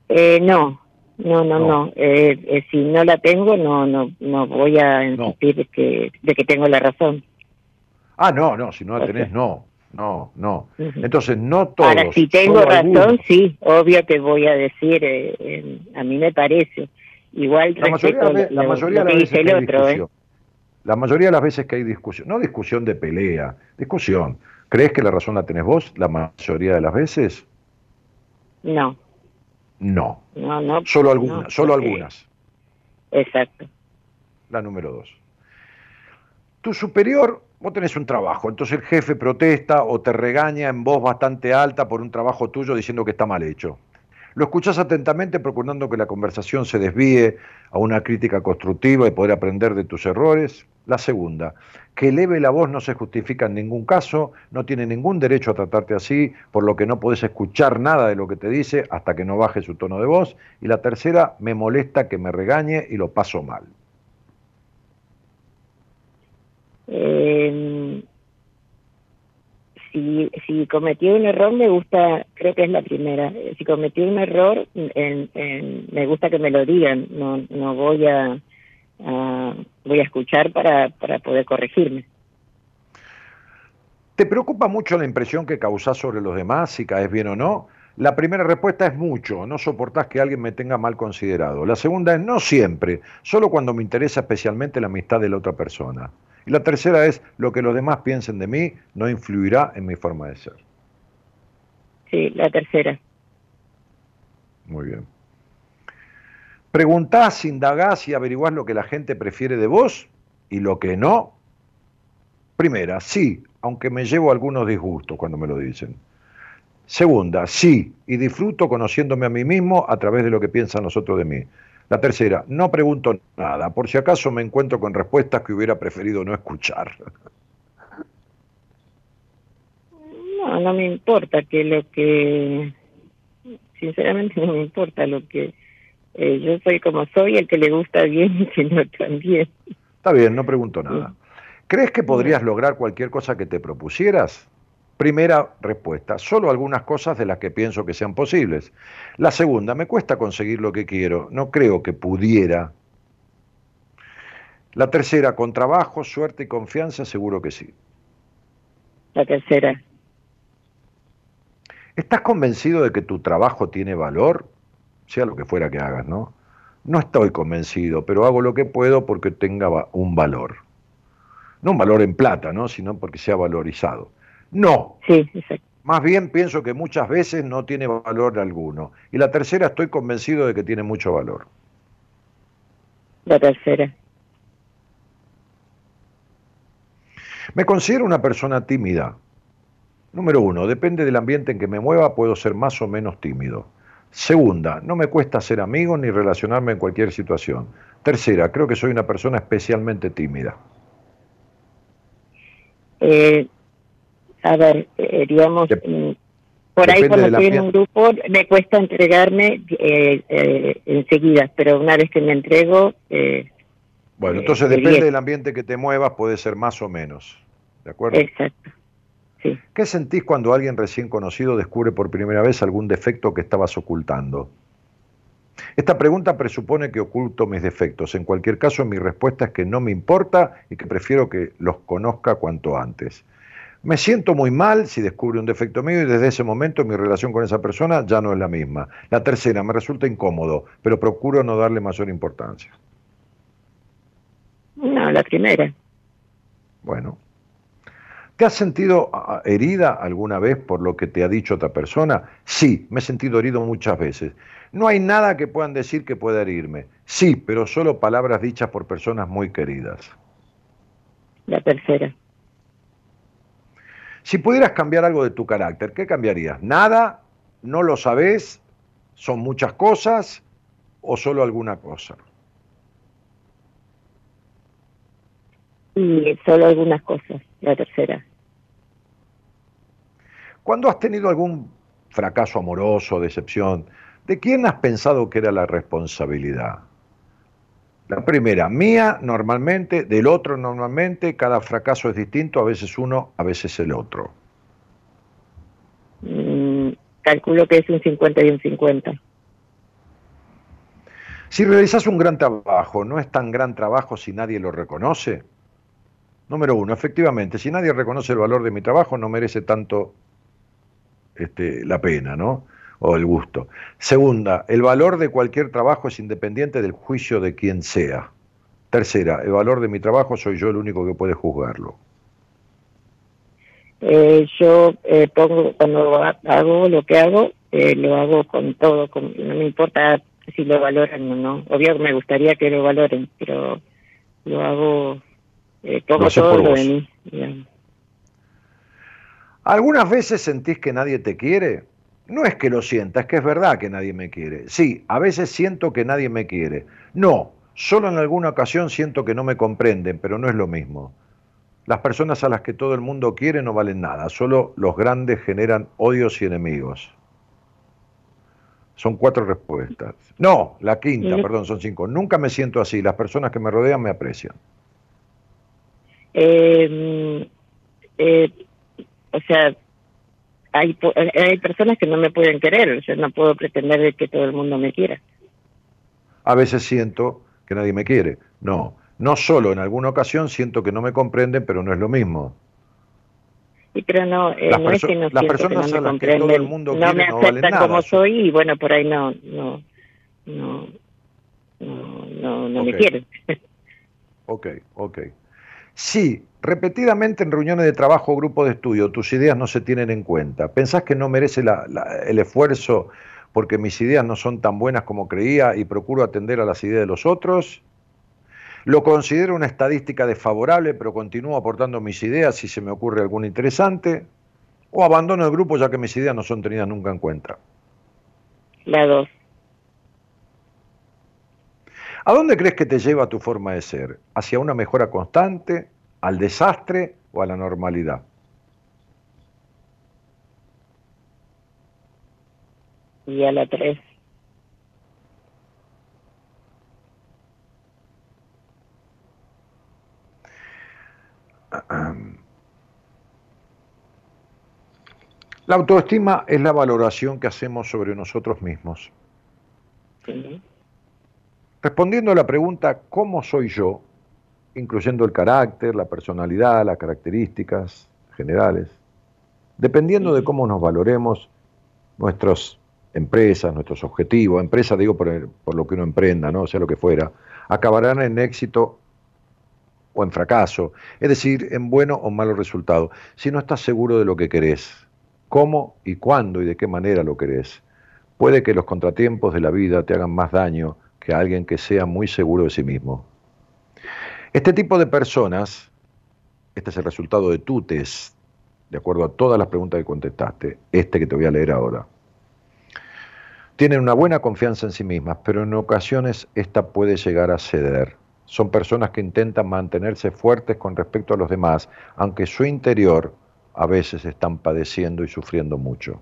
Eh, no, no, no, no. Eh, eh, si no la tengo, no, no, no voy a insistir De, que, de que tengo la razón. Ah, no, no, si no la tenés, no. No, no. Entonces, no todos. Ahora, si tengo razón, sí, obvio que voy a decir, a mí me parece. Igual la mayoría, la, mayoría de las veces que hay discusión. La mayoría de las veces que hay discusión, no discusión de pelea, discusión. ¿Crees que la razón la tenés vos la mayoría de las veces? No. No. No, no. Solo algunas, solo algunas. Exacto. La número dos. Tu superior, vos tenés un trabajo, entonces el jefe protesta o te regaña en voz bastante alta por un trabajo tuyo diciendo que está mal hecho. Lo escuchás atentamente procurando que la conversación se desvíe a una crítica constructiva y poder aprender de tus errores. La segunda, que eleve la voz no se justifica en ningún caso, no tiene ningún derecho a tratarte así, por lo que no puedes escuchar nada de lo que te dice hasta que no baje su tono de voz. Y la tercera, me molesta que me regañe y lo paso mal. Eh, si, si cometí un error, me gusta, creo que es la primera. Si cometí un error, me gusta que me lo digan. No, voy a, voy a escuchar para, para poder corregirme. ¿Te preocupa mucho la impresión que causás sobre los demás, si caes bien o no? La primera respuesta es mucho, no soportás que alguien me tenga mal considerado. La segunda es no siempre, solo cuando me interesa especialmente la amistad de la otra persona. Y la tercera es, lo que los demás piensen de mí no influirá en mi forma de ser. Sí, la tercera. Muy bien. Preguntás, indagás y averiguás lo que la gente prefiere de vos y lo que no. Primera, sí, aunque me llevo algunos disgustos cuando me lo dicen. Segunda, sí, y disfruto conociéndome a mí mismo a través de lo que piensan los otros de mí. La tercera, no pregunto nada, por si acaso me encuentro con respuestas que hubiera preferido no escuchar. No, no me importa que lo que, sinceramente no me importa lo que, eh, yo soy como soy, el que le gusta bien y que no también. Está bien, no pregunto nada. ¿Crees que podrías lograr cualquier cosa que te propusieras? Primera respuesta, solo algunas cosas de las que pienso que sean posibles. La segunda, me cuesta conseguir lo que quiero, no creo que pudiera. La tercera, con trabajo, suerte y confianza, seguro que sí. La tercera. ¿Estás convencido de que tu trabajo tiene valor? Sea lo que fuera que hagas, ¿no? No estoy convencido, pero hago lo que puedo porque tenga un valor. No un valor en plata, ¿no? Sino porque sea valorizado. No. Sí, exacto. Más bien pienso que muchas veces no tiene valor alguno. Y la tercera estoy convencido de que tiene mucho valor. La tercera. Me considero una persona tímida. Número uno, depende del ambiente en que me mueva, puedo ser más o menos tímido. Segunda, no me cuesta ser amigo ni relacionarme en cualquier situación. Tercera, creo que soy una persona especialmente tímida. Eh, a ver, eh, digamos, mm, por ahí cuando estoy en un grupo me cuesta entregarme eh, eh, enseguida, pero una vez que me entrego... bueno, entonces depende del ambiente que te muevas, puede ser más o menos, ¿de acuerdo? Exacto. Sí. ¿Qué sentís cuando alguien recién conocido descubre por primera vez algún defecto que estabas ocultando? Esta pregunta presupone que oculto mis defectos. En cualquier caso, mi respuesta es que no me importa y que prefiero que los conozca cuanto antes. Me siento muy mal si descubre un defecto mío y desde ese momento mi relación con esa persona ya no es la misma. La tercera, me resulta incómodo, pero procuro no darle mayor importancia. No, la primera. Bueno. ¿Te has sentido herida alguna vez por lo que te ha dicho otra persona? Sí, me he sentido herido muchas veces. No hay nada que puedan decir que pueda herirme. Sí, pero solo palabras dichas por personas muy queridas. La tercera. Si pudieras cambiar algo de tu carácter, ¿qué cambiarías? ¿Nada? ¿No lo sabes? ¿Son muchas cosas? ¿O solo alguna cosa? Y solo algunas cosas, la tercera. Cuando has tenido algún fracaso amoroso, decepción, ¿de quién has pensado que era la responsabilidad? La primera, mía normalmente, del otro normalmente, cada fracaso es distinto, a veces uno, a veces el otro. Mm, calculo que es un 50 y un 50. Si realizas un gran trabajo, ¿no es tan gran trabajo si nadie lo reconoce? Número uno, efectivamente, si nadie reconoce el valor de mi trabajo, no merece tanto este, la pena, ¿no? O el gusto. Segunda, el valor de cualquier trabajo es independiente del juicio de quien sea. Tercera, el valor de mi trabajo soy yo el único que puede juzgarlo. Eh, yo eh, pongo, cuando hago lo que hago, eh, lo hago con todo, no me importa si lo valoran o no. Obvio me gustaría que lo valoren, pero lo hago, pongo todo lo de mí. ¿Algunas veces sentís que nadie te quiere? No es que lo sienta, es que es verdad que nadie me quiere. Sí, a veces siento que nadie me quiere. No, solo en alguna ocasión siento que no me comprenden, pero no es lo mismo. Las personas a las que todo el mundo quiere no valen nada, solo los grandes generan odios y enemigos. Son cuatro respuestas. No, la quinta, perdón, son cinco. Nunca me siento así, las personas que me rodean me aprecian. Eh, eh, o sea, hay, hay personas que no me pueden querer, yo no puedo pretender que todo el mundo me quiera. A veces siento que nadie me quiere. No, no solo en alguna ocasión siento que no me comprenden, pero no es lo mismo. Sí, pero no, eh, no es que no las personas que no me todo el mundo no me aceptan como soy y bueno, por ahí no, no, no, no, no, me quieren. ok, ok. Sí, repetidamente en reuniones de trabajo o grupo de estudio tus ideas no se tienen en cuenta. ¿Pensás que no merece el esfuerzo porque mis ideas no son tan buenas como creía y procuro atender a las ideas de los otros? Lo considero una estadística desfavorable, pero continúo aportando mis ideas si se me ocurre alguna interesante. O abandono el grupo ya que mis ideas no son tenidas nunca en cuenta. La dos. ¿A dónde crees que te lleva tu forma de ser? ¿Hacia una mejora constante? Al desastre o a la normalidad. Y a la tres. La autoestima es la valoración que hacemos sobre nosotros mismos. Respondiendo a la pregunta ¿cómo soy yo? Incluyendo el carácter, la personalidad, las características generales. Dependiendo de cómo nos valoremos, nuestras empresas, nuestros objetivos, empresa digo por, por, lo que uno emprenda, ¿no? sea lo que fuera, acabarán en éxito o en fracaso, es decir, en bueno o malo resultado, si no estás seguro de lo que querés, cómo y cuándo y de qué manera lo querés. Puede que los contratiempos de la vida te hagan más daño que a alguien que sea muy seguro de sí mismo. Este tipo de personas, este es el resultado de tu test, de acuerdo a todas las preguntas que contestaste, este que te voy a leer ahora. Tienen una buena confianza en sí mismas, pero en ocasiones esta puede llegar a ceder. Son personas que intentan mantenerse fuertes con respecto a los demás, aunque su interior a veces están padeciendo y sufriendo mucho.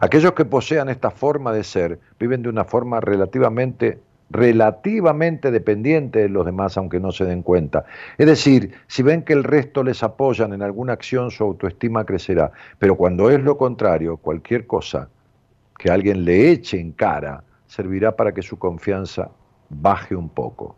Aquellos que posean esta forma de ser viven de una forma relativamente relativamente dependiente de los demás aunque no se den cuenta. Es decir, si ven que el resto les apoyan en alguna acción, su autoestima crecerá. Pero cuando es lo contrario, cualquier cosa que alguien le eche en cara servirá para que su confianza baje un poco.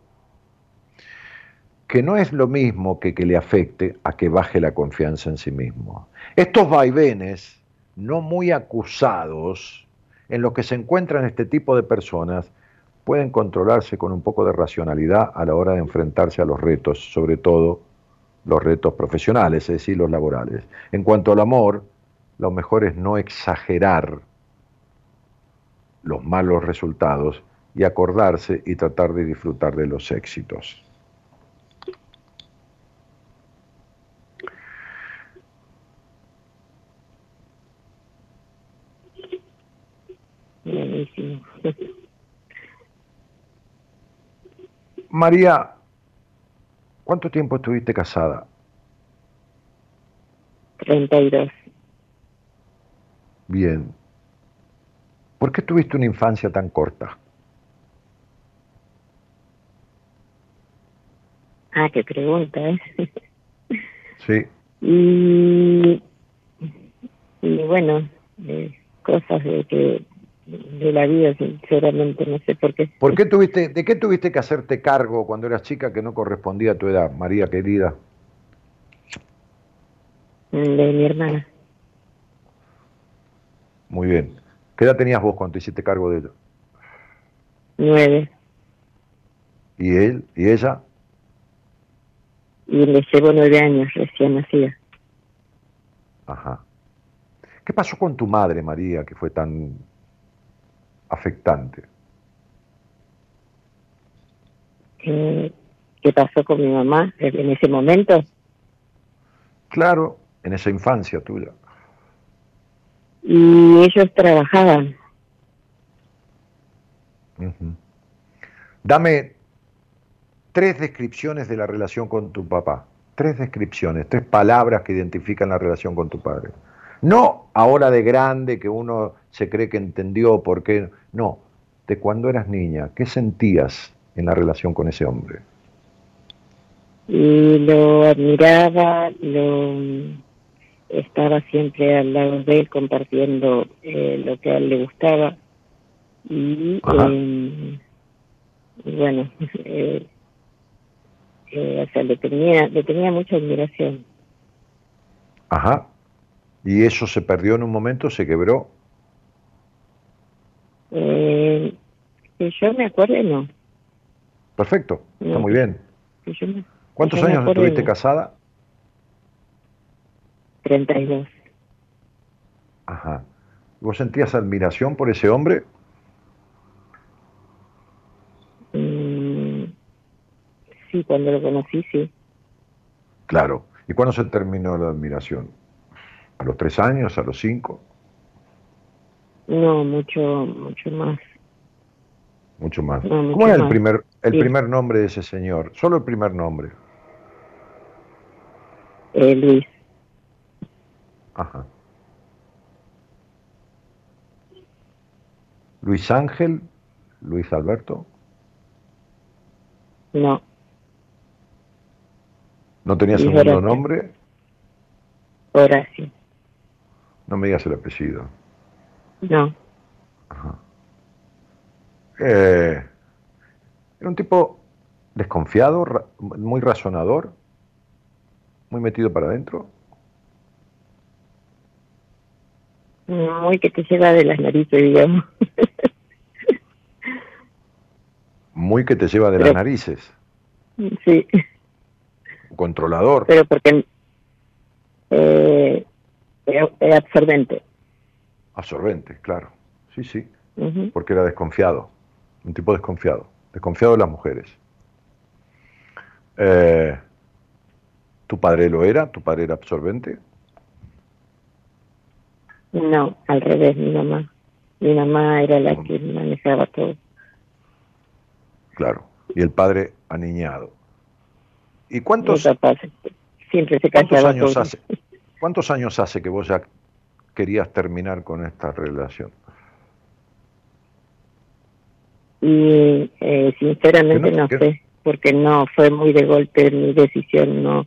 Que no es lo mismo que que le afecte a que baje la confianza en sí mismo. Estos vaivenes, no muy acusados, en los que se encuentran este tipo de personas, pueden controlarse con un poco de racionalidad a la hora de enfrentarse a los retos, sobre todo los retos profesionales, es decir, los laborales. En cuanto al amor, lo mejor es no exagerar los malos resultados y acordarse y tratar de disfrutar de los éxitos. María, ¿cuánto tiempo estuviste casada? 32. Bien. ¿Por qué tuviste una infancia tan corta? qué pregunta, ¿eh? Sí. Y, y bueno, eh, cosas de que de la vida, sinceramente, no sé por qué. ¿Por qué tuviste, ¿De qué tuviste que hacerte cargo cuando eras chica que no correspondía a tu edad, María querida? De mi hermana. Muy bien. ¿Qué edad tenías vos cuando te hiciste cargo de ella? Nueve. ¿Y él? ¿Y ella? Y le llevo nueve años recién nacida. Ajá. ¿Qué pasó con tu madre, María, que fue tan afectante? ¿Qué pasó con mi mamá en ese momento? Claro, en esa infancia tuya. Y ellos trabajaban. Dame tres descripciones de la relación con tu papá. Tres descripciones, tres palabras que identifican la relación con tu padre. No ahora de grande que uno se cree que entendió por qué. No, de cuando eras niña, ¿qué sentías en la relación con ese hombre? Y lo admiraba, lo estaba siempre al lado de él compartiendo eh, lo que a él le gustaba. Y, eh, y bueno, eh, eh, o sea, le tenía, le tenía mucha admiración. Ajá. ¿Y eso se perdió en un momento? ¿Se quebró? Eh, que yo me acuerdo, no. Perfecto, está muy bien. Me- ¿Cuántos años estuviste no. casada? 32. Ajá. ¿Vos sentías admiración por ese hombre? Mm, sí, cuando lo conocí, sí. Claro. ¿Y cuándo se terminó la admiración? ¿A los tres años? ¿A los cinco? No, mucho, mucho más. Mucho más. No, mucho ¿Cómo era el primer, el Sí. primer nombre de ese señor? Solo el primer nombre. Eh, Luis, Ajá. Luis Ángel, Luis Alberto. no, ¿No tenía Luis segundo Horacio. nombre? Horacio, No me digas el apellido. no. Eh, era un tipo desconfiado, ra- muy razonador, muy metido para adentro. Muy que te lleva de las narices, digamos. Muy que te lleva de las narices. sí, Controlador. pero porque eh, absorbente. Absorbente, claro. Sí, sí. Porque era desconfiado. Un tipo desconfiado. Desconfiado de las mujeres. Eh, ¿Tu padre lo era? ¿Tu padre era absorbente? No, al revés, mi mamá. Mi mamá era la que manejaba todo. Claro. Y el padre aniñado. ¿Y Mi cuántos, papá siempre se cuántos años todo. hace? ¿Cuántos años hace que vos ya querías terminar con esta relación? Y eh, sinceramente no- sé, porque no fue muy de golpe mi decisión, no.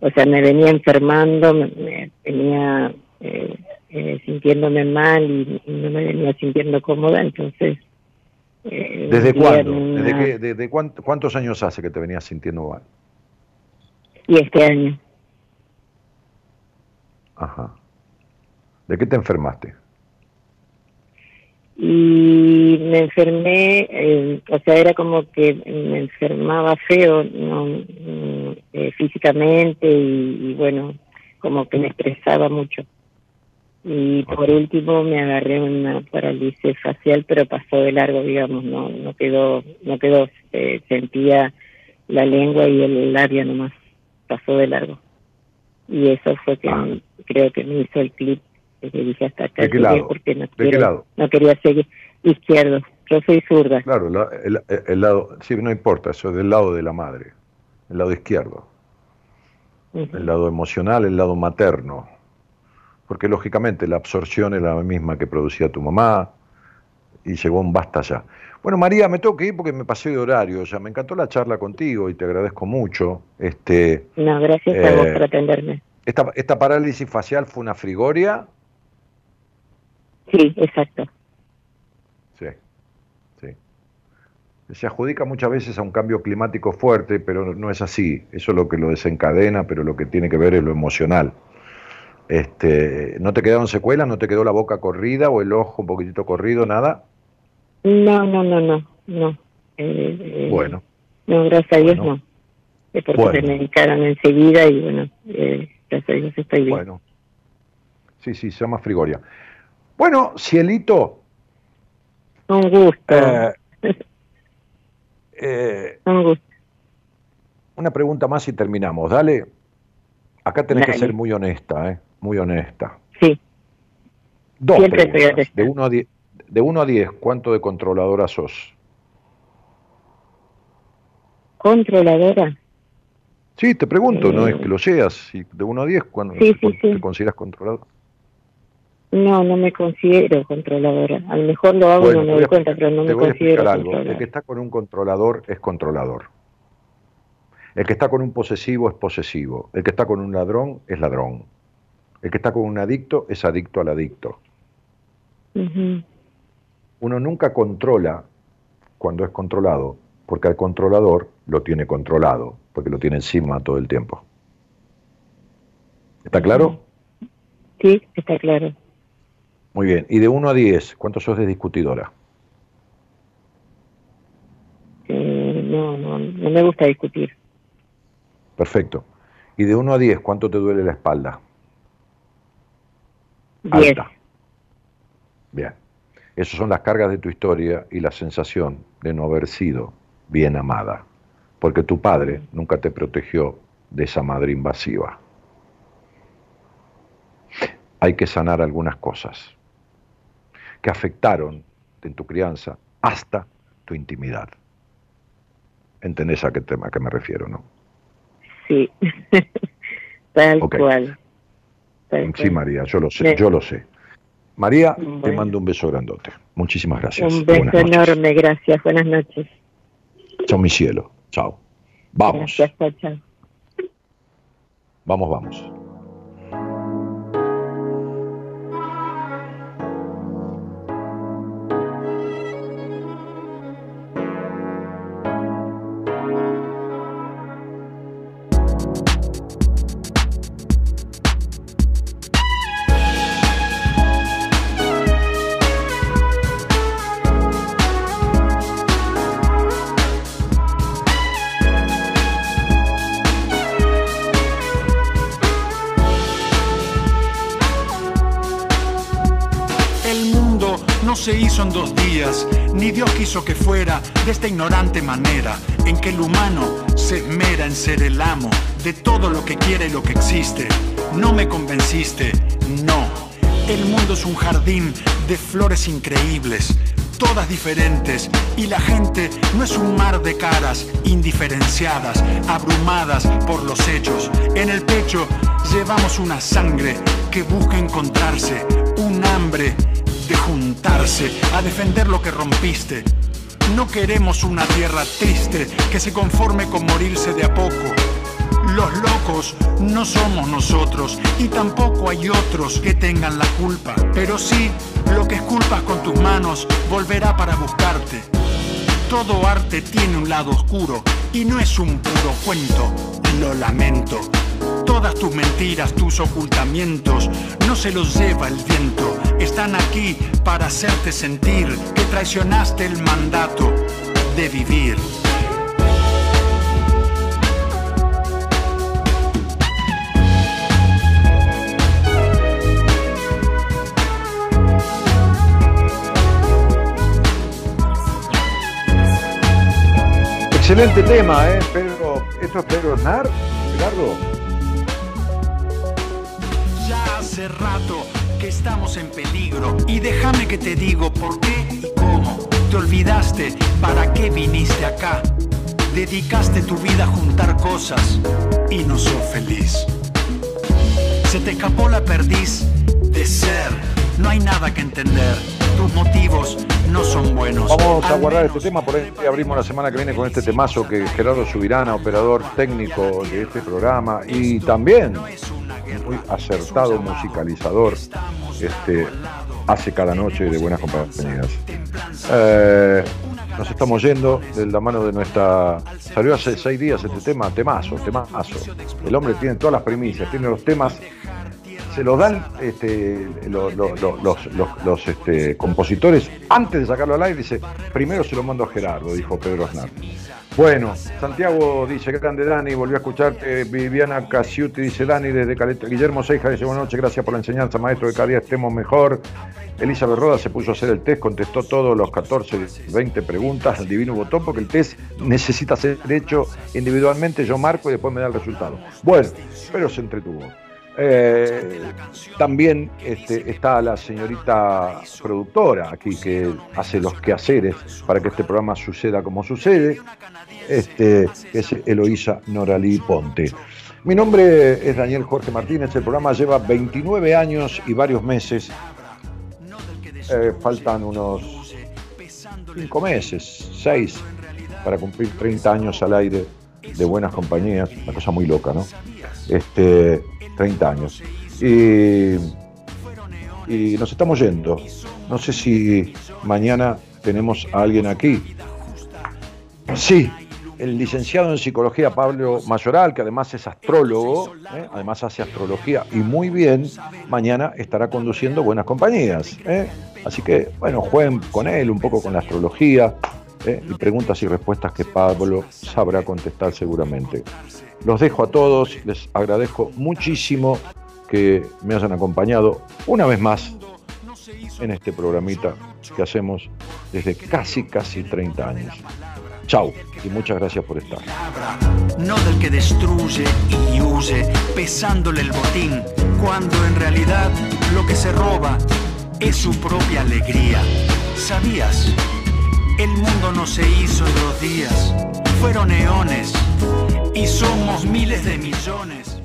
O sea, me venía enfermando, me, me venía eh, eh, sintiéndome mal y, y no me venía sintiendo cómoda, entonces. eh, ¿Desde cuándo? ¿Desde qué, desde cuánt- cuántos años hace que te venías sintiendo mal? Y este año, Ajá. ¿De qué te enfermaste? y me enfermé, eh, o sea, era como que me enfermaba feo, no, mm, eh, físicamente y, y bueno, como que me estresaba mucho. Y por último me agarré una parálisis facial, pero pasó de largo, digamos, no no quedó, no quedó, eh, sentía la lengua y el labio nomás, pasó de largo. Y eso fue que Ah. Creo que me hizo el clip, que dije hasta acá ¿De qué lado? porque no ¿De qué quiero- lado? no quería seguir izquierdo. Yo soy zurda. Claro, la- el, el lado, sí, no importa, eso es del lado de la madre, el lado izquierdo, el lado emocional, el lado materno, porque lógicamente la absorción es la misma que producía tu mamá, y llegó un basta ya. Bueno, María, me tengo que ir porque me pasé de horario. Ya me encantó la charla contigo y te agradezco mucho. Este, No, gracias a vos Eh, por atenderme. Esta, esta parálisis facial fue una frigoria. Sí, exacto. Sí, sí. Se adjudica muchas veces a un cambio climático fuerte, pero no es así. Eso es lo que lo desencadena, pero lo que tiene que ver es lo emocional. Este, ¿No te quedaron secuelas? ¿No te quedó la boca corrida o el ojo un poquitito corrido? ¿Nada? No, no, no, no, no. Eh, eh, Bueno, No, gracias a Dios Bueno. no. Es porque Bueno. se medicaron enseguida y bueno, eh, gracias a Dios estoy bien. bueno. Sí, sí, se llama frigoria. Bueno, Cielito, Un gusto, eh, eh, un gusto. una pregunta más y terminamos. Dale. Acá tenés que ser muy honesta, ¿eh? Muy honesta. Sí, Dos Siempre preguntas. De 1 a 10, de 1 a 10, ¿cuánto de controladora sos? controladora. Sí, te pregunto, no es Eh. que lo seas. Si de 1 a 10, ¿cuándo Sí, sí, te, sí. consideras controlador? No, no me considero controladora. A lo mejor lo hago y Bueno, no me doy cuenta, pero no te me voy considero algo. El que está con un controlador es controlador. El que está con un posesivo es posesivo. El que está con un ladrón es ladrón. El que está con un adicto es adicto al adicto. Uno nunca controla cuando es controlado, porque al controlador lo tiene controlado, porque lo tiene encima todo el tiempo. ¿Está claro? Sí, está claro. Muy bien. Y de 1 a 10, ¿cuánto sos de discutidora? Eh, no, no, no me gusta discutir. Perfecto. Y de 1 a 10, ¿cuánto te duele la espalda? Diez. Alta. Bien. Esas son las cargas de tu historia y la sensación de no haber sido bien amada, porque tu padre nunca te protegió de esa madre invasiva. Hay que sanar algunas cosas que afectaron en tu crianza hasta tu intimidad. ¿Entendés a qué tema que me refiero, no? Sí, tal cual. Tal Sí, cual. María, yo lo sé, yo lo sé. María, te mando un beso grandote. Muchísimas gracias. Un beso enorme, gracias. Buenas noches. Chao, mi cielo. Chao. Vamos, Gracias, vamos, vamos. Ni Dios quiso que fuera de esta ignorante manera, en que el humano se esmera en ser el amo de todo lo que quiere y lo que existe. No me convenciste, no. El mundo es un jardín de flores increíbles, todas diferentes, y la gente no es un mar de caras indiferenciadas, abrumadas por los hechos. En el pecho llevamos una sangre que busca encontrarse, un hambre de juntarse a defender lo que rompiste. No queremos una tierra triste que se conforme con morirse de a poco. Los locos no somos nosotros y tampoco hay otros que tengan la culpa. Pero sí, lo que esculpas con tus manos volverá para buscarte. Todo arte tiene un lado oscuro y no es un puro cuento, lo lamento. Todas tus mentiras, tus ocultamientos, no se los lleva el viento. Están aquí para hacerte sentir que traicionaste el mandato de vivir. Excelente tema, ¿eh? Pedro, ¿esto es Pedro Aznar, Gerardo? Hace rato que estamos en peligro y déjame que te digo por qué y cómo. Te olvidaste para qué viniste acá. Dedicaste tu vida a juntar cosas y no sos feliz. Se te escapó la perdiz de ser. No hay nada que entender. Tus motivos no son buenos. Vamos a guardar este tema, por ahí abrimos la semana que viene con este temazo que Gerardo Subirana, operador técnico de este programa y también muy acertado musicalizador, este, hace cada noche de buenas compañías. Eh, nos estamos yendo de la mano de nuestra. Salió hace seis días este tema, temazo, temazo. El hombre tiene todas las primicias, tiene los temas se los dan este, lo- lo- lo- los, los- los, este, compositores antes de sacarlo al aire. Dice, primero se lo mando a Gerardo, dijo Pedro Aznar. Bueno, Santiago dice, grande Dani, volvió a escucharte. Viviana Casiuti dice, Dani, desde Caleta. Guillermo Seija dice, buenas noches, gracias por la enseñanza, maestro, que cada estemos mejor. Elizabeth Roda se puso a hacer el test, contestó todos los 14, 20 preguntas, el divino votó porque el test necesita ser hecho individualmente, yo marco y después me da el resultado. Bueno, pero se entretuvo. Eh, también este, está la señorita productora aquí que hace los quehaceres para que este programa suceda como sucede, este, es Eloísa Noralí Ponte. Mi nombre es Daniel Jorge Martínez, el programa lleva 29 años y varios meses, Eh, faltan unos 5 meses, 6, para cumplir 30 años al aire de buenas compañías, una cosa muy loca, ¿no? Este, 30 años. Y, y nos estamos yendo. No sé si mañana tenemos a alguien aquí. Sí, el licenciado en psicología Pablo Mayoral, que además es astrólogo, ¿eh? además hace astrología y muy bien, mañana estará conduciendo buenas compañías. ¿eh? Así que, bueno, jueguen con él un poco con la astrología ¿eh? y preguntas y respuestas que Pablo sabrá contestar seguramente. Los dejo a todos, les agradezco muchísimo que me hayan acompañado una vez más en este programita que hacemos desde casi, casi 30 años. Chao y muchas gracias por estar. no del que destruye y huye, pesándole el botín, cuando en realidad lo que se roba es su propia alegría. ¿Sabías? El mundo no se hizo en dos días, fueron eones y somos miles de millones.